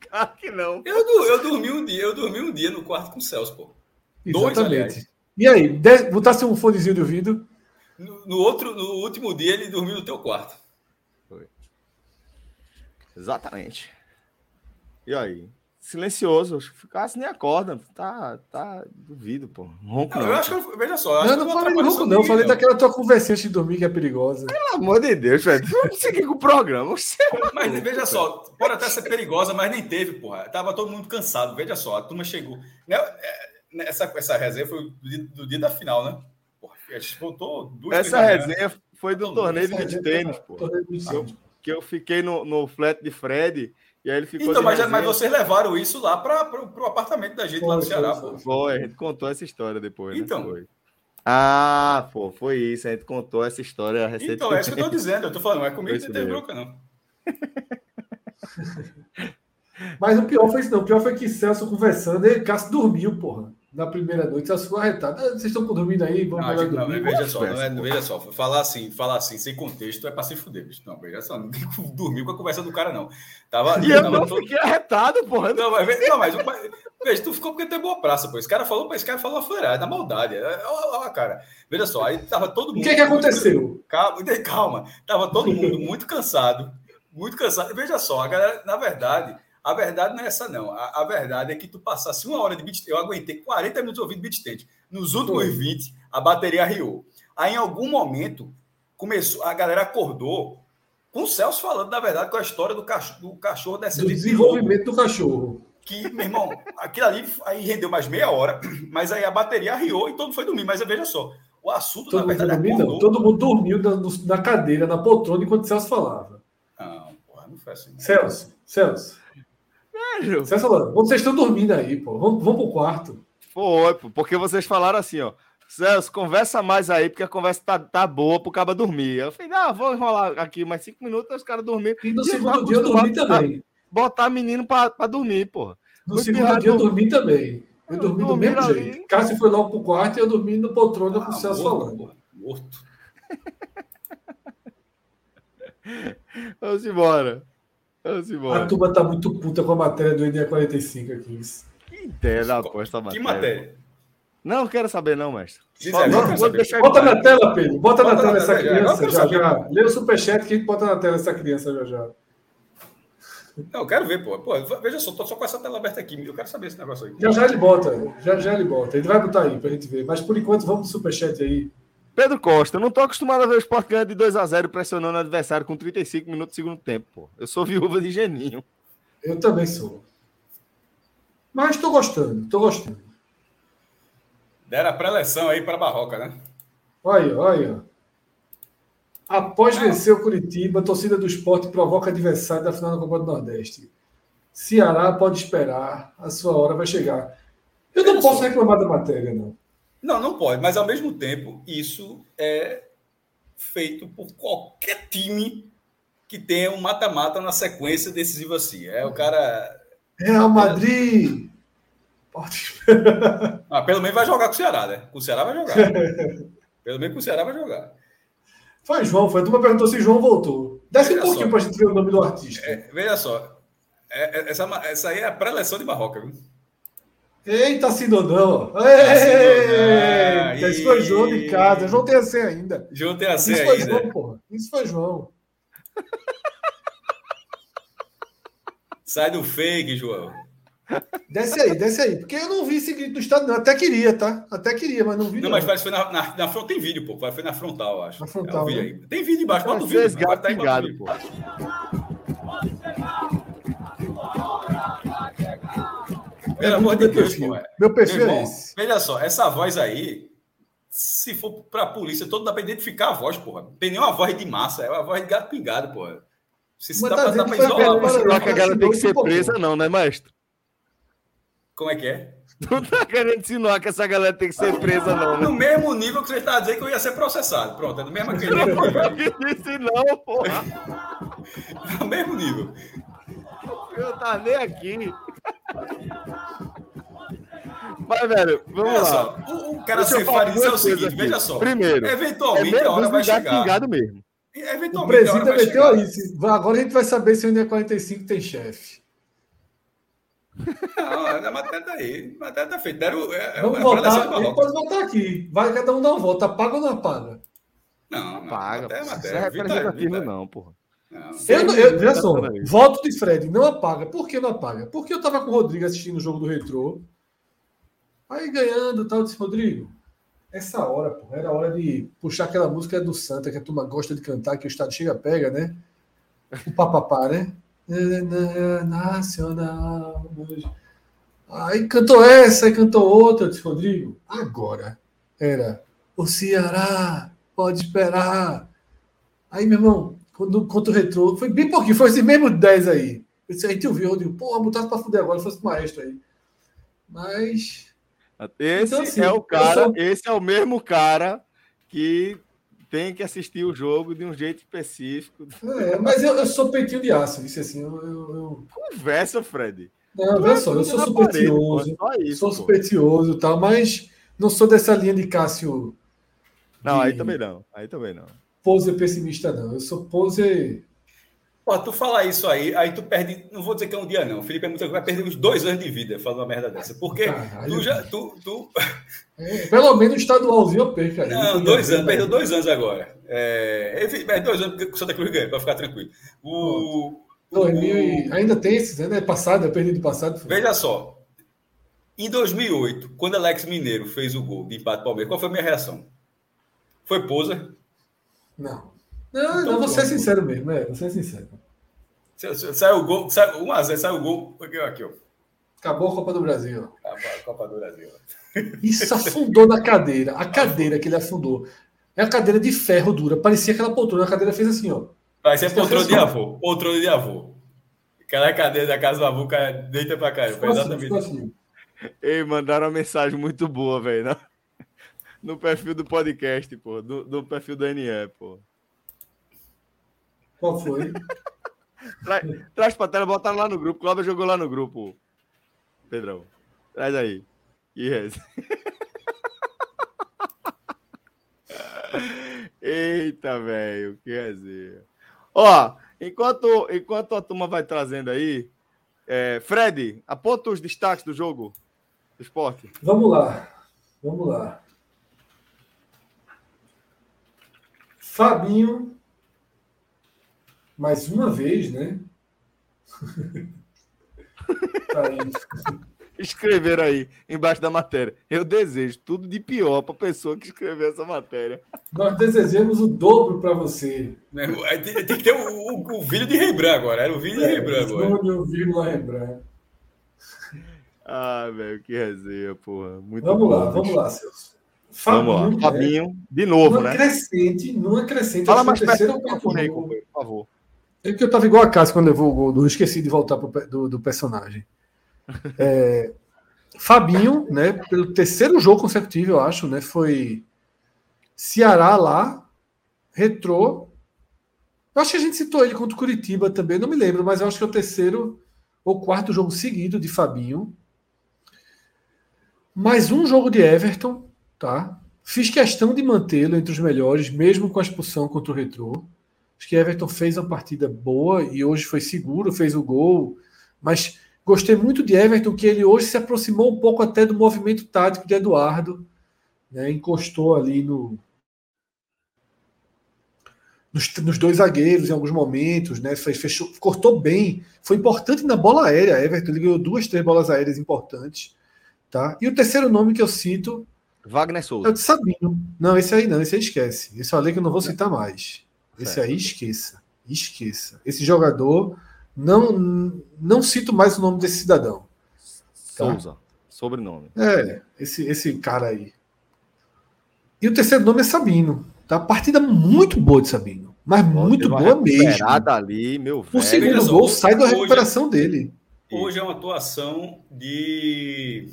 Claro que não. Eu, eu, dormi um dia, eu dormi um dia no quarto com o Celso, pô. Exatamente. Dois, aliás. E aí, de, botasse um fonezinho de ouvido? No, no, outro, no último dia, ele dormiu no teu quarto. Foi. Exatamente. E aí? Silencioso, ficasse nem acorda. Tá, tá, duvido, pô. Ronco não. Eu acho que, veja só. Eu não, não falei de ronco, não. Falei daquela tua conversinha de dormir que é perigosa. Pelo amor de Deus, velho. Não sei com o programa. mas veja só, pode até ser perigosa, mas nem teve, porra. Tava todo mundo cansado. Veja só, a turma chegou. É, essa, essa resenha foi do dia, do dia da final, né? Porra, a gente voltou duas Essa resenha foi do torneio de tênis, pô. Que eu fiquei no, no flat de Fred. E aí ele ficou. Então, mas, mas vocês levaram isso lá para o apartamento da gente foi, lá no Ceará, pô. Foi, a gente contou essa história depois. Né? Então. Né? Ah, pô, foi isso. A gente contou essa história recentemente. Então, é isso que eu tô dizendo. Eu tô falando, não é comigo que tem bronca, não. Mas o pior foi isso, não. O pior foi que Celso conversando, ele Cássio dormiu, porra na primeira noite, só ficou arretado. Ah, vocês estão dormindo aí? Vamos não, gente, não, veja só, não é, veja só, falar assim, falar assim, sem contexto, é para se fuder, bicho. Não, veja só, não dormiu com a conversa do cara, não. Tava, e eu não todo... fiquei arretado, porra. Não, mas, não, mas veja, tu ficou porque tem boa praça, pô. Esse cara falou, esse cara falou a fuleirada, na maldade. Olha, cara, veja só, aí tava todo mundo. O que, que aconteceu? Calma, calma, tava todo mundo muito cansado, muito cansado. Veja só, a galera, na verdade a verdade não é essa, não. A, a verdade é que tu passasse uma hora de beat Eu aguentei 40 minutos ouvindo beat tent. Nos últimos Foi. 20, a bateria riou. Aí, em algum momento, começou, a galera acordou com o Celso falando, na verdade, com a história do cachorro, do cachorro descendo. Do desenvolvimento do cachorro. Que, meu irmão, aquilo ali aí rendeu mais meia hora, mas aí a bateria riou e todo mundo foi dormir. Mas veja só, o assunto, todo na verdade, dormiu, acordou... Todo mundo dormiu na, na, cadeira, na poltrona, enquanto o Celso falava. Não, porra, não foi assim. Celso, Celso. Velho. vocês estão dormindo aí, pô. Vamos, vamos pro quarto. Foi, pô, porque vocês falaram assim, ó. Celso, conversa mais aí, porque a conversa tá, tá boa pro cara dormir. Eu falei, não, vou enrolar aqui mais cinco minutos, os caras dormiram. E no e segundo dia eu dormi também. Botar menino pra, pra dormir, porra. No segundo dia eu dormi também. Eu dormi do mesmo ali. jeito. Cássio foi logo pro quarto e eu dormi no poltrona ah, com o Celso falando. Morto. Vamos embora. Vamos embora. A turma tá muito puta com a matéria do NE45 aqui. Que ideia da aposta matéria. Que matéria? Não, quero saber, não, mestre. Bota na tela, Pedro. Bota, bota na, tela essa criança já, já. Lê o superchat que a gente bota na tela essa criança já já. Não, eu quero ver, pô. pô veja só, tô só com essa tela aberta aqui. Eu quero saber esse negócio aí. Já já ele bota. Já já ele bota. Ele vai botar aí pra gente ver. Mas por enquanto, vamos no superchat aí. Pedro Costa, não tô acostumado a ver o Sport ganhando de 2 a 0 pressionando o adversário com 35 minutos do segundo tempo, pô. Eu sou viúva de Geninho. Eu também sou. Mas tô gostando, tô gostando. Deram a pré-eleção aí para Barroca, né? Olha, olha. Após vencer o Curitiba, a torcida do esporte provoca adversário da final da Copa do Nordeste. Ceará pode esperar, a sua hora vai chegar. Eu não posso reclamar da matéria, não. Não, não pode, mas ao mesmo tempo, isso é feito por qualquer time que tenha um mata-mata na sequência decisiva assim. É o cara. Real Madrid! Pode. Ah, pelo menos vai jogar com o Ceará, né? Com o Ceará vai jogar. pelo menos com o Ceará vai jogar. Foi João, foi. Tu me perguntou se João voltou. Desce um pouquinho para a gente ver o nome do artista. É, veja só. É, é essa, essa aí é a pré-eleção de Barroca, viu? Eita, Sinodão! Eita, isso foi João de casa. João tem a senha ainda. João tem a senha isso ainda. Isso foi João, porra. Isso foi João. Sai do fake, João. Desce aí, desce aí. Porque eu não vi esse grito no estado, não. Até queria, tá? Até queria, mas não vi. Não, não. mas parece que foi na, na, na front, tem vídeo, pô. Foi na frontal, acho. Na frontal. É, né? Tem vídeo embaixo, bota o vídeo. Gato tá pingado, pô. Pelo amor de Deus, pô. Meu perfil Meu irmão, é esse. Veja só, essa voz aí, se for pra polícia, todo dá pra identificar a voz, porra. Não tem nenhuma voz de massa, é uma voz de gato pingado, porra. Se, se dá, tá pra, dá pra isolar. Não que a galera tem que ser presa, não, né, mestre? Como é que é? Não tá querendo insinuar que essa galera tem que ser presa, não, né? No mesmo nível que você está dizendo que eu ia ser processado. Pronto, é no mesmo aquele nível. Não disse não, porra. no mesmo nível. Eu tá nem aqui. Mas, velho, vamos veja lá. Só, o, o cara ser fariseu é o seguinte, aqui. veja só. Primeiro, eventualmente é a hora vai chegar. Pingado mesmo. Eventualmente, o presidente meteu aí. Agora a gente vai saber se o NE45 tem chefe. Não, a matéria tá aí. A matéria tá feita. Deram, é, é Vamos é, votar. Ele pode votar aqui. Vai cada um dar um voto. Apaga ou não apaga? Não, não paga. Matéria, matéria. Isso é representativo, não, porra. Não. Eu, eu, veja só, voto de Fred, não apaga. Por que não apaga? Porque eu tava com o Rodrigo assistindo o jogo do Retrô. Aí ganhando tal, disse, Rodrigo, essa hora, pô, era hora de puxar aquela música do Santa que a turma gosta de cantar, que o estado chega pega, né? O papapá, né? Nacional. Aí cantou essa, aí cantou outra, disse Rodrigo. Agora era o Ceará, pode esperar. Aí, meu irmão, quando, quando o retrô, foi bem pouquinho, foi esse mesmo 10 aí. Eu disse, aí tu viu, Rodrigo, porra, botasse pra fuder agora, fosse maestro aí. Mas. Esse então, assim, é o cara, sou... esse é o mesmo cara que tem que assistir o jogo de um jeito específico. É, mas eu, eu sou peitinho de aço, disse assim. Eu, eu. Conversa, Fred. Não, veja só, eu sou supersticioso. Sou supersticioso e tal, mas não sou dessa linha de Cássio. Não, de... aí também não. Aí também não. Pose pessimista, não. Eu sou pose Pô, tu falar isso aí, aí tu perde, não vou dizer que é um dia, não. O Felipe é muito vai perder uns dois anos de vida falando uma merda dessa. Porque Caralho. tu já. Tu, tu... É, pelo menos o estadualzinho eu perco. Aí. Não, dois anos, perdeu dois anos agora. É, é dois anos que o Santa Cruz ganha, para ficar tranquilo. O, o, o... Ainda tem esses, né? Passado, eu perdi do passado. Veja só. Em 2008, quando Alex Mineiro fez o gol de empate Palmeiras, qual foi a minha reação? Foi poser? Não. Não, então, não vou ser sincero mesmo, é, vou ser sincero. Saiu o gol, saiu, 1 a 0 saiu o gol. Aqui, aqui, ó. Acabou a Copa do Brasil. Acabou a Copa do Brasil. Isso afundou na cadeira. A cadeira que ele afundou. É a cadeira de ferro dura. Parecia aquela poltrona. A cadeira fez assim, ó. Parecia poltrona de avô. Poltrona de avô. Aquela cadeira da casa do avô deita pra cá. Foi assim, exatamente assim. Ei, mandaram uma mensagem muito boa, velho. No, no perfil do podcast, pô. Do, do perfil do NE, pô. Qual foi? Tra, traz pra tela, botaram lá no grupo. Cláudio jogou lá no grupo. Pedrão. Traz aí. Yes. Eita, velho, que resenha. Ó, enquanto, enquanto a turma vai trazendo aí, é, Fred, aponta os destaques do jogo do esporte. Vamos lá, vamos lá. Fabinho, mais uma vez, né? tá aí. Escreveram aí, embaixo da matéria. Eu desejo tudo de pior para a pessoa que escreveu essa matéria. Nós desejamos o dobro para você. Tem, tem, que ter o, o, o, vídeo de Rembrandt agora. Era o vídeo é, de Rembrandt agora. O vídeo Rembrandt. Ah, velho, que resenha, porra. Muito vamos bom, lá, vamos lá, Celso. Fabinho, vamos lá. Fabinho, de novo, numa né? Crescente, numa crescente. Fala mais perto do por favor. É que eu tava igual a casa quando não esqueci de voltar pro, do, do personagem. É, Fabinho, né, pelo terceiro jogo consecutivo, eu acho, né, foi Ceará lá, Retrô. Eu acho que a gente citou ele contra o Curitiba também, não me lembro, mas eu acho que é o terceiro ou quarto jogo seguido de Fabinho. Mais um jogo de Everton, tá? Fiz questão de mantê-lo entre os melhores, mesmo com a expulsão contra o Retrô. Acho que Everton fez uma partida boa e hoje foi seguro, fez o gol, mas gostei muito de Everton, que ele hoje se aproximou um pouco até do movimento tático de Eduardo, né? encostou ali no, nos, nos, dois zagueiros em alguns momentos, né? Fez, fechou, cortou bem. Foi importante na bola aérea. Everton ele ganhou duas, três bolas aéreas importantes. Tá? E o terceiro nome que eu cito. Wagner Souza. É o de Sabino. Não, esse aí não, esse aí esquece. Esse eu falei que eu não vou citar mais. Esse aí esqueça. Esqueça. Esse jogador, não, não cito mais o nome desse cidadão. Tá? Souza. Sobrenome. É, esse, esse cara aí. E o terceiro nome é Sabino. Tá? Partida muito boa de Sabino. Mas muito boa mesmo. ali, meu velho. O segundo gol sai da recuperação hoje, dele. Hoje é uma atuação de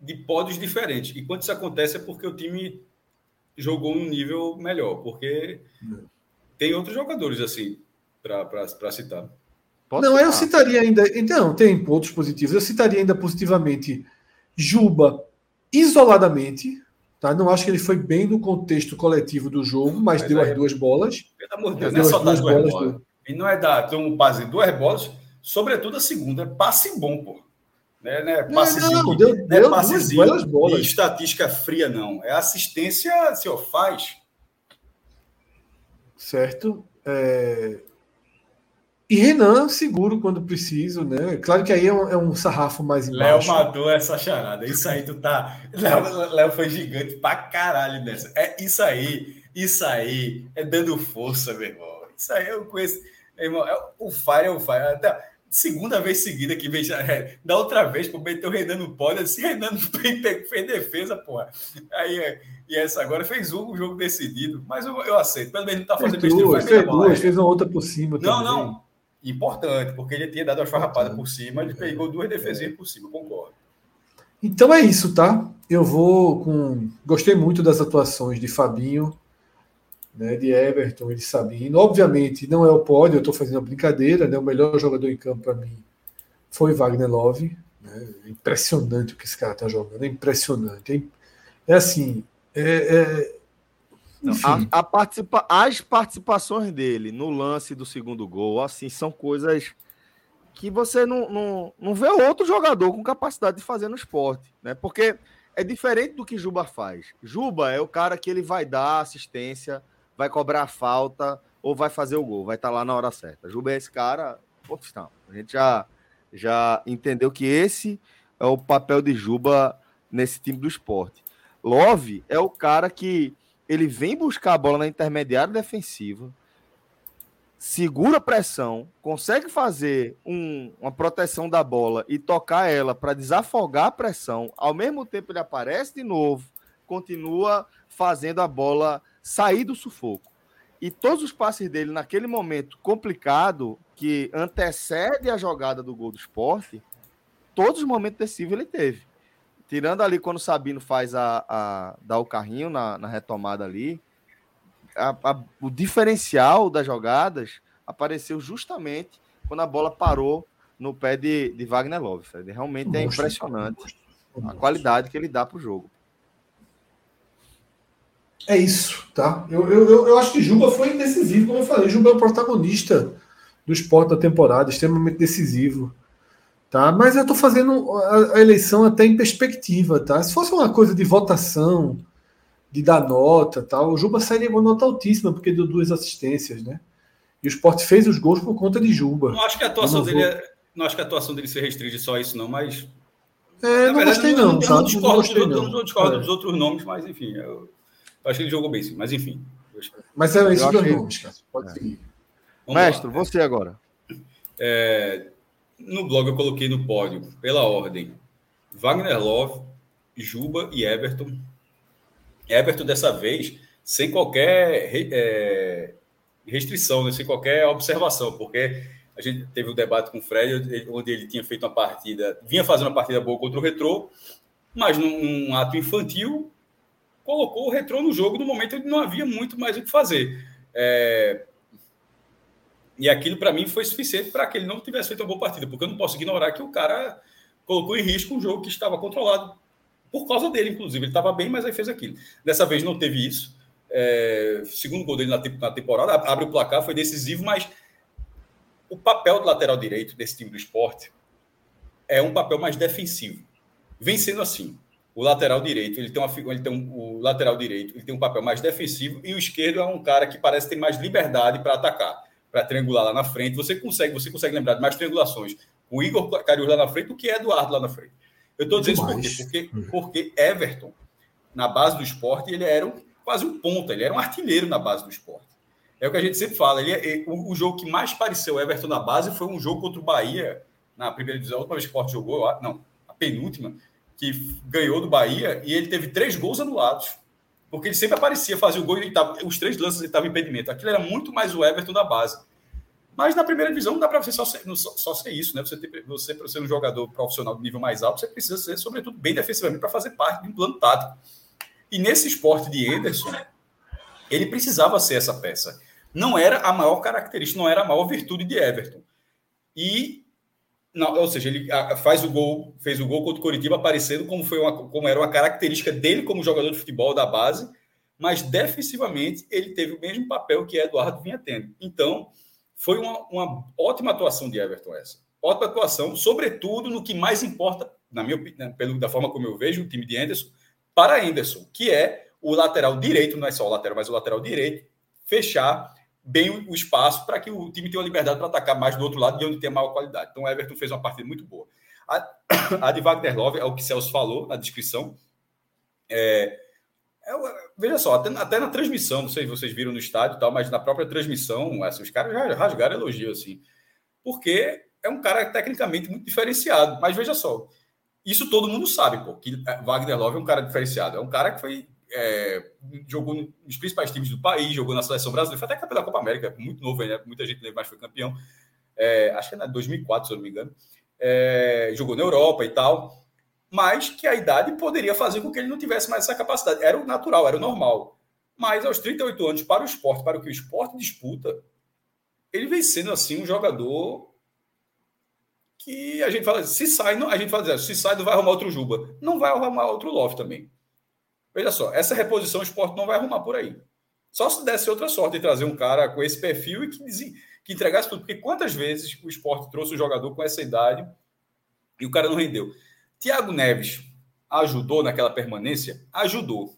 de pódios diferentes. E quando isso acontece é porque o time jogou um nível melhor, porque tem outros jogadores assim para citar. Pode não, citar. eu citaria ainda. Então, tem pontos positivos. Eu citaria ainda positivamente Juba isoladamente. Tá? Não acho que ele foi bem no contexto coletivo do jogo, mas, mas deu é, as duas bolas. Pelo amor de Deus, não é só duas, duas bolas. bolas. E não é dar então, um passe duas bolas, sobretudo a segunda. Passe bom, pô. Né, né, passezinho, não, deu, né, deu passezinho bolas. estatística fria, não. É assistência, se ó, faz. Certo. É... E Renan, seguro quando preciso, né? Claro que aí é um, é um sarrafo mais embaixo. Léo matou essa charada. Isso aí tu tá. Léo, Léo foi gigante pra caralho nessa. É isso aí. Isso aí é dando força, meu irmão. Isso aí eu conheço. Meu irmão, é, o Fire é o Fire. Até, segunda vez seguida que veja. É, da outra vez, pô, meteu o Renan no pódio, assim, Renan fez defesa, porra. Aí, é, e essa agora fez um jogo decidido, mas eu, eu aceito. Pelo menos não tá fazendo fez duas, fez duas, fez uma outra por cima. Não, também. não. Importante, porque ele tinha dado a farrapada por cima, ele pegou duas defesinhas por cima, concordo. Então é isso, tá? Eu vou com. Gostei muito das atuações de Fabinho, né, de Everton e de Sabino. Obviamente, não é o pódio, eu estou fazendo uma brincadeira, né? O melhor jogador em campo para mim foi Wagner Love. Né? É impressionante o que esse cara está jogando, é impressionante. É, é assim. É, é... A, a participa... As participações dele no lance do segundo gol, assim, são coisas que você não, não, não vê outro jogador com capacidade de fazer no esporte, né? Porque é diferente do que Juba faz. Juba é o cara que ele vai dar assistência vai cobrar a falta ou vai fazer o gol, vai estar tá lá na hora certa. Juba é esse cara, ponto. A gente já, já entendeu que esse é o papel de Juba nesse time do esporte. Love é o cara que ele vem buscar a bola na intermediária defensiva, segura a pressão, consegue fazer um, uma proteção da bola e tocar ela para desafogar a pressão. Ao mesmo tempo, ele aparece de novo, continua fazendo a bola sair do sufoco. E todos os passes dele naquele momento complicado, que antecede a jogada do gol do esporte, todos os momentos decisivos ele teve. Tirando ali quando o Sabino faz a, a dar o carrinho na, na retomada ali, a, a, o diferencial das jogadas apareceu justamente quando a bola parou no pé de, de Wagner Love. Realmente é impressionante a qualidade que ele dá para o jogo. É isso, tá? Eu, eu, eu acho que Juba foi decisivo, como eu falei. Juba é o protagonista do esporte da temporada, extremamente decisivo. Tá? Mas eu estou fazendo a, a, eleição até em perspectiva. Tá? Se fosse uma coisa de votação, de dar nota, tá? o Juba sairia com nota altíssima, porque deu duas assistências. Né? E o esporte fez os gols por conta de Juba. Não acho que a atuação, dele, é, não acho que a atuação dele se restringe só a isso, não, mas. É, não verdade, gostei, não. Eu, não, discordo, não, não, não discordo é. dos outros nomes, mas enfim. Eu acho que ele jogou bem, sim. Mas enfim. Mas é isso dois nomes, cara. Pode é. seguir. Mestre, lá. você agora. É, no blog eu coloquei no pódio, pela ordem, Wagner Love, Juba e Everton. Everton, dessa vez, sem qualquer é, restrição, né? sem qualquer observação, porque a gente teve um debate com o Fred, onde ele tinha feito uma partida, vinha fazendo uma partida boa contra o Retrô, mas num, num ato infantil, colocou o Retrô no jogo no momento onde não havia muito mais o que fazer. É, e aquilo, para mim, foi suficiente para que ele não tivesse feito uma boa partida, porque eu não posso ignorar que o cara colocou em risco um jogo que estava controlado por causa dele, inclusive. Ele estava bem, mas aí fez aquilo. Dessa vez não teve isso. É, segundo gol dele na, temporada, abre o placar, foi decisivo, mas o papel do lateral direito desse time do esporte é um papel mais defensivo. Vem sendo assim. O lateral direito, ele tem, uma, ele tem um, o lateral direito, ele tem um papel mais defensivo e o esquerdo é um cara que parece ter mais liberdade para atacar para triangular lá na frente. Você consegue, você consegue lembrar de mais triangulações com o Igor Cariús lá na frente do que Eduardo lá na frente. Eu estou dizendo isso porque, porque, porque Everton, na base do esporte, ele era um, quase um ponta, ele era um artilheiro na base do esporte. É o que a gente sempre fala. Ele, é, o, o, jogo que mais pareceu Everton na base foi um jogo contra o Bahia, na primeira divisão, a última vez que o esporte jogou, não, a penúltima, que ganhou do Bahia, e ele teve três gols anulados porque ele sempre aparecia, fazia o gol e tava, os três lances ele estava impedimento. Aquilo era muito mais o Everton da base. Mas na primeira divisão não dá para você só ser, só, só ser isso, né? Você, você para ser um jogador profissional de nível mais alto, você precisa ser, sobretudo, bem defensivamente para fazer parte de um plano tático. E nesse esporte de Ederson, ele precisava ser essa peça. Não era a maior característica, não era a maior virtude de Everton. E não, ou seja, ele faz o gol, fez o gol contra o Coritiba aparecendo como, foi uma, como era uma característica dele como jogador de futebol da base, mas defensivamente ele teve o mesmo papel que Eduardo vinha tendo. Então, foi uma, uma ótima atuação de Everton essa. Ótima atuação, sobretudo no que mais importa, na minha opinião, pelo, da forma como eu vejo o time de Anderson, para Anderson, que é o lateral direito, não é só o lateral, mas o lateral direito, fechar bem o espaço para que o time tenha a liberdade para atacar mais do outro lado e onde tem maior qualidade. Então, o Everton fez uma partida muito boa. A, a de Wagner Love é o que Celso falou na descrição. É, é, veja só, até, até, na transmissão, não sei se vocês viram no estádio e tal, mas na própria transmissão, assim, os caras já rasgaram elogio, assim, porque é um cara tecnicamente muito diferenciado. Mas veja só, isso todo mundo sabe, pô, que Wagner Love é um cara diferenciado. É um cara que foi é, jogou nos principais times do país, jogou na seleção brasileira, foi até campeão da Copa América, muito novo né? muita gente lembra, mas foi campeão. É, acho que é na 2004, se eu não me engano. É, jogou na Europa e tal, mas que a idade poderia fazer com que ele não tivesse mais essa capacidade. Era o natural, era o normal. Mas aos 38 anos, para o esporte, para o que o esporte disputa, ele vem sendo assim um jogador que a gente fala, se sai, não, a gente fala, se sai, não vai arrumar outro Juba. Não vai arrumar outro Love também. Veja só, essa reposição o esporte não vai arrumar por aí. Só se desse outra sorte de trazer um cara com esse perfil e que, que entregasse tudo. Porque quantas vezes o esporte trouxe um jogador com essa idade e o cara não rendeu? Tiago Neves ajudou naquela permanência? Ajudou.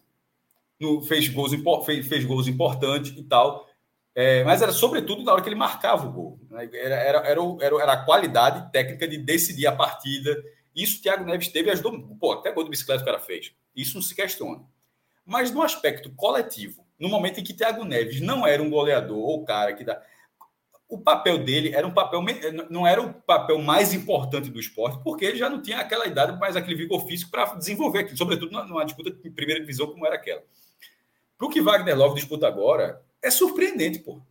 No, fez, gols, fez, fez gols importantes e tal. É, mas era sobretudo na hora que ele marcava o gol. Né? Era, era, era, era, era a qualidade técnica de decidir a partida. Isso o Thiago Neves teve e ajudou. Pô, até gol de bicicleta o cara fez. Isso não se questiona. Mas no aspecto coletivo, no momento em que Thiago Neves não era um goleador ou cara que dá. O papel dele era um papel não era o papel mais importante do esporte, porque ele já não tinha aquela idade, mais aquele vigor físico para desenvolver aquilo, sobretudo numa disputa de primeira divisão como era aquela. Para o que Wagner Love disputa agora, é surpreendente, pô.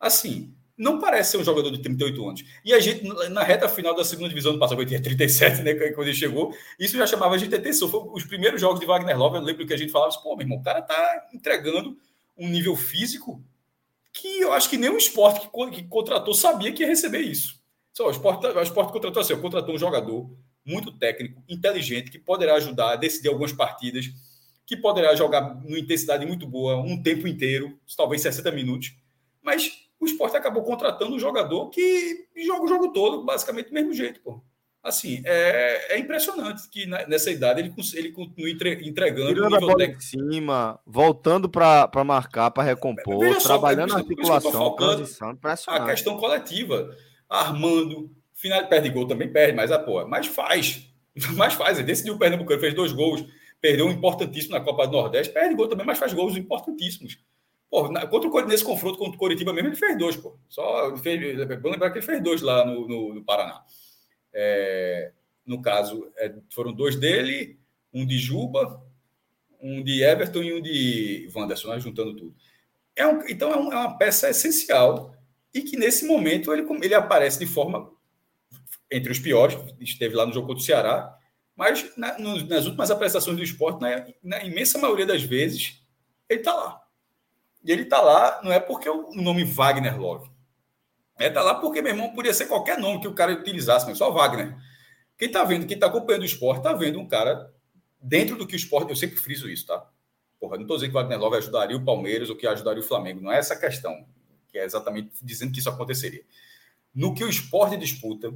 Assim, não parece ser um jogador de 38 anos. E a gente, na reta final da segunda divisão do passado, tinha 37, né? Quando ele chegou, isso já chamava a gente atenção. Foi os primeiros jogos de Wagner Love, eu lembro que a gente falava assim, pô, meu irmão, o cara tá entregando um nível físico que eu acho que o esporte que, que contratou sabia que ia receber isso. Só, o esporte, o esporte contratou assim, contratou um jogador muito técnico, inteligente, que poderá ajudar a decidir algumas partidas, que poderá jogar numa intensidade muito boa, um tempo inteiro, talvez 60 minutos. Mas o esporte acabou contratando um jogador que joga o jogo todo, basicamente do mesmo jeito, pô. Assim, é, é impressionante que nessa idade ele, ele continue entregando. Tirando a bola de cima, voltando para marcar, para recompor, Veja trabalhando só, na articulação, transição, A questão coletiva, armando, final, perde gol também, perde, mas, a, pô, mas faz. Mas faz. Ele decidiu o Pernambucano, fez dois gols, perdeu um importantíssimo na Copa do Nordeste, perde gol também, mas faz gols importantíssimos. Pô, contra o, nesse confronto contra o Coritiba mesmo, ele fez dois, pô. Só fez, bom lembrar que ele fez dois lá no, no, no Paraná. É, no caso, é, foram dois dele, um de Juba, um de Everton e um de Wanderson, né, juntando tudo. É um, então é, um, é, uma peça essencial e que nesse momento ele, ele aparece de forma entre os piores, esteve lá no jogo contra o Ceará, mas na, no, nas últimas apresentações do esporte, na, na imensa maioria das vezes, ele está lá. E ele está lá não é porque o nome Wagner Love. É, tá lá porque, meu irmão, podia ser qualquer nome que o cara utilizasse, mas só Wagner. Quem tá vendo, quem tá acompanhando o esporte, tá vendo um cara dentro do que o esporte. Eu sempre friso isso, tá? Porra, não tô dizendo que o Wagner Love ajudaria o Palmeiras ou que ajudaria o Flamengo. Não é essa questão, que é exatamente dizendo que isso aconteceria. No que o esporte disputa,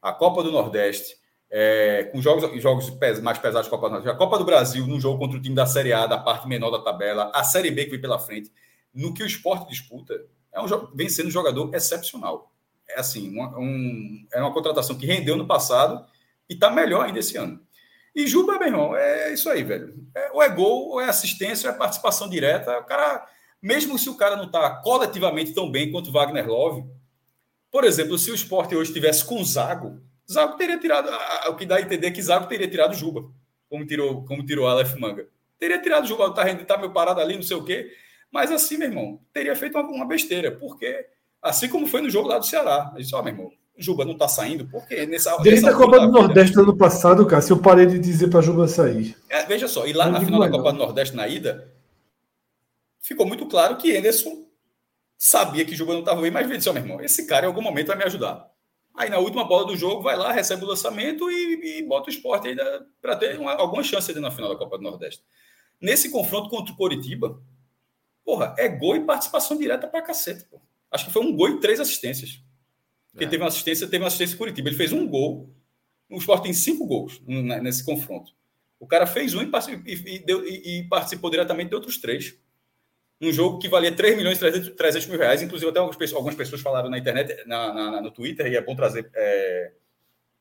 a Copa do Nordeste, é, com jogos, jogos mais pesados Copa do Nordeste, a Copa do Brasil, num jogo contra o time da Série A, da parte menor da tabela, a Série B que vem pela frente, no que o esporte disputa, é um, vem sendo um jogador excepcional. É assim, uma, um, é uma contratação que rendeu no passado e está melhor ainda esse ano. E Juba, meu irmão, é isso aí, velho. É, ou é gol, ou é assistência, ou é participação direta. O cara, mesmo se o cara não está coletivamente tão bem quanto Wagner Love, por exemplo, se o esporte hoje tivesse com o Zago, Zago teria tirado. O que dá a entender é que Zago teria tirado Juba, como tirou, como tirou Aleph Manga. Teria tirado Juba, tá, tá meu parado ali, não sei o quê. Mas assim, meu irmão, teria feito uma, uma besteira, porque assim como foi no jogo lá do Ceará, eu disse, ó, oh, meu irmão, Juba não tá saindo, porque nessa. Desde a Copa do Nordeste do ano passado, cara, se eu parei de dizer para Juba sair. É, veja só, e lá não na final da Copa do Nordeste, na ida, ficou muito claro que Anderson sabia que Juba não estava bem, mas disse, ó, meu irmão, esse cara em algum momento vai me ajudar. Aí na última bola do jogo, vai lá, recebe o lançamento e, e bota o esporte ainda para ter uma, alguma chance ainda na final da Copa do Nordeste. Nesse confronto contra o Coritiba, Porra, é gol e participação direta pra cacete, pô. Acho que foi um gol e três assistências. Porque é. teve uma assistência, teve uma assistência Curitiba. Ele fez um gol. O Sport tem cinco gols nesse confronto. O cara fez um e, e, deu, e, e participou diretamente de outros três. Um jogo que valia 3 milhões e 300, 300 mil reais. Inclusive, até algumas pessoas, algumas pessoas falaram na internet, na, na, no Twitter, e é bom trazer é,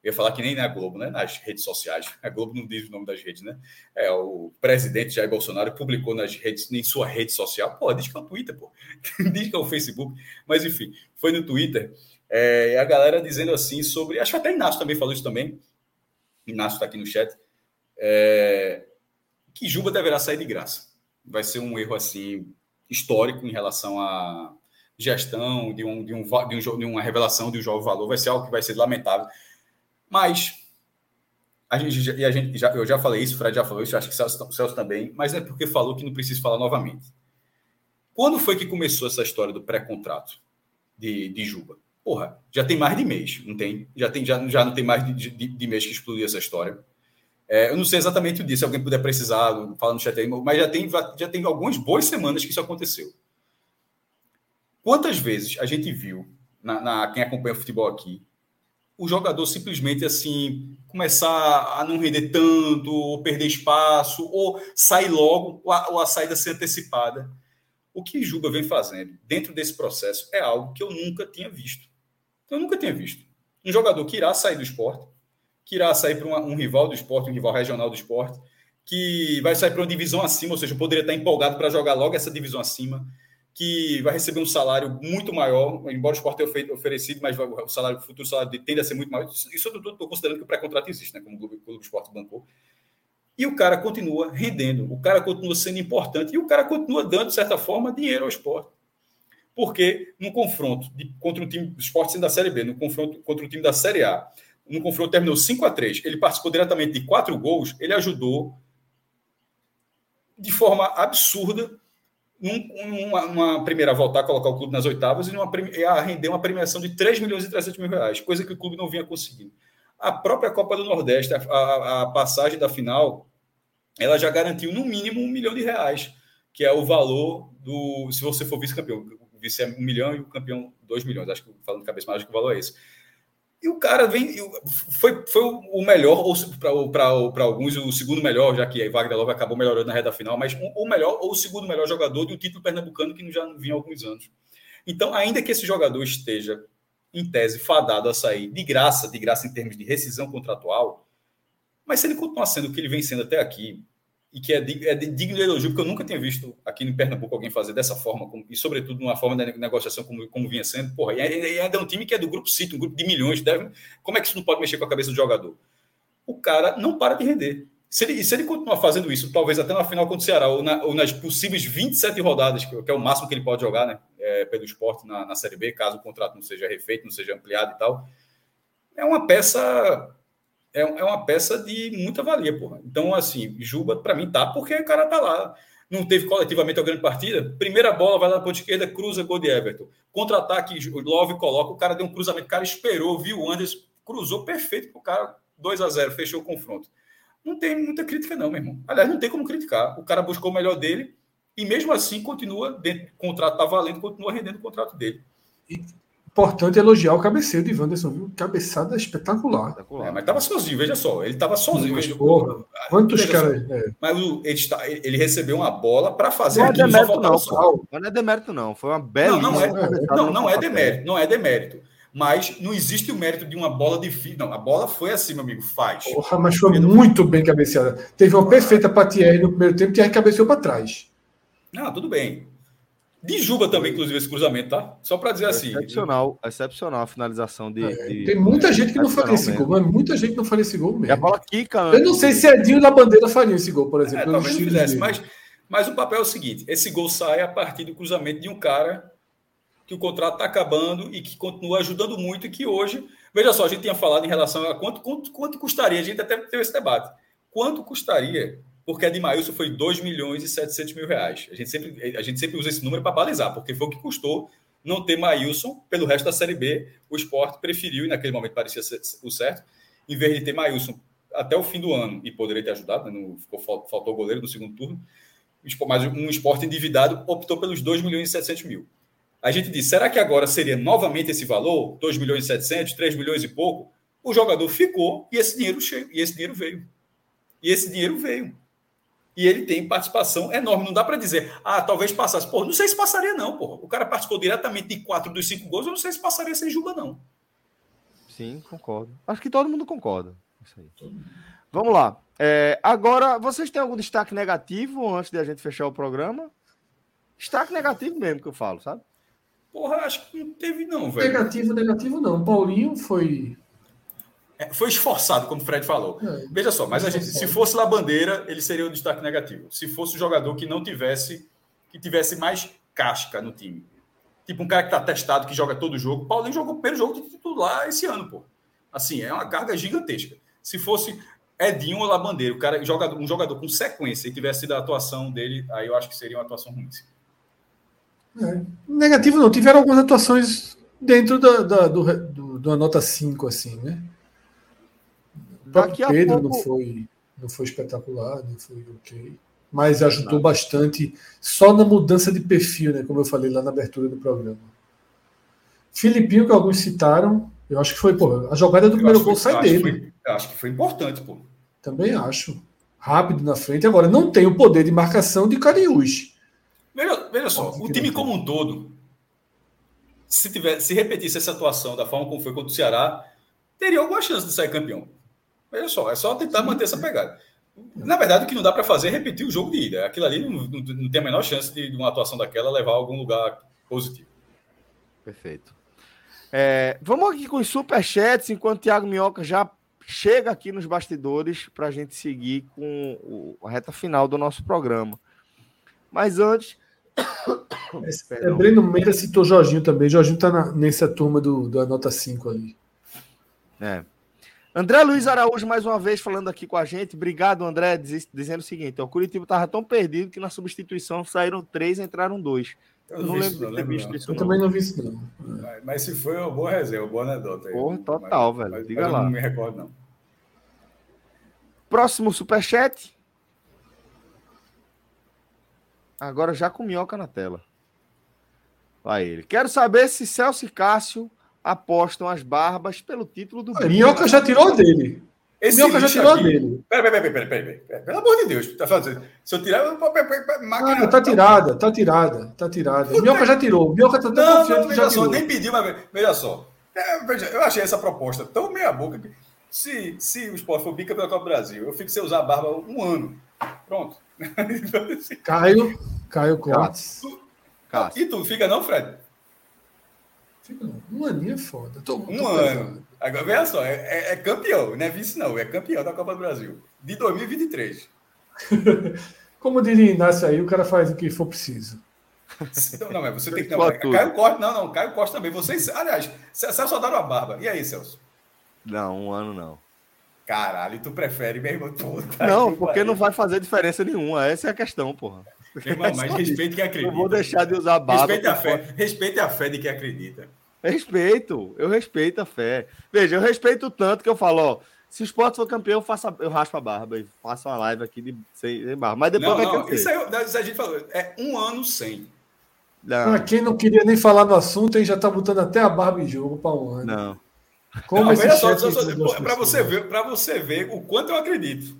eu ia falar que nem na Globo, né? Nas redes sociais. A Globo não diz o nome das redes, né? É, o presidente Jair Bolsonaro publicou nas redes, em sua rede social. Pô, diz que é o Twitter, pô. diz que é o Facebook. Mas, enfim, foi no Twitter. É, a galera dizendo assim sobre. Acho que até Inácio também falou isso também. Inácio está aqui no chat. É, que Juba deverá sair de graça. Vai ser um erro assim histórico em relação à gestão de, um, de, um, de, um, de uma revelação de um jovem valor. Vai ser algo que vai ser lamentável. Mas a gente, e a gente já, eu já falei isso, o Fred já falou isso, acho que o Celso, Celso também, mas é porque falou que não precisa falar novamente. Quando foi que começou essa história do pré-contrato de, de Juba? Porra, já tem mais de mês, não tem? Já, tem, já, já não tem mais de, de, de mês que explodiu essa história. É, eu não sei exatamente o dia, se alguém puder precisar, fala no chat aí, mas já tem, já tem algumas boas semanas que isso aconteceu. Quantas vezes a gente viu, na, na quem acompanha o futebol aqui, o jogador simplesmente assim começar a não render tanto, ou perder espaço, ou sair logo, ou a, ou a saída ser antecipada. O que Juba vem fazendo dentro desse processo é algo que eu nunca tinha visto. Eu nunca tinha visto. Um jogador que irá sair do esporte, que irá sair para um rival do esporte, um rival regional do esporte, que vai sair para uma divisão acima, ou seja, poderia estar empolgado para jogar logo essa divisão acima, que vai receber um salário muito maior, embora o esporte tenha feito, oferecido, mas o salário o futuro salário tende a ser muito maior. Isso eu estou considerando que o pré-contrato existe, né, como o Clube, o Clube Esporte bancou. E o cara continua rendendo, o cara continua sendo importante e o cara continua dando, de certa forma, dinheiro ao esporte. Porque no confronto de, contra um time do esporte da Série B, no confronto contra o time da Série A, no confronto terminou 5 a 3 ele participou diretamente de quatro gols, ele ajudou de forma absurda num, uma, uma, primeira a voltar a colocar o clube nas oitavas e, numa, e a render uma premiação de 3 milhões e 300 mil reais, coisa que o clube não vinha conseguindo. A própria Copa do Nordeste, a, a, a passagem da final, ela já garantiu no mínimo um milhão de reais, que é o valor do. Se você for vice-campeão, o vice é um milhão e o campeão dois milhões. Acho que falando de cabeça, mas acho que o valor é esse. E o cara vem. Foi, foi o melhor, ou para alguns, o segundo melhor, já que a Wagner Love acabou melhorando na reta final, mas o melhor ou o segundo melhor jogador do título pernambucano que já não vinha há alguns anos. Então, ainda que esse jogador esteja, em tese, fadado a sair de graça, de graça em termos de rescisão contratual, mas se ele continuar sendo o que ele vem sendo até aqui, e que é, é digno de elogio, porque eu nunca tinha visto aqui no Pernambuco alguém fazer dessa forma, como, e sobretudo numa forma de negociação como, como vinha sendo. Porra, e ainda é um time que é do Grupo City, um grupo de milhões. Deve, como é que isso não pode mexer com a cabeça do jogador? O cara não para de render. Se ele, se ele continuar fazendo isso, talvez até na final contra o Ceará, ou, na, ou nas possíveis 27 rodadas, que, que, é o máximo que ele pode jogar né, é, pelo esporte na, na Série B, caso o contrato não seja refeito, não seja ampliado e tal, é uma peça é, é uma peça de muita valia, porra. Então, assim, Juba, para mim, tá, porque o cara tá lá. Não teve coletivamente a grande partida. Primeira bola, vai lá na ponta esquerda, cruza, gol de Everton. Contra-ataque, Love coloca, o cara deu um cruzamento, o cara esperou, viu o Anderson, cruzou perfeito pro cara, 2 a 0 fechou o confronto. Não tem muita crítica, não, meu irmão. Aliás, não tem como criticar. O cara buscou o melhor dele e mesmo assim continua, dentro, o contrato tá valendo, continua rendendo o contrato dele. E Importante elogiar o cabeceio de Wanderson, viu? Cabeçada espetacular. espetacular. É, mas estava sozinho, veja só. Ele estava sozinho. Mas, porra, quantos caras. É. Mas ele, está, ele, recebeu uma bola para fazer não é demérito, não, pô. não é demérito, não. Foi uma bela. Não, não, é, não, não é demérito. Não é demérito. Mas não existe o mérito de uma bola de fio. Não, a bola foi assim, meu amigo. Faz. Porra, mas foi muito bem cabeceada. Teve uma perfeita para Thierry no primeiro tempo, Thierry cabeceou para trás. Não, tudo bem. De Juba também, inclusive, esse cruzamento, tá? Só para dizer assim. Excepcional, excepcional a finalização de. É, de... Tem muita gente que não faria esse gol, mas muita gente não faria esse gol mesmo. E a bola quica, Eu não sei se Edinho da Bandeira faria esse gol, por exemplo. É, talvez não fizesse, mas, mas o papel é o seguinte: esse gol sai a partir do cruzamento de um cara que o contrato está acabando e que continua ajudando muito e que hoje. Veja só, a gente tinha falado em relação a quanto, quanto, quanto custaria, a gente até teve esse debate. Quanto custaria porque a de Maílson foi 2 milhões e 700 mil reais. A gente sempre, a gente sempre usa esse número para balizar, porque foi o que custou não ter Maílson pelo resto da Série B. O esporte preferiu, e naquele momento parecia o certo, em vez de ter Maílson até o fim do ano, e poderia ter ajudado, né? não, ficou, faltou o goleiro no segundo turno, mas um esporte endividado optou pelos 2 milhões e 700 mil. A gente disse, será que agora seria novamente esse valor, 2 milhões e 700, 3 milhões e pouco? O jogador ficou e esse dinheiro chegou, e esse dinheiro veio. E esse dinheiro veio e ele tem participação enorme. Não dá para dizer, ah, talvez passasse. Pô, não sei se passaria, não, pô. O cara participou diretamente de quatro dos cinco gols, eu não sei se passaria sem Juba, não. Sim, concordo. Acho que todo mundo concorda. Isso aí. Vamos lá. É, agora, vocês têm algum destaque negativo antes de a gente fechar o programa? Destaque negativo mesmo que eu falo, sabe? Porra, acho que não teve, não, velho. Negativo, negativo não. Paulinho foi foi esforçado, como o Fred falou. É, Veja só, mas a gente, se fosse lá bandeira, ele seria o destaque negativo. Se fosse o jogador que não tivesse, que tivesse mais casca no time. Tipo um cara que está testado, que joga todo jogo. Paulinho jogou o primeiro jogo de titular esse ano, pô. Assim, é uma carga gigantesca. Se fosse Edinho ou Labandeira, o cara, jogador, um jogador com sequência e tivesse sido a atuação dele, aí eu acho que seria uma atuação ruim. É, negativo não, tiveram algumas atuações dentro da, da do, do, do nota 5, assim, né? Daqui Pedro pouco... não foi não foi espetacular, não foi ok, mas ajudou não. bastante só na mudança de perfil, né? Como eu falei lá na abertura do programa. Filipinho que alguns citaram, eu acho que foi, pô, a jogada do eu primeiro gol sai dele. Foi, acho que foi importante, pô. Também acho. Rápido na frente. Agora, não tem o poder de marcação de Cariús. Veja, veja só, o time como um todo, se, tiver, se repetisse essa atuação da forma como foi contra o Ceará, teria alguma chance de sair campeão. Veja só, é só tentar manter essa pegada. Na verdade, o que não dá para fazer é repetir o jogo de ida. Aquilo ali não, não, não tem a menor chance de, de, uma atuação daquela levar a algum lugar positivo. Perfeito. É, vamos aqui com os superchats, enquanto o Thiago Minhoca já chega aqui nos bastidores para a gente seguir com o, a reta final do nosso programa. Mas antes. É, Breno Mendes citou Jorginho também. Jorginho está nessa turma do, da nota 5 ali. É. André Luiz Araújo, mais uma vez, falando aqui com a gente. Obrigado, André, diz, dizendo o seguinte: o Curitiba estava tão perdido que na substituição saíram três entraram dois. Eu não, não lembro de ter visto isso. Eu não. também não vi isso, não. Mas, mas, se foi uma boa reserva, uma boa anedota. Porra, total, mas, velho. Mas, Diga lá. Eu não me recordo, não. Próximo superchat. Agora já com minhoca na tela. Vai ele. Quero saber se Celso e Cássio apostam as barbas pelo título do. A minhoca já tirou dele. Esse Minhoca já tirou aqui... dele. Peraí, peraí, peraí, peraí, peraí. Pelo amor de Deus, tá falando Se eu tirar. Ah, tá tirada, tá tirada, tá tirada. O Minhoca já tirou. Minhoca tá tão não, confiante não, que já só, tirou. nem pediu, mas veja só. É, veja, eu achei essa proposta tão meia-boca que se, se o esporte for bica pela Copa do Brasil, eu fico sem usar barba um ano. Pronto. Caio, Caio Cortes. E tu, fica não, Fred? Fica não. Um aninho é foda. Tô, um tô ano. Agora, veja só, é, é, é, campeão, não é vice, não, é campeão da Copa do Brasil, de 2023. Como diria Inácio aí, o cara faz o que for preciso. Não, não, mas você tem que. Não, Caio Costa, não, não, Caio Costa também. Vocês, aliás, Celso só dar uma barba. E aí, Celso? Não, um ano não. Caralho, tu prefere, meu irmão? Puta não, porque não vai fazer diferença nenhuma. Essa é a questão, porra. Irmão, mas respeite quem acredita. Eu vou deixar de usar barba. Respeite a fé, respeite a fé de quem acredita. Respeito, eu respeito a fé. Veja, eu respeito tanto que eu falo, ó, se o esporte for campeão, eu, faço a, eu raspo a barba e faço uma live aqui de, sem, sem barba. Mas depois não, vai não, isso aí, isso a gente falou, é um ano sem. Não. Ah, quem não queria nem falar no assunto, aí já tá botando até a barba em jogo para um ano. Não. Como não, esse só, só, só para você ver, para você ver o quanto eu acredito.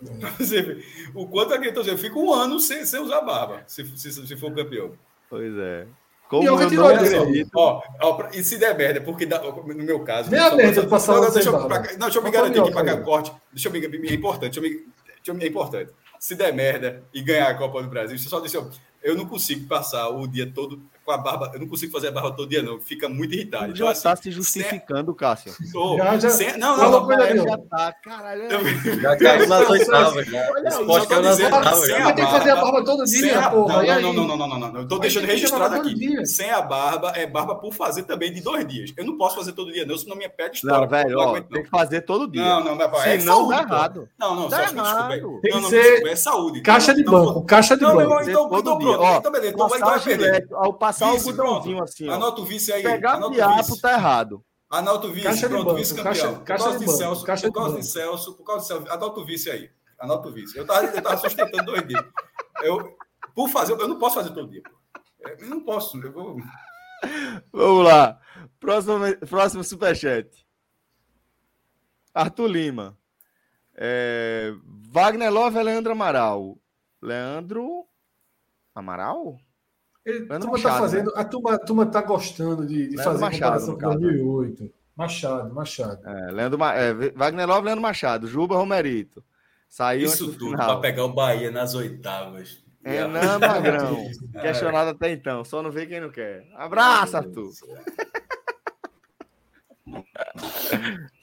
O quanto eu acredito. Eu fico um ano sem, sem usar barba, se, se, se for campeão. Pois é. Como eu não acredito. Ó, ó, e se der merda, porque dá, no meu caso. Nem a merda passar não, deixa, eu, pra, não, deixa eu me garantir aqui para cá corte. Deixa eu me. É importante. Deixa eu me, deixa eu me, é importante. Se der merda e ganhar a Copa do Brasil, você só deixa eu. Eu não consigo passar o dia todo com a barba. Eu não consigo fazer a barba todo dia, não. Fica muito irritado. Então, já está assim, se justificando. Cássio. Tô, já, já, sem... Não, não, não. não já tá. Caralho. Já caiu nas oitavas. Esporte caiu nas oitavas. Vai ter que fazer a barba todo dia, porra. Não, não, não, não, não, não. Eu tô deixando registrado aqui. Sem a barba, é barba por fazer também de dois dias. Eu não posso fazer todo dia, não, senão minha pele estoura. Não, velho, ó, tem que fazer todo dia. Não, não, mas é não dá errado. Não, não, só desculpa. Tem que ser é saúde. Caixa de banco, caixa de banco. Não, então, então pronto. Então, beleza. Então vai perder. Ao passar o algodãozinho assim. Anota o vice aí. Pegar anota diabo tá errado. Anota o vice, caixa pronto, banco, vice caixa, campeão. Caixa, por causa de, de Celso, caixa por causa de, Celso, por causa de Celso, anota o vice aí. Anota o vice. Eu tava, eu tava sustentando dois dias. Eu, por fazer, eu não posso fazer todo dia. Eu não posso. Eu vou... Vamos lá. Próximo, próximo superchat. Arthur Lima. É, Wagner Love é Leandro Amaral. Leandro Amaral? Ele, a turma tá fazendo, né? a, turma, a turma tá gostando de, de fazer Machado, comparação com 2008. Machado, Machado. É, Leandro, é, Wagner Love, Leandro Machado, Juba Romerito. Saiu Isso tudo para pegar o Bahia nas oitavas. É, não, Magrão. Questionado até então. Só não vê quem não quer. Abraço, Arthur.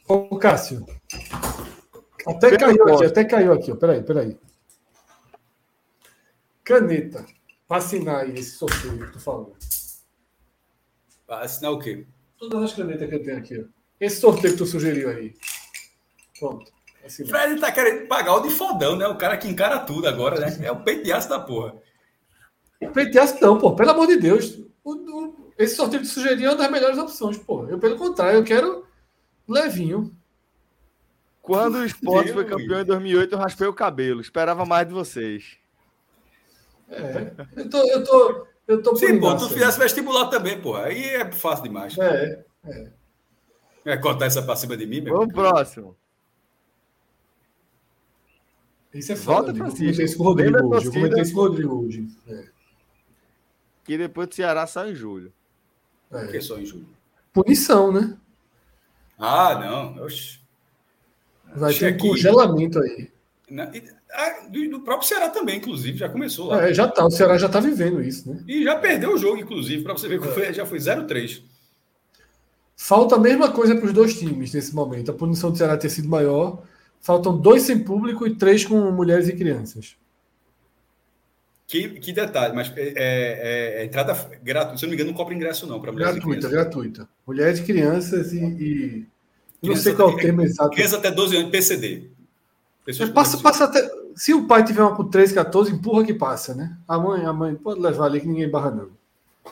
Ô, Cássio. Até caiu aqui, até caiu aqui. Peraí, peraí. Caneta. Para assinar aí esse sorteio que tu falou. Para assinar o quê? Todas as canetas que eu tenho aqui. Ó. Esse sorteio que tu sugeriu aí. Pronto. Assinar. Fred tá querendo pagar o de fodão, né? O cara que encara tudo agora, né? É o peito de aço da porra. Peito de aço não, pô. Pelo amor de Deus. O, o, esse sorteio que tu sugeriu é uma das melhores opções, pô. Eu, pelo contrário, eu quero levinho. Quando o esporte foi campeão em 2008, eu raspei o cabelo. Esperava mais de vocês. É, eu tô, eu tô, eu tô Sim, pô, tu fizesse vestibular também, pô. Aí é fácil demais. É, é. É cortar essa pra cima de mim, meu? Vamos próximo. Isso é foda. Volta, Francisco. Eu comentei isso com o Rodrigo hoje. Eu comentei isso com o Rodrigo hoje. É. Que depois do Ceará só em julho. É. Por que só em julho? Punição, né? Ah, não. Oxi. Vai ter um congelamento aí. Na... Ah, do, próprio Ceará também, inclusive, já começou lá. É, já tá, o Ceará já está vivendo isso, né? E já perdeu o jogo, inclusive, para você ver que foi, já foi 0-3. Falta a mesma coisa para os dois times nesse momento. A punição do Ceará ter sido maior. Faltam dois sem público e três com mulheres e crianças. Que, que detalhe, mas é, é, é entrada gratuita. Se eu não me engano, não cobra ingresso, não, para mulheres gratuita, e crianças. Gratuita, gratuita. Mulheres e crianças e, e Não sei qual é o termo exato. Criança até 12 anos, PCD. Passa, passa até, se o pai tiver uma com 13, 14, empurra que passa, né? A mãe, a mãe pode levar ali que ninguém barra, não.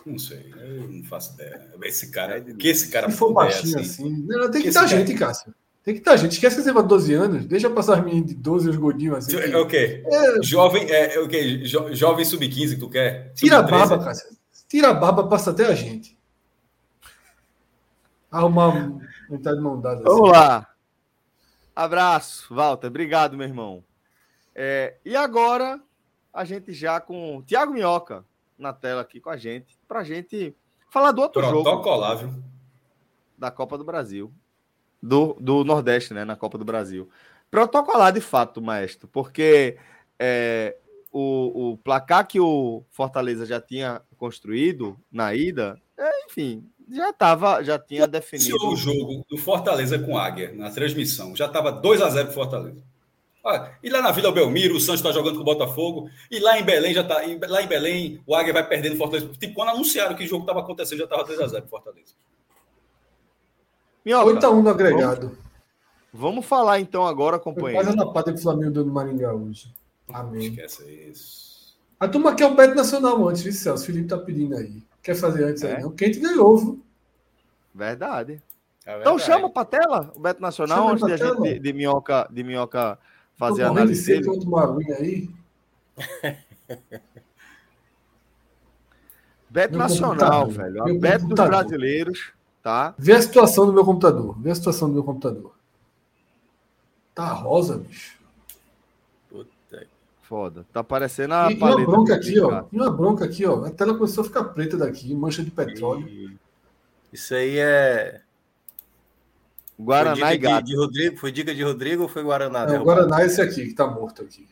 Não sei, eu não faço ideia. Esse cara, que esse cara Se for baixinho assim. assim não, tem que, que dar gente, cara... Cássio. Tem que dar gente. Esquece que você vai 12 anos. Deixa passar as meninas de 12 e os gordinhos assim. É o quê? É... Jovem, é, é o quê? Jo, jovem sub-15 que tu quer? Tira a barba, Cássio. Tira a barba, passa até a gente. Arrumar metade de mão dada. Assim. Vamos lá. Abraço, Walter. Obrigado, meu irmão. É, e agora, a gente já com Tiago Minhoca na tela aqui com a gente, para a gente falar do outro jogo. Protocolável. Da Copa do Brasil. Do, do Nordeste, né? Na Copa do Brasil. Protocolar de fato, maestro, porque é, o, o placar que o Fortaleza já tinha construído na ida, é, enfim, já estava, já tinha definido. o jogo do Fortaleza com Águia na transmissão, já estava 2 a 0 para Fortaleza. Ah, e lá na Vila Belmiro, o Santos está jogando com o Botafogo. E lá em Belém, já tá, lá em Belém, o Águia vai perdendo Fortaleza. Tipo, quando anunciaram que o jogo estava acontecendo, já estava 3x0 pro Fortaleza. 8x1 no agregado. Vamos, vamos, falar então agora, companheiro. Quase a lapada que o Flamengo deu no Maringá hoje. Amém. Esquece isso. A turma quer o Beto Nacional antes, viu, Celso? O Felipe tá pedindo aí. Quer fazer antes é? aí, não? Quem te ganhou, viu? Verdade. É então chama pra tela o Beto Nacional chama antes de, gente, de, de, minhoca, de minhoca fazer a análise dele. aí. Beto meu Nacional, velho. A Beto dos brasileiros, tá? Vê a situação do meu computador. Vê a situação do meu computador. Tá rosa, bicho. Foda. Tá parecendo a e. E uma bronca aqui, ó. E uma bronca aqui, ó. A tela começou a ficar preta daqui, mancha de petróleo. E... Isso aí é Guaraná e gato. De, de, Rodrigo, foi dica de Rodrigo ou foi Guaraná? É, o Guaraná é esse aqui, que tá morto aqui.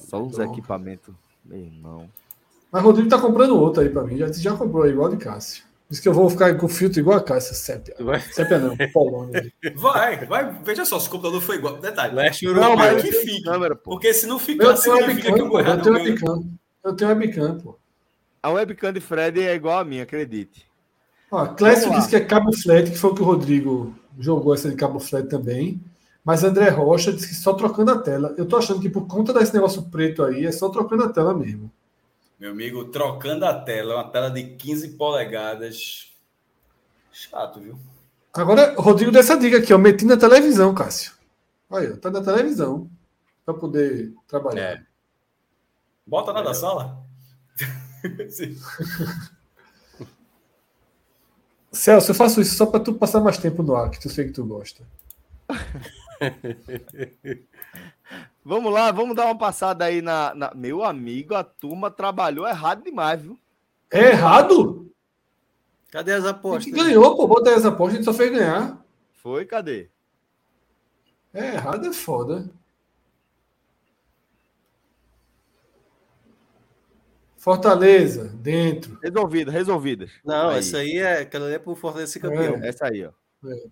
Só os equipamentos, meu irmão. Mas Rodrigo tá comprando outro aí pra mim. Já, já comprou aí, igual de Cássio. Diz que eu vou ficar com filtro igual a Cássio, sépia. Vai. Sépia não, Polônia. Vai, vai. Veja só, se o computador foi igual. Detalhe. Leste não, mas que fique. Câmera, porque se não ficar, eu significa que o Eu tenho webcam. Eu tenho webcam, pô. A webcam de Fred é igual a minha, acredite. Ó, Clécio disse que é cabo flat, que foi o que o Rodrigo jogou essa de cabo flat também. Mas André Rocha disse que só trocando a tela. Eu tô achando que por conta desse negócio preto aí, é só trocando a tela mesmo. Meu amigo, trocando a tela, uma tela de 15 polegadas. Chato, viu? Agora, Rodrigo dessa dica aqui, ó. Meti na televisão, Cássio. Aí, tá na televisão. Para poder trabalhar. É. Bota na é. da sala. Celso, eu faço isso só para tu passar mais tempo no ar, que tu sei que tu gosta. vamos lá, vamos dar uma passada aí na, na, Meu amigo, a turma trabalhou errado demais, viu? É errado? Cadê as apostas? Ganhou, pô, bota aí as apostas, a gente só fez ganhar. Foi, cadê? É errado, é foda. Fortaleza, dentro. Resolvida, resolvidas. Não, aí. essa aí é aquela é pro Fortaleza ser campeão. É. Essa aí, ó. É.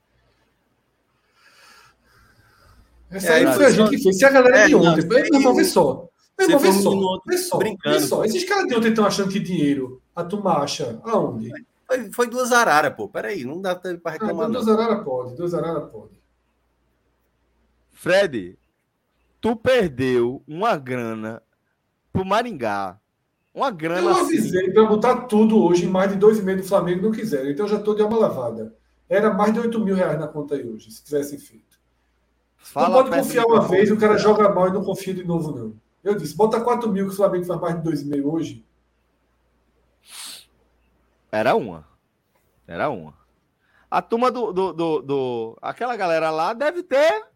Essa é, aí foi a gente que fez. Se a galera é, de ontem. Não, meu irmão, vê só. Meu irmão, vê só. Vê só. Brincando. Vê só. Esses caras de ontem estão achando que dinheiro. A turma acha. Aonde? Foi, foi duas araras, pô. Peraí, não dá para ah, reclamar. Ah, duas araras pode. Duas araras pode. Fred, tu perdeu uma grana pro Maringá uma grana. Eu avisei assim. para botar tudo hoje em mais de 2,5 do Flamengo não quiseram. Então já estou de uma lavada. Era mais de 8 mil reais na conta aí hoje, se tivessem feito. Fala não pode confiar uma vez, o cara joga mal e não confia de novo, não. Eu disse, bota 4 mil que o Flamengo faz mais de 2,5 hoje. Era uma. Era uma. A turma do, do, do, do, Aquela galera lá deve ter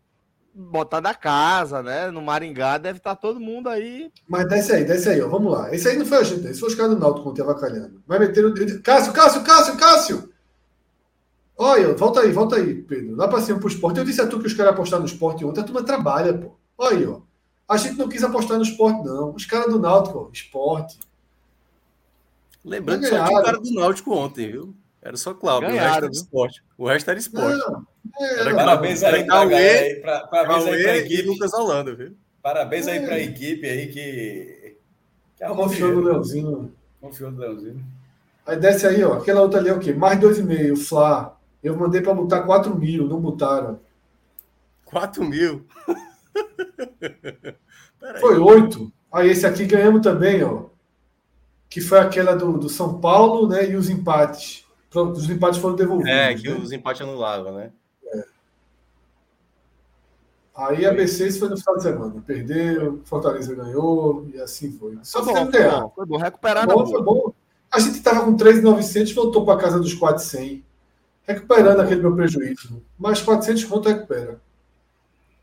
botar da casa, né? No Maringá deve estar tá todo mundo aí. Mas desce aí, desce aí, ó. Vamos lá. Esse aí não foi a gente, esse foi os caras do Náutico ontem avacalhando. Vai meter o. Cássio, Cássio, Cássio, Cássio! Olha, volta aí, volta aí, Pedro. Lá pra cima pro esporte. Eu disse a tu que os caras apostaram no esporte ontem, a turma trabalha, pô. Olha aí, ó. A gente não quis apostar no esporte, não. Os caras do Náutico, ó, esporte. Lembrando que só tinha o cara do Náutico ontem, viu? Era só Cláudio, Ganharam, o resto era esporte. O resto era esporte. Não, era parabéns aí para a parabéns aí pra equipe. Lucas Holanda, viu? Parabéns aí para a equipe aí que, que Confiou no Leãozinho. Confiou no Leãozinho. Aí desce aí, ó. Aquela outra ali é o quê? Mais 2,5. Flá, Eu mandei para botar 4 mil, não botaram. 4 mil? foi 8. Aí esse aqui ganhamos também, ó. Que foi aquela do, do São Paulo, né? E os empates. Os empates foram devolvidos. É, que né? os empates anulavam, né? É. Aí a B6 foi no final de semana. Perdeu, Fortaleza ganhou e assim foi. Só foi bom, foi bom, foi bom. Recuperar foi bom, foi bom. A gente estava com 3,900 voltou para casa dos 400. Recuperando aquele meu prejuízo. Mais 400 conto recupera.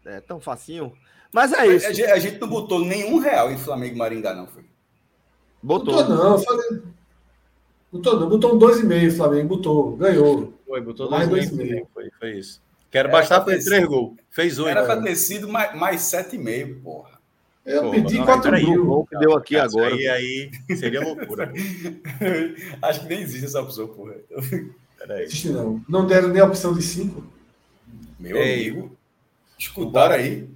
É tão facinho. Mas é isso. A, a, gente não botou nenhum real em Flamengo Maringá, não, foi? Botou. Botou não. Falei... Botou não. Botou um 2,5 Flamengo. Botou. Ganhou. Foi, botou 2,5. Foi, foi isso. Quero bastar foi três gols. Fez oito. Era para ter sido mais, mais 7,5, porra. Eu Pô, pedi 4 mil. Gol que deu aqui agora. Aí, aí seria loucura. Acho que nem existe essa opção, porra. Existe não. Não deram nem a opção de 5. Meu Ei. amigo. Escutaram aí.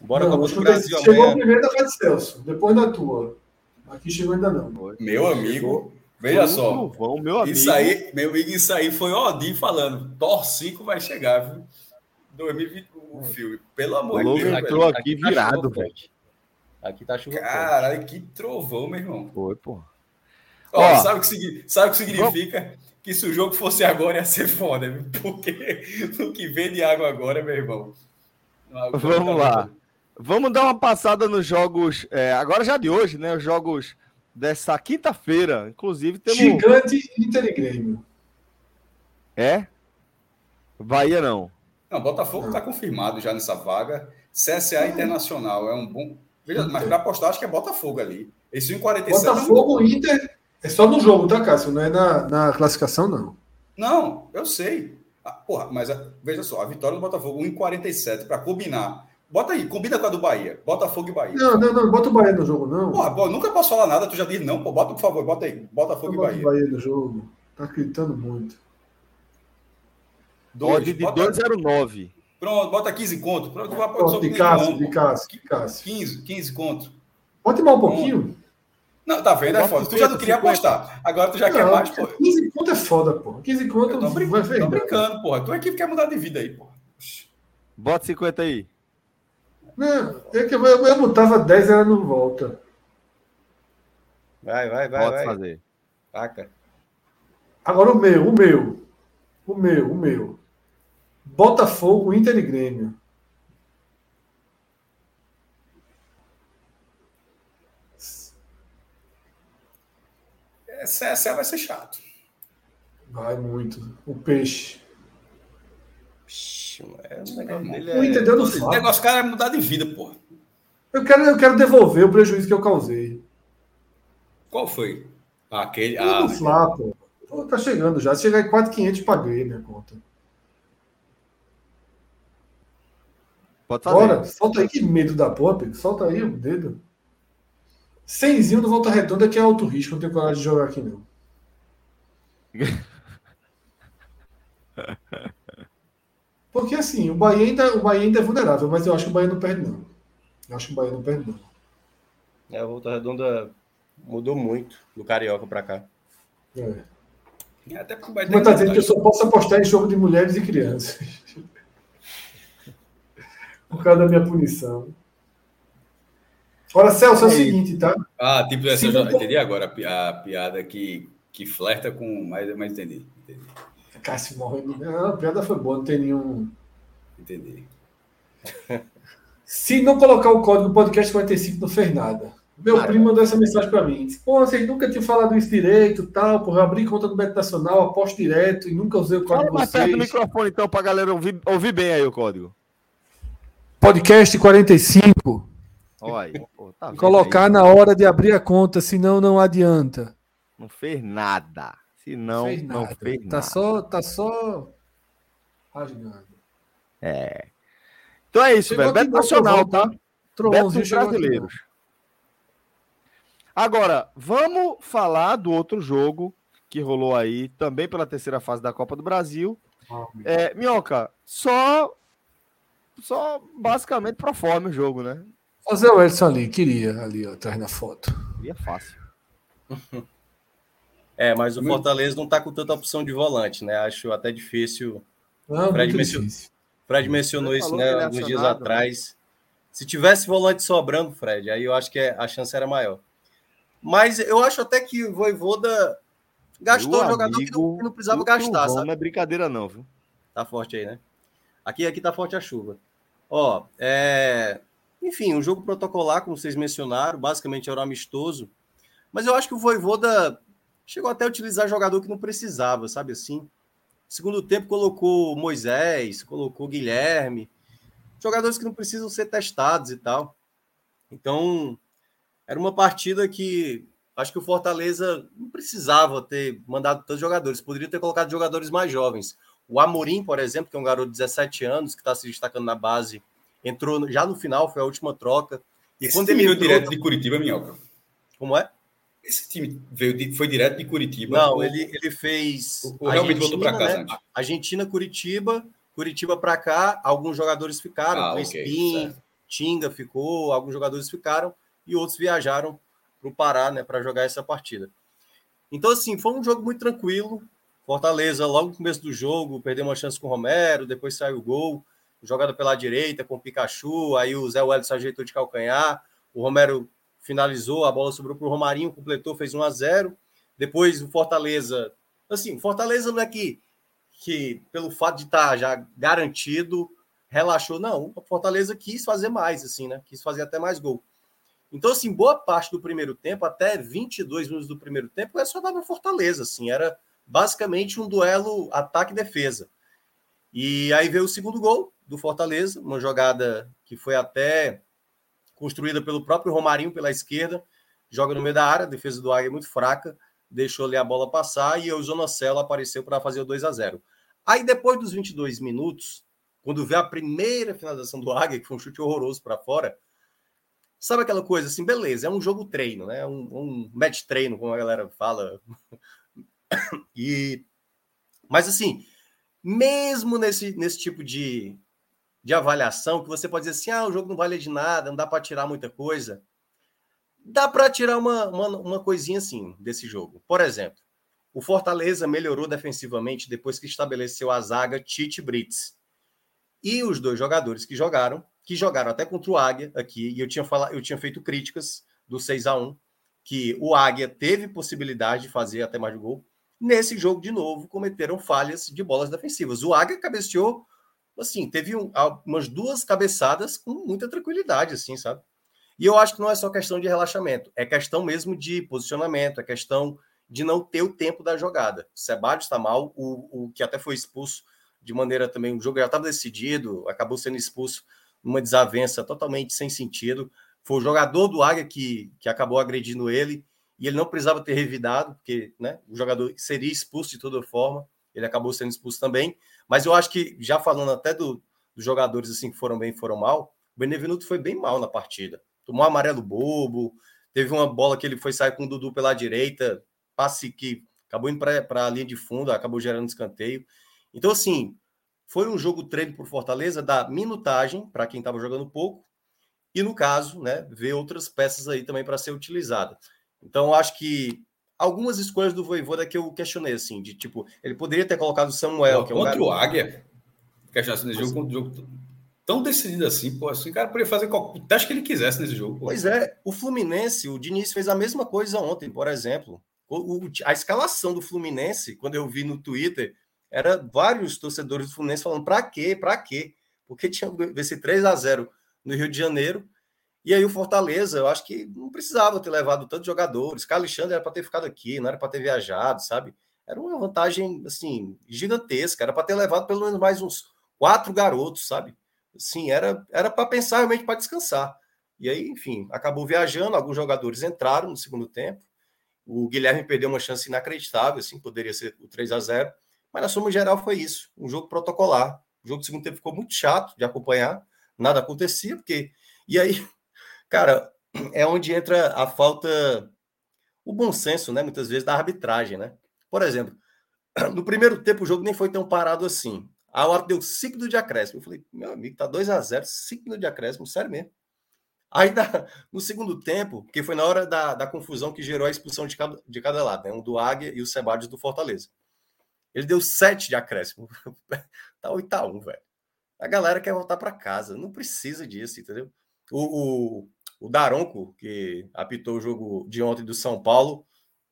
Bora não, com o Brasil Chegou amanhã. primeiro da Fed Celso, depois da tua. Aqui chegou ainda não. Meu amigo. Veja só. Trovão, meu amigo. Isso aí, meu amigo, isso aí foi Odin falando. Thor 5 vai chegar, viu? 2020, o filme. Pelo amor de Deus. entrou aqui, aqui tá virado, velho. Aqui tá chovendo. Caralho, que trovão, meu irmão. Foi, pô. Ó, Ó sabe, o que, sabe o que significa? Que se o jogo fosse agora ia ser foda, viu? porque o que vem de água agora, meu irmão. Vamos tá lá. Vamos dar uma passada nos jogos, é, agora já de hoje, né? Os jogos dessa quinta-feira. Inclusive, temos. Gigante Inter e Grêmio. É? Bahia não. Não, Botafogo está confirmado já nessa vaga. CSA Internacional é um bom. Veja, mas para apostar, acho que é Botafogo ali. Esse 1,47. Botafogo, é Inter. É só no jogo, tá, Cássio? Não é na, na classificação, não. Não, eu sei. Ah, porra, mas a, veja só, a vitória do Botafogo 1,47 para combinar Bota aí, combina com a do Bahia. Botafogo e Bahia. Não, não, não, bota o Bahia no jogo, não. Porra, pô, nunca posso falar nada, tu já disse não, pô. Bota, por favor, bota aí. Botafogo e Bahia. Bota o Bahia no jogo. Tá gritando muito. Odd de 209. Pronto, bota 15 conto. Pronto, Pronto de Cássio, de Cássio, de Cássio. 15, 15 conto. Pode mais um pouquinho? Não, tá vendo? É foda. Tu já não queria apostar. Agora tu já não, quer mais, pô. 15 conto é foda, pô. 15 conto eu tô, brin vai tô brincando, porra. Tua equipe quer mudar de vida aí, porra. Bota 50 aí. Não, é que eu, eu botava 10 ela não volta. Vai, vai, vai. Pode vai. fazer. Taca. Agora o meu, o meu. O meu, o meu. Botafogo, Inter e Grêmio. Essa, essa vai ser chato. Vai muito. O peixe. É, o negócio dele é... Entendeu o negócio cara é mudar de vida, porra. Eu quero, eu quero devolver o prejuízo que eu causei. Qual foi? Ah, aquele. Ah, Flá, pô. Tá chegando já. Se chegar em 4,500, paguei minha conta. Pode fazer. Bora, solta aí que medo da pop. Solta aí o dedo. Cenzinho do Volta Redonda que é alto risco. Não tenho coragem de jogar aqui, não. Porque assim, o Bahia, ainda, o Bahia ainda é vulnerável, mas eu acho que o Bahia não perde, não. Eu acho que o Bahia não perde, não. É, a Volta Redonda mudou muito do Carioca para cá. É. Até porque o Bahia Mas tá dizendo que eu só posso apostar em jogo de mulheres e crianças. Por causa da minha punição. Ora, Celso, é o seguinte, tá? Ah, tipo, essa eu já entendi agora a, piada que, que flerta com. Mas, mas entendi. entendi. Cássio morrendo. Não, a piada foi boa, não tem nenhum. Entendi. Se não colocar o código podcast 45, não fez nada. Meu Caramba. primo mandou essa mensagem para mim. Disse, Pô, vocês nunca tinham falado isso direito, tal, porra, eu abri conta do Beto Nacional, aposto direto e nunca usei o código Fala mais perto do microfone, então, pra galera ouvir, ouvir bem aí o código. Podcast 45. Olha, pô, tá Colocar aí, na hora de abrir a conta, senão não adianta. Não fez nada. Se não, fez não fez tá nada. Só, tá só rasgando. É. Então é isso, velho. Beto Nacional, tá? Beto brasileiros. Agora, vamos falar do outro jogo que rolou aí, também pela terceira fase da Copa do Brasil. Oh, é, Minhoca, só só basicamente proforme o jogo, né? Fazer o Edson ali, queria ali, ó, atrás na foto. Seria fácil. É, mas o Fortaleza não está com tanta opção de volante, né? Acho até difícil. Não, Fred, mencionou, difícil. Fred mencionou isso, né, é alguns dias atrás. Se tivesse volante sobrando, Fred, aí eu acho que a chance era maior. Mas eu acho até que o Voivoda gastou um jogador que não, que não precisava gastar, sabe? Não é brincadeira não, viu? Tá forte aí, né? Aqui, aqui tá forte a chuva. Ó, é... Enfim, um jogo protocolar, como vocês mencionaram, basicamente era um amistoso. Mas eu acho que o Voivoda chegou até a utilizar jogador que não precisava, sabe assim? Segundo tempo colocou Moisés, colocou Guilherme, jogadores que não precisam ser testados e tal. Então, era uma partida que acho que o Fortaleza não precisava ter mandado tantos jogadores, poderia ter colocado jogadores mais jovens. O Amorim, por exemplo, que é um garoto de 17 anos, que está se destacando na base, entrou já no final, foi a última troca. E Esse quando ele veio entrou... direto de Curitiba, Minhoca. Como é? Esse time veio de, foi direto de Curitiba. Não, ou... ele, ele fez. O, realmente voltou para casa. Né? Argentina, Curitiba, Curitiba para cá. Alguns jogadores ficaram. Ah, okay, Tinga ficou, alguns jogadores ficaram e outros viajaram para o Pará, né, para jogar essa partida. Então, assim, foi um jogo muito tranquilo. Fortaleza, logo no começo do jogo, perdeu uma chance com o Romero, depois saiu o gol, jogada pela direita com o Pikachu, aí o Zé Wellison ajeitou de calcanhar, o Romero finalizou, a bola sobrou para o Romarinho, completou, fez 1 a 0 Depois o Fortaleza. Assim, Fortaleza não é que, que pelo fato de estar tá já garantido, relaxou. Não, o Fortaleza quis fazer mais, assim, né? Quis fazer até mais gol. Então, assim, boa parte do primeiro tempo, até 22 minutos do primeiro tempo, é só dava Fortaleza, assim, era basicamente um duelo ataque-defesa. E aí veio o segundo gol do Fortaleza, uma jogada que foi até construída pelo próprio Romarinho pela esquerda, joga no meio da área, a defesa do Águia é muito fraca, deixou ali a bola passar e o Zonacelo apareceu para fazer o 2 a 0 Aí depois dos 22 minutos, quando vê a primeira finalização do Águia, que foi um chute horroroso para fora, sabe aquela coisa assim, beleza, é um jogo treino, né? Um, um match treino, como a galera fala. e mas assim, mesmo nesse, nesse tipo de, de avaliação, que você pode dizer assim: ah, o jogo não vale de nada, não dá para tirar muita coisa. Dá para tirar uma, uma, uma coisinha assim desse jogo. Por exemplo, o Fortaleza melhorou defensivamente depois que estabeleceu a zaga Tite Brits. E os dois jogadores que jogaram, que jogaram até contra o Águia aqui, e eu tinha, falado, eu tinha feito críticas do 6 a 1 que o Águia teve possibilidade de fazer até mais gol. Nesse jogo, de novo, cometeram falhas de bolas defensivas. O Águia cabeceou assim, teve um, umas duas cabeçadas com muita tranquilidade, assim, sabe? E eu acho que não é só questão de relaxamento, é questão mesmo de posicionamento, é questão de não ter o tempo da jogada. O Sebadios está mal, o, o que até foi expulso de maneira também, o jogo já estava decidido, acabou sendo expulso numa desavença totalmente sem sentido. Foi o jogador do Águia que, que acabou agredindo ele, e ele não precisava ter revidado, porque né, o jogador seria expulso de toda forma, ele acabou sendo expulso também. Mas eu acho que, já falando até do, dos jogadores assim que foram bem e foram mal, o Benevenuto foi bem mal na partida. Tomou um amarelo bobo, teve uma bola que ele foi sair com o Dudu pela direita, passe que acabou indo para a linha de fundo, acabou gerando escanteio. Então, assim, foi um jogo treino por Fortaleza da minutagem para quem estava jogando pouco, e no caso, né, ver outras peças aí também para ser utilizada. Então, acho que algumas escolhas do Voivoda que eu questionei, assim, de tipo, ele poderia ter colocado o Samuel, que é um Contra o Águia, questionasse nesse jogo, contra o jogo tão decidido assim, pô, assim, o cara poderia fazer o teste que ele quisesse nesse jogo. Pô. Pois é, o Fluminense, o Diniz fez a mesma coisa ontem, por exemplo. O, o, a escalação do Fluminense, quando eu vi no Twitter, era vários torcedores do Fluminense falando para quê, para quê? Porque tinha esse 3 a 0 no Rio de Janeiro e aí o Fortaleza, eu acho que não precisava ter levado tantos jogadores. Carlos Alexandre era para ter ficado aqui, não era para ter viajado, sabe? Era uma vantagem, assim, gigantesca. Era para ter levado pelo menos mais uns quatro garotos, sabe? Sim, era era para pensar realmente para descansar. E aí, enfim, acabou viajando. Alguns jogadores entraram no segundo tempo. O Guilherme perdeu uma chance inacreditável, assim, poderia ser o 3 a 0 Mas na soma geral foi isso. Um jogo protocolar. O jogo do segundo tempo ficou muito chato de acompanhar. Nada acontecia, porque. E aí, Cara, é onde entra a falta, o bom senso, né? Muitas vezes da arbitragem, né? Por exemplo, no primeiro tempo o jogo nem foi tão parado assim. A hora deu 5 de acréscimo. Eu falei, meu amigo, tá 2 a 0 5 de acréscimo, sério mesmo. Aí no segundo tempo, que foi na hora da, da confusão que gerou a expulsão de cada, de cada lado, né? Um do Águia e o Sebades do Fortaleza. Ele deu sete de acréscimo. tá 8 a 1 velho. A galera quer voltar para casa. Não precisa disso, entendeu? O, o, o Daronco, que apitou o jogo de ontem do São Paulo,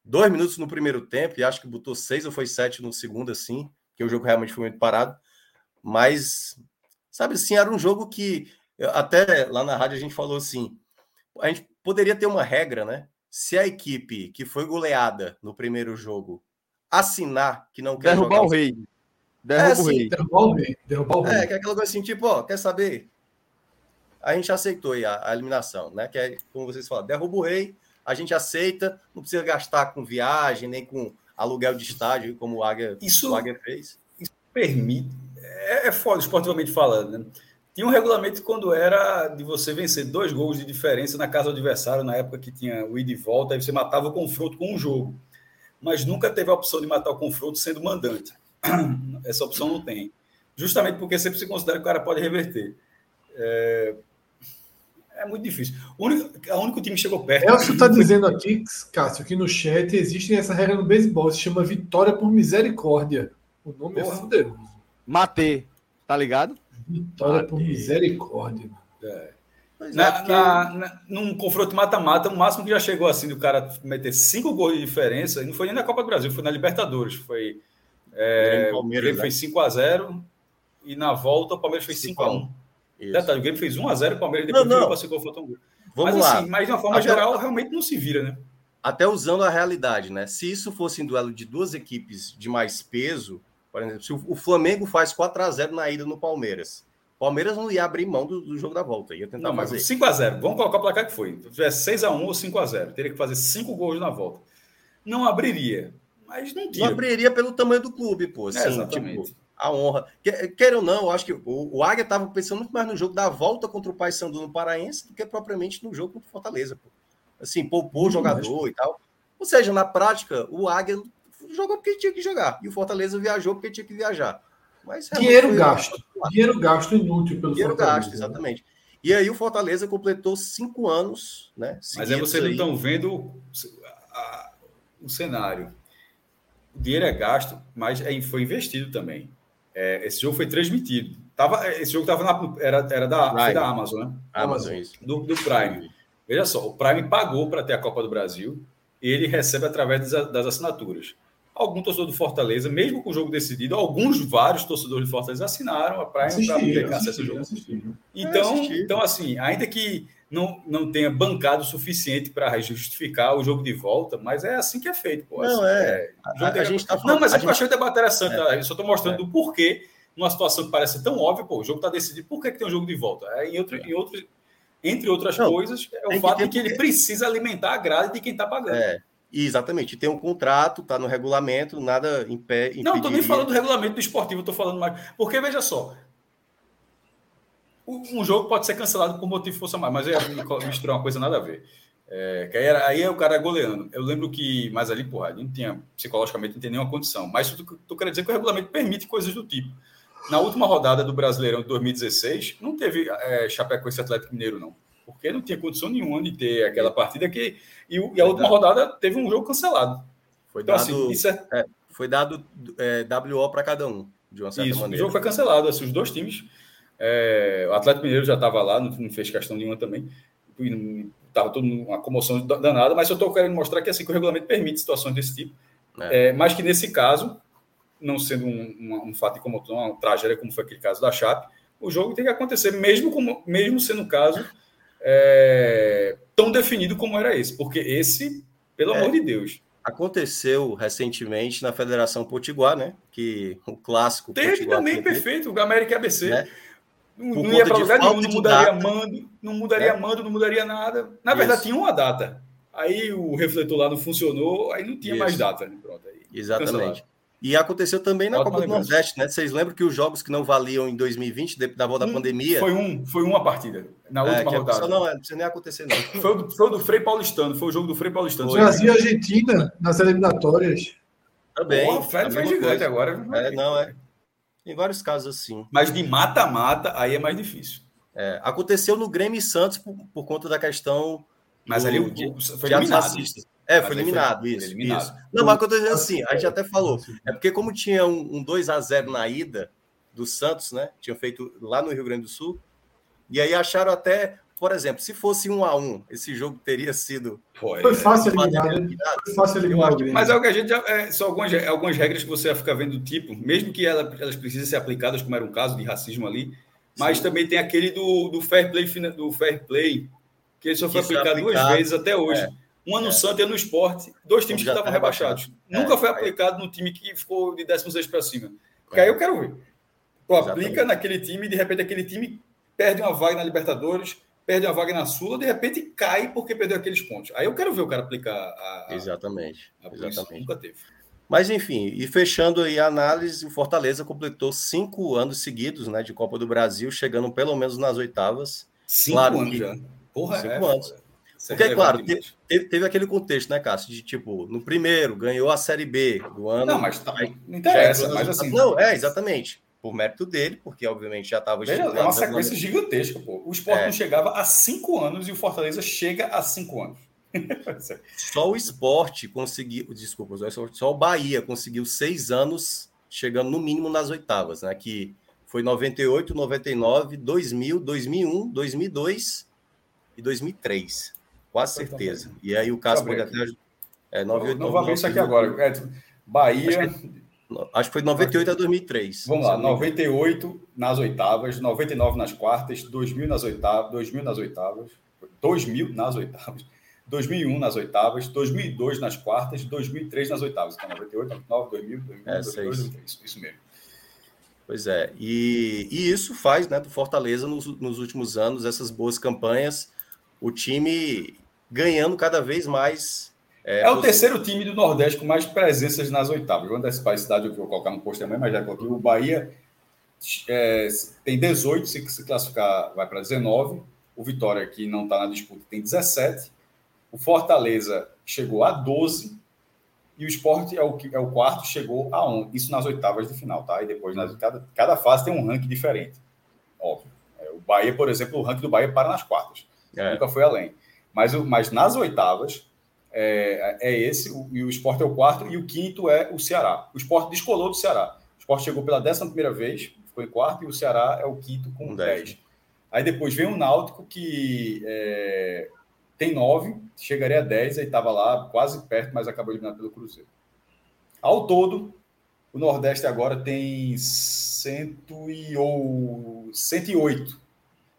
dois minutos no primeiro tempo, e acho que botou seis ou foi sete no segundo, assim, que o jogo realmente foi muito parado. Mas, sabe assim, era um jogo que até lá na rádio a gente falou assim: a gente poderia ter uma regra, né? Se a equipe que foi goleada no primeiro jogo assinar que não quer derrubar o rei. Derruba é, assim, o rei. Derrubar o rei. Derrubar o rei. É, que é aquela coisa assim, tipo, ó, quer saber? A gente aceitou a, a eliminação, né? Que é, como vocês falam, derruba o rei, a gente aceita, não precisa gastar com viagem, nem com aluguel de estádio, como o Águia, isso, o Águia fez. Isso permite. É, é foda, esportivamente falando, né? Tinha um regulamento quando era de você vencer dois gols de diferença na casa do adversário, na época que tinha o ida e volta, aí você matava o confronto com um jogo. Mas nunca teve a opção de matar o confronto sendo mandante. Essa opção não tem. Justamente porque sempre se considera que o cara pode reverter. É, é muito difícil. O único, o único time que chegou perto. Elcio está dizendo aqui, Cássio, que no chat existe essa regra no beisebol, se chama vitória por misericórdia. O nome é Porra. é fuderoso. Matei, tá ligado? Vitória por misericórdia. É. Na, é, porque... na, na, num confronto mata-mata, o máximo que já chegou assim do cara meter cinco gols de diferença, não foi nem na Copa do Brasil, foi na Libertadores. Foi. É, o Grêmio né? fez 5x0 e na volta o Palmeiras fez 5x1. Detalhe, o Grêmio fez 1x0 o Palmeiras depois não, não. passou confronto um gol. Vamos mas, lá. Assim, mas de uma forma Até... geral, realmente não se vira, né? Até usando a realidade, né? Se isso fosse em duelo de duas equipes de mais peso, por exemplo, se o Flamengo faz 4 a 0 na ida no Palmeiras, o Palmeiras não ia abrir mão do, do jogo da volta, ia tentar não, fazer. 5 a 0 vamos colocar o placar que foi. Se tivesse 6 a 1 ou 5 a 0 teria que fazer 5 gols na volta. Não abriria, mas não tinha. Não abriria pelo tamanho do clube, pô. Assim, é, exatamente. Tipo, a honra. Quer ou não, eu acho que o, o Águia estava pensando muito mais no jogo da volta contra o Paysandu no Paraense do que propriamente no jogo contra o Fortaleza. Pô. Assim, poupou o jogador e tal. Ou seja, na prática, o Águia jogou porque tinha que jogar. E o Fortaleza viajou porque tinha que viajar. Mas dinheiro gasto. Dinheiro gasto inútil pelo dinheiro Fortaleza. gasto, exatamente. E aí o Fortaleza completou cinco anos, né? Mas aí vocês não estão vendo o cenário. O dinheiro é gasto, mas é, foi investido também. É, esse jogo foi transmitido. Tava, esse jogo tava na, era, era da, da Amazon, né? Amazon, isso. Do, do Prime. Veja só, o Prime pagou para ter a Copa do Brasil ele recebe através das, das assinaturas. Algum torcedor do Fortaleza, mesmo com o jogo decidido, alguns, vários torcedores do Fortaleza assinaram a Prime para ter acesso ao jogo. Então, então, assim, ainda que não, não tenha bancado o suficiente para justificar o jogo de volta, mas é assim que é feito. Pô. Não, assim, é. é a, a, a gente tá falando, não, mas é eu gente... achei o debate interessante. É. Tá? Eu só estou mostrando é. o porquê, numa situação que parece tão óbvia, pô, o jogo está decidido, por que, que tem um jogo de volta? É, em, outro, em outro, entre outras não, coisas, é o fato de que ele precisa alimentar a grade de quem está pagando. É. Exatamente, tem um contrato, está no regulamento, nada impede. Não, estou nem falando do regulamento do esportivo, estou falando mais. Porque, veja só, um jogo pode ser cancelado por motivo de força mais, mas eu ia misturar uma coisa nada a ver. É, que aí, era, aí é o cara goleando. Eu lembro que, mas ali, porra, não tinha, psicologicamente, não tinha nenhuma condição. Mas tu, tu quer dizer que o regulamento permite coisas do tipo. Na última rodada do Brasileirão de 2016, não teve é, Chapecoense Atlético Mineiro, não. Porque não tinha condição nenhuma de ter aquela partida que. E, e a última rodada teve um jogo cancelado. Foi então, assim, dado, assim, é... É, foi dado é, WO para cada um, de uma certa isso, maneira. O jogo foi cancelado. Assim, os dois times. É, o Atlético Mineiro já estava lá, não, não, fez questão nenhuma também. Estava toda uma comoção danada, mas eu estou querendo mostrar que assim que o regulamento permite situações desse tipo. É. mas que nesse caso, não sendo um, um, um fato como uma tragédia como foi aquele caso da Chape, o jogo tem que acontecer, mesmo, como, mesmo sendo o caso é, tão definido como era esse, porque esse, pelo é, amor de Deus. Aconteceu recentemente na Federação Potiguar, né? Que o clássico. Teve Potiguar também, perfeito, o América ABC. Né? Não, não ia para lugar nenhum, não mudaria data. mando, não mudaria é. mando, não mudaria nada. Na Isso. verdade, tinha uma data. Aí o refletor lá não funcionou, aí não tinha Isso. mais data. Né? Pronto, aí Exatamente. Cancelado. E aconteceu também na Pode Copa do Nordeste, né? Vocês lembram que os jogos que não valiam em 2020, da volta da pandemia. Foi, um, foi uma partida, na é, última é, rodada. Não, não precisa nem acontecer, não. foi, o, foi o do Frei Paulistano, foi o jogo do Frei Paulistano. Brasil e Argentina nas eliminatórias. Também. o Fred foi gigante coisa. agora. É, não, é. Em vários casos assim. Mas de mata-mata, aí é mais difícil. É, aconteceu no Grêmio e Santos por, por conta da questão. Mas do, ali o, de, foi eliminado. É, foi eliminado, foi isso, eliminado. isso. Não, mas aconteceu assim, a gente até falou. É porque, como tinha um, um 2 a 0 na ida do Santos, né? Tinha feito lá no Rio Grande do Sul. E aí acharam até por exemplo, se fosse um a um, esse jogo teria sido. Foi, foi fácil eliminar. Foi fácil eliminar Mas é o que a gente já. É, são algumas, algumas regras que você vai ficar vendo do tipo, mesmo que ela, elas precisem ser aplicadas, como era um caso de racismo ali, mas Sim. também tem aquele do, do fair play do fair play, que ele só foi aplicado, aplicado, duas vezes até hoje. É. Uma no é. Santa e no esporte, dois times que estavam tá rebaixados. É. Nunca foi aplicado no time que ficou de 16 para cima. Porque aí eu quero ver. Tu aplica naquele time e de repente aquele time perde uma vaga na Libertadores perde a vaga na Sula, de repente cai porque perdeu aqueles pontos. Aí eu quero ver o cara aplicar a. exatamente. A exatamente. Nunca teve. Mas enfim, e fechando aí a análise, o Fortaleza completou cinco anos seguidos né, de Copa do Brasil, chegando pelo menos nas oitavas. Cinco claro anos já. Porra, cinco é, anos. Porque, é claro, teve, teve, aquele contexto, né, Cássio? De tipo, no primeiro, ganhou a Série B do ano. Não, mas tá, não interessa, mas assim. Não, é, exatamente por mérito dele, porque obviamente já estava. É uma sequência gigantesca, pô. O Sport é. não chegava há cinco anos e o Fortaleza chega há cinco anos. só o esporte conseguiu, desculpa, só o Bahia conseguiu seis anos chegando no mínimo nas oitavas, né? Que foi 98, 99, 2000, 2001, 2002 e 2003. Quase certeza. E aí o caso pode até. É, 98, não, não vou isso aqui agora. É, Bahia. Acho que foi 98 a 2003. Vamos lá, 98 nas oitavas, 99 nas quartas, 2000 nas oitavas, 2000 nas oitavas, 2000 nas oitavas, 2001 nas oitavas, 2002 nas quartas, 2003 nas oitavas. Então, 98, 99, 2000, 2000, é, 2002, 2003. Isso mesmo. Pois é, e, e isso faz né, do Fortaleza nos, nos últimos anos, essas boas campanhas, o time ganhando cada vez mais é, é o terceiro time do Nordeste com mais presenças nas oitavas. Vou antecipar a cidade, eu vou colocar no post também, mas já coloquei. O Bahia é, tem 18, se, se classificar, vai para 19. O Vitória, que não está na disputa, tem 17. O Fortaleza chegou a 12. E o Esporte é o, é o quarto, chegou a 11. Isso nas oitavas de final, tá? E depois, nas, cada, cada fase tem um ranking diferente. Óbvio. É, o Bahia, por exemplo, o ranking do Bahia para nas quartas. É. Nunca foi além. Mas, mas nas oitavas, é, é esse, o, e o esporte é o quarto, e o quinto é o Ceará. O esporte descolou do Ceará. O esporte chegou pela décima primeira vez, ficou em quarto, e o Ceará é o quinto com um 10. Aí depois vem o Náutico, que é, tem nove, chegaria a 10, aí estava lá quase perto, mas acabou eliminado pelo Cruzeiro. Ao todo, o Nordeste agora tem cento e, ou, 108.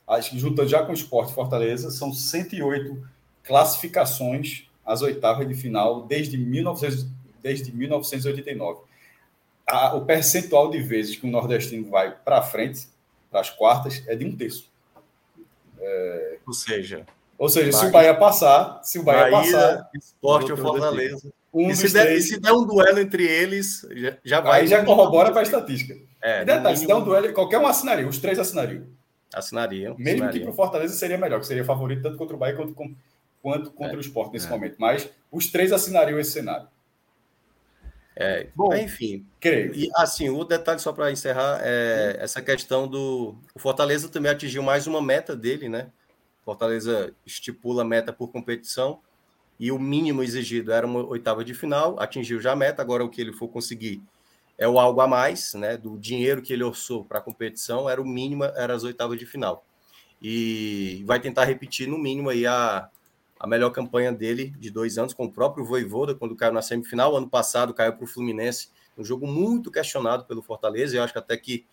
Acho que juntando já com o Esporte Fortaleza, são 108 classificações as oitavas de final desde, 1900, desde 1989. A, o percentual de vezes que o nordestino vai para frente, para as quartas, é de um terço. É... Ou seja, ou seja, Bahia, se o Bahia passar, se o Bahia, Bahia passar, esporte ou Fortaleza. Um e, se der, e se der um duelo entre eles, já, já vai. Aí já corrobora para a estatística. É, e detalhe, mínimo... se der um duelo, qualquer um assinaria, os três assinariam. Assinariam. Mesmo assinariam. que para o Fortaleza seria melhor, que seria favorito tanto contra o Bahia quanto, quanto contra é, o esporte nesse é. momento. Mas os três assinariam esse cenário. É, Bom, enfim, creio. E assim, o detalhe só para encerrar é essa questão do o Fortaleza também atingiu mais uma meta dele, né? Fortaleza estipula meta por competição e o mínimo exigido era uma oitava de final, atingiu já a meta, agora o que ele for conseguir é o algo a mais, né? Do dinheiro que ele orçou para a competição, era o mínimo, era as oitavas de final. E vai tentar repetir no mínimo aí a, a melhor campanha dele de dois anos com o próprio Voivoda, quando caiu na semifinal. Ano passado caiu para o Fluminense, um jogo muito questionado pelo Fortaleza. Eu acho que até que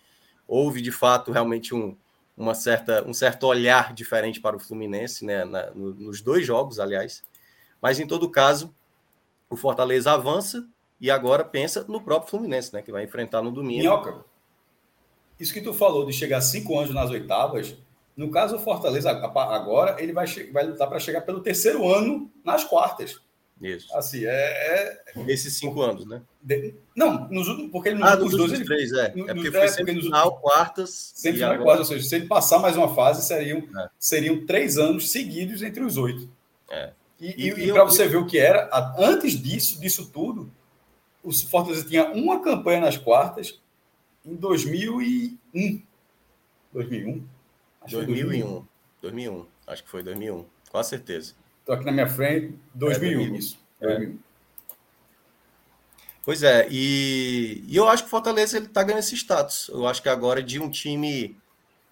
houve de fato realmente um, uma certa, um certo olhar diferente para o Fluminense, né, na, no, nos dois jogos, aliás. Mas em todo caso, o Fortaleza avança e agora pensa no próprio Fluminense, né, que vai enfrentar no domingo. Minhoca, isso que tu falou de chegar cinco anos nas oitavas no caso, o Fortaleza, agora, ele vai, vai lutar para chegar pelo terceiro ano nas quartas. Isso. Assim, é. é... Esses cinco anos, né? De... Não, nos últimos. Porque ele, nos ah, nos dois. Ele... Três, é. é porque foi é, semifinal, nos... quartas. Semifinal e quartas. Ou seja, se ele passar mais uma fase, seriam, é. seriam três anos seguidos entre os oito. É. E, e, e, e para você ver o que era, antes disso, disso tudo, o Fortaleza tinha uma campanha nas quartas em 2001. 2001 2001. 2001. Acho que foi 2001. Com certeza. Estou aqui na minha frente, 2001. É, isso. É. 2001. Pois é, e, e, eu acho que o Fortaleza ele tá ganhando esse status. Eu acho que agora de um time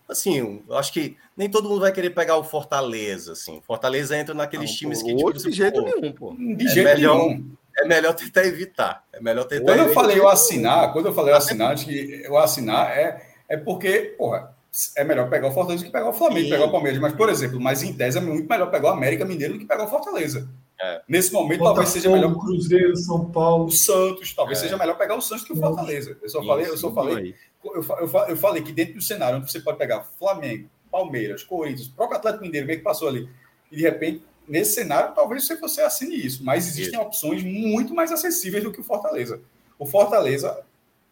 assim, eu acho que nem todo mundo vai querer pegar o Fortaleza, assim. Fortaleza entra naqueles não, times que tipo, de jeito pô, nenhum, pô. De é jeito melhor, nenhum. É melhor tentar evitar. É melhor tentar Quando eu falei eu assinar, quando eu falei eu assinar, acho que eu assinar é é porque, porra, é melhor pegar o Fortaleza do que pegar o Flamengo, Sim. pegar o Palmeiras. Mas, por exemplo, mas em tese é muito melhor pegar o América Mineiro do que pegar o Fortaleza. É. Nesse momento, Botafogo, talvez seja melhor. Cruzeiro, São Paulo. O Santos, talvez é. seja melhor pegar o Santos que o Fortaleza. Eu só Isso, falei, eu só falei, eu, eu, eu, falei que dentro do cenário onde você pode pegar Flamengo, Palmeiras, Corinthians, o próprio Atlético Mineiro, meio que passou ali, e de repente, nesse cenário, talvez você assine isso. Mas existem isso. opções muito mais acessíveis do que o Fortaleza. O Fortaleza,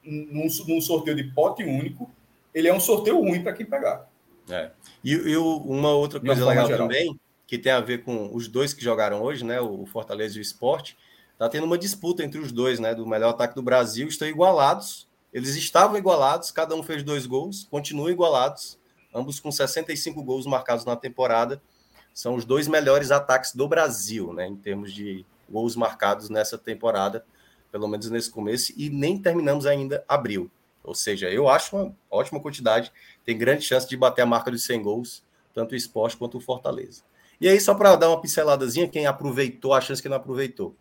num, num sorteio de pote único, ele é um sorteio ruim para quem pegar. É. E, e, uma outra coisa legal geral. também, que tem a ver com os dois que jogaram hoje, né? O Fortaleza e o Esporte, tá tendo uma disputa entre os dois, né? Do melhor ataque do Brasil, estão igualados. Eles estavam igualados, cada um fez dois gols, continuam igualados, ambos com 65 gols marcados na temporada. São os dois melhores ataques do Brasil, né? Em termos de gols marcados nessa temporada, pelo menos nesse começo, e nem terminamos ainda abril. Ou seja, eu acho uma ótima quantidade, tem grande chance de bater a marca dos 100 gols, tanto o esporte quanto o Fortaleza. E aí, só para dar uma pinceladazinha, quem aproveitou, a chance que não aproveitou.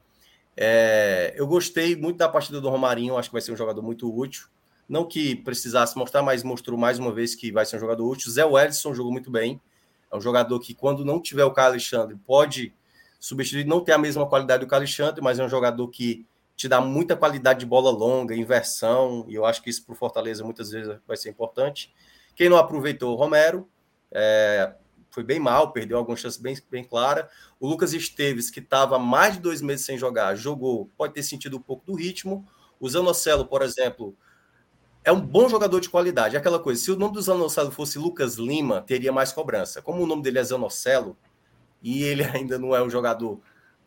É, eu gostei muito da partida do Romarinho, acho que vai ser um jogador muito útil. Não que precisasse mostrar, mas mostrou mais uma vez que vai ser um jogador útil. Zé Wellison jogou muito bem. É um jogador que, quando não tiver o Carlos Alexandre, pode substituir, não ter a mesma qualidade do Carlos Alexandre, mas é um jogador que te dá muita qualidade de bola longa, inversão, e eu acho que isso para o Fortaleza muitas vezes vai ser importante. Quem não aproveitou, Romero, é, foi bem mal, perdeu algumas chances bem, bem claras. O Lucas Esteves, que estava mais de dois meses sem jogar, jogou, pode ter sentido um pouco do ritmo. O Zanocelo, por exemplo, é um bom jogador de qualidade. É aquela coisa, se o nome do Zanocelo fosse Lucas Lima, teria mais cobrança. Como o nome dele é Zanocelo, e ele ainda não é um jogador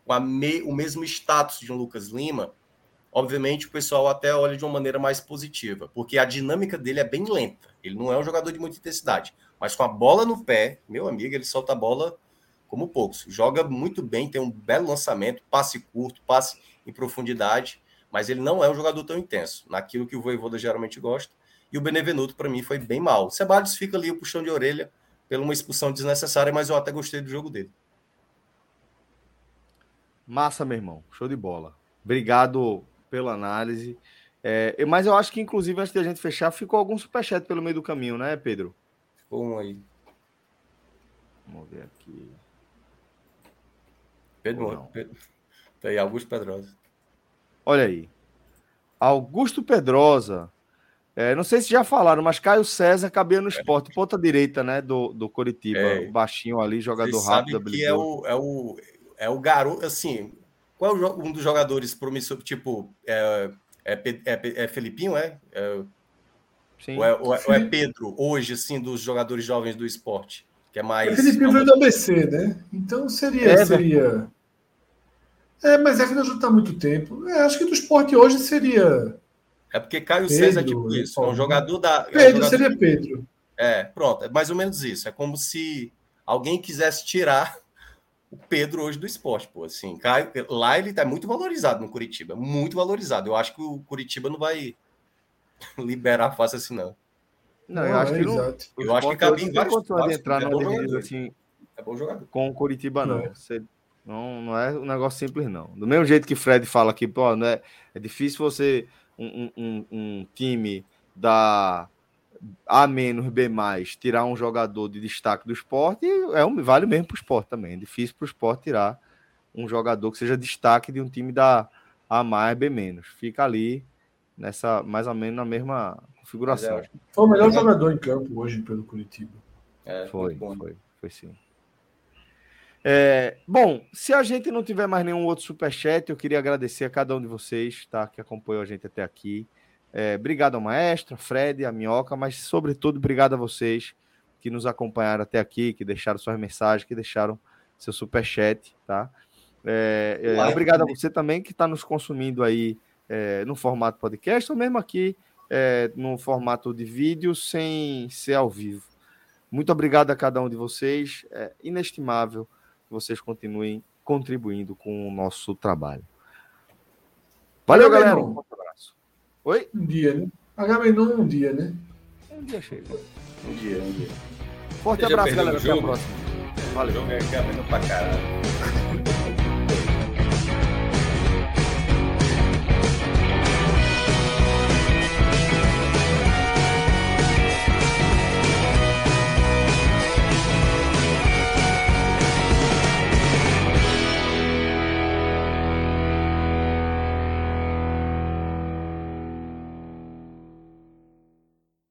com me, o mesmo status de um Lucas Lima, obviamente o pessoal até olha de uma maneira mais positiva, porque a dinâmica dele é bem lenta. Ele não é um jogador de muita intensidade, mas com a bola no pé, meu amigo, ele solta a bola como poucos. Joga muito bem, tem um belo lançamento, passe curto, passe em profundidade, mas ele não é um jogador tão intenso, naquilo que o Voivoda geralmente gosta. E o Benevenuto, para mim, foi bem mal. O Ceballos fica ali o puxão de orelha pela uma expulsão desnecessária, mas eu até gostei do jogo dele. Massa, meu irmão. Show de bola. Obrigado pela análise. É, mas eu acho que, inclusive, antes de a gente fechar, ficou algum superchat pelo meio do caminho, né, Pedro? Ficou um aí. Vamos ver aqui. Pedro, Pedro. Tá aí, Augusto Pedrosa. Olha aí. Augusto Pedrosa. É, não sei se já falaram, mas Caio César cabia no esporte, ponta direita, né, do, do Coritiba, é. baixinho ali, jogador rápido. Que é o, é o é o garoto, assim, qual é um dos jogadores promissor, tipo, é, é, é, é Felipinho, é? é Sim. Ou, é, ou, é, ou é Pedro, hoje, assim, dos jogadores jovens do esporte, que é mais... O Felipinho veio do ABC, né? Então seria... É, seria... É, mas é que não está há muito tempo. É, acho que do esporte hoje seria... É porque Caio Pedro, César é tipo isso, é um jogador da... Pedro, é um jogador... seria Pedro. É, pronto, é mais ou menos isso. É como se alguém quisesse tirar o Pedro hoje do esporte, pô, assim, lá ele tá muito valorizado no Curitiba, muito valorizado. Eu acho que o Curitiba não vai liberar fácil assim, não. Não, eu acho que não. Eu acho que cabe em vários de entrar é no assim, é bom jogador. com o Curitiba, não. não. Você, não, não é um negócio simples, não. Do mesmo jeito que Fred fala aqui, pô, não é, é difícil você, um, um, um time da a menos B mais tirar um jogador de destaque do esporte é um, vale mesmo para o esporte também. É difícil para o esporte tirar um jogador que seja destaque de um time da A mais B menos. Fica ali nessa mais ou menos na mesma configuração. É, foi o melhor jogador em campo hoje pelo Curitiba. É, foi, foi, foi sim. É, bom, se a gente não tiver mais nenhum outro superchat, eu queria agradecer a cada um de vocês tá, que acompanhou a gente até aqui. É, obrigado ao maestro, Fred, a Minhoca, mas sobretudo obrigado a vocês que nos acompanharam até aqui, que deixaram suas mensagens, que deixaram seu super chat, tá? É, é, obrigado a você também que está nos consumindo aí é, no formato podcast ou mesmo aqui é, no formato de vídeo sem ser ao vivo. Muito obrigado a cada um de vocês. É inestimável que vocês continuem contribuindo com o nosso trabalho. Valeu, Valeu galera. Um abraço. Oi? Um dia, né? Agamenon um dia, né? Um dia chega. Um dia, um dia. Forte abraço, galera. Até a próxima. Valeu. Jogo é Agamenon pra caralho.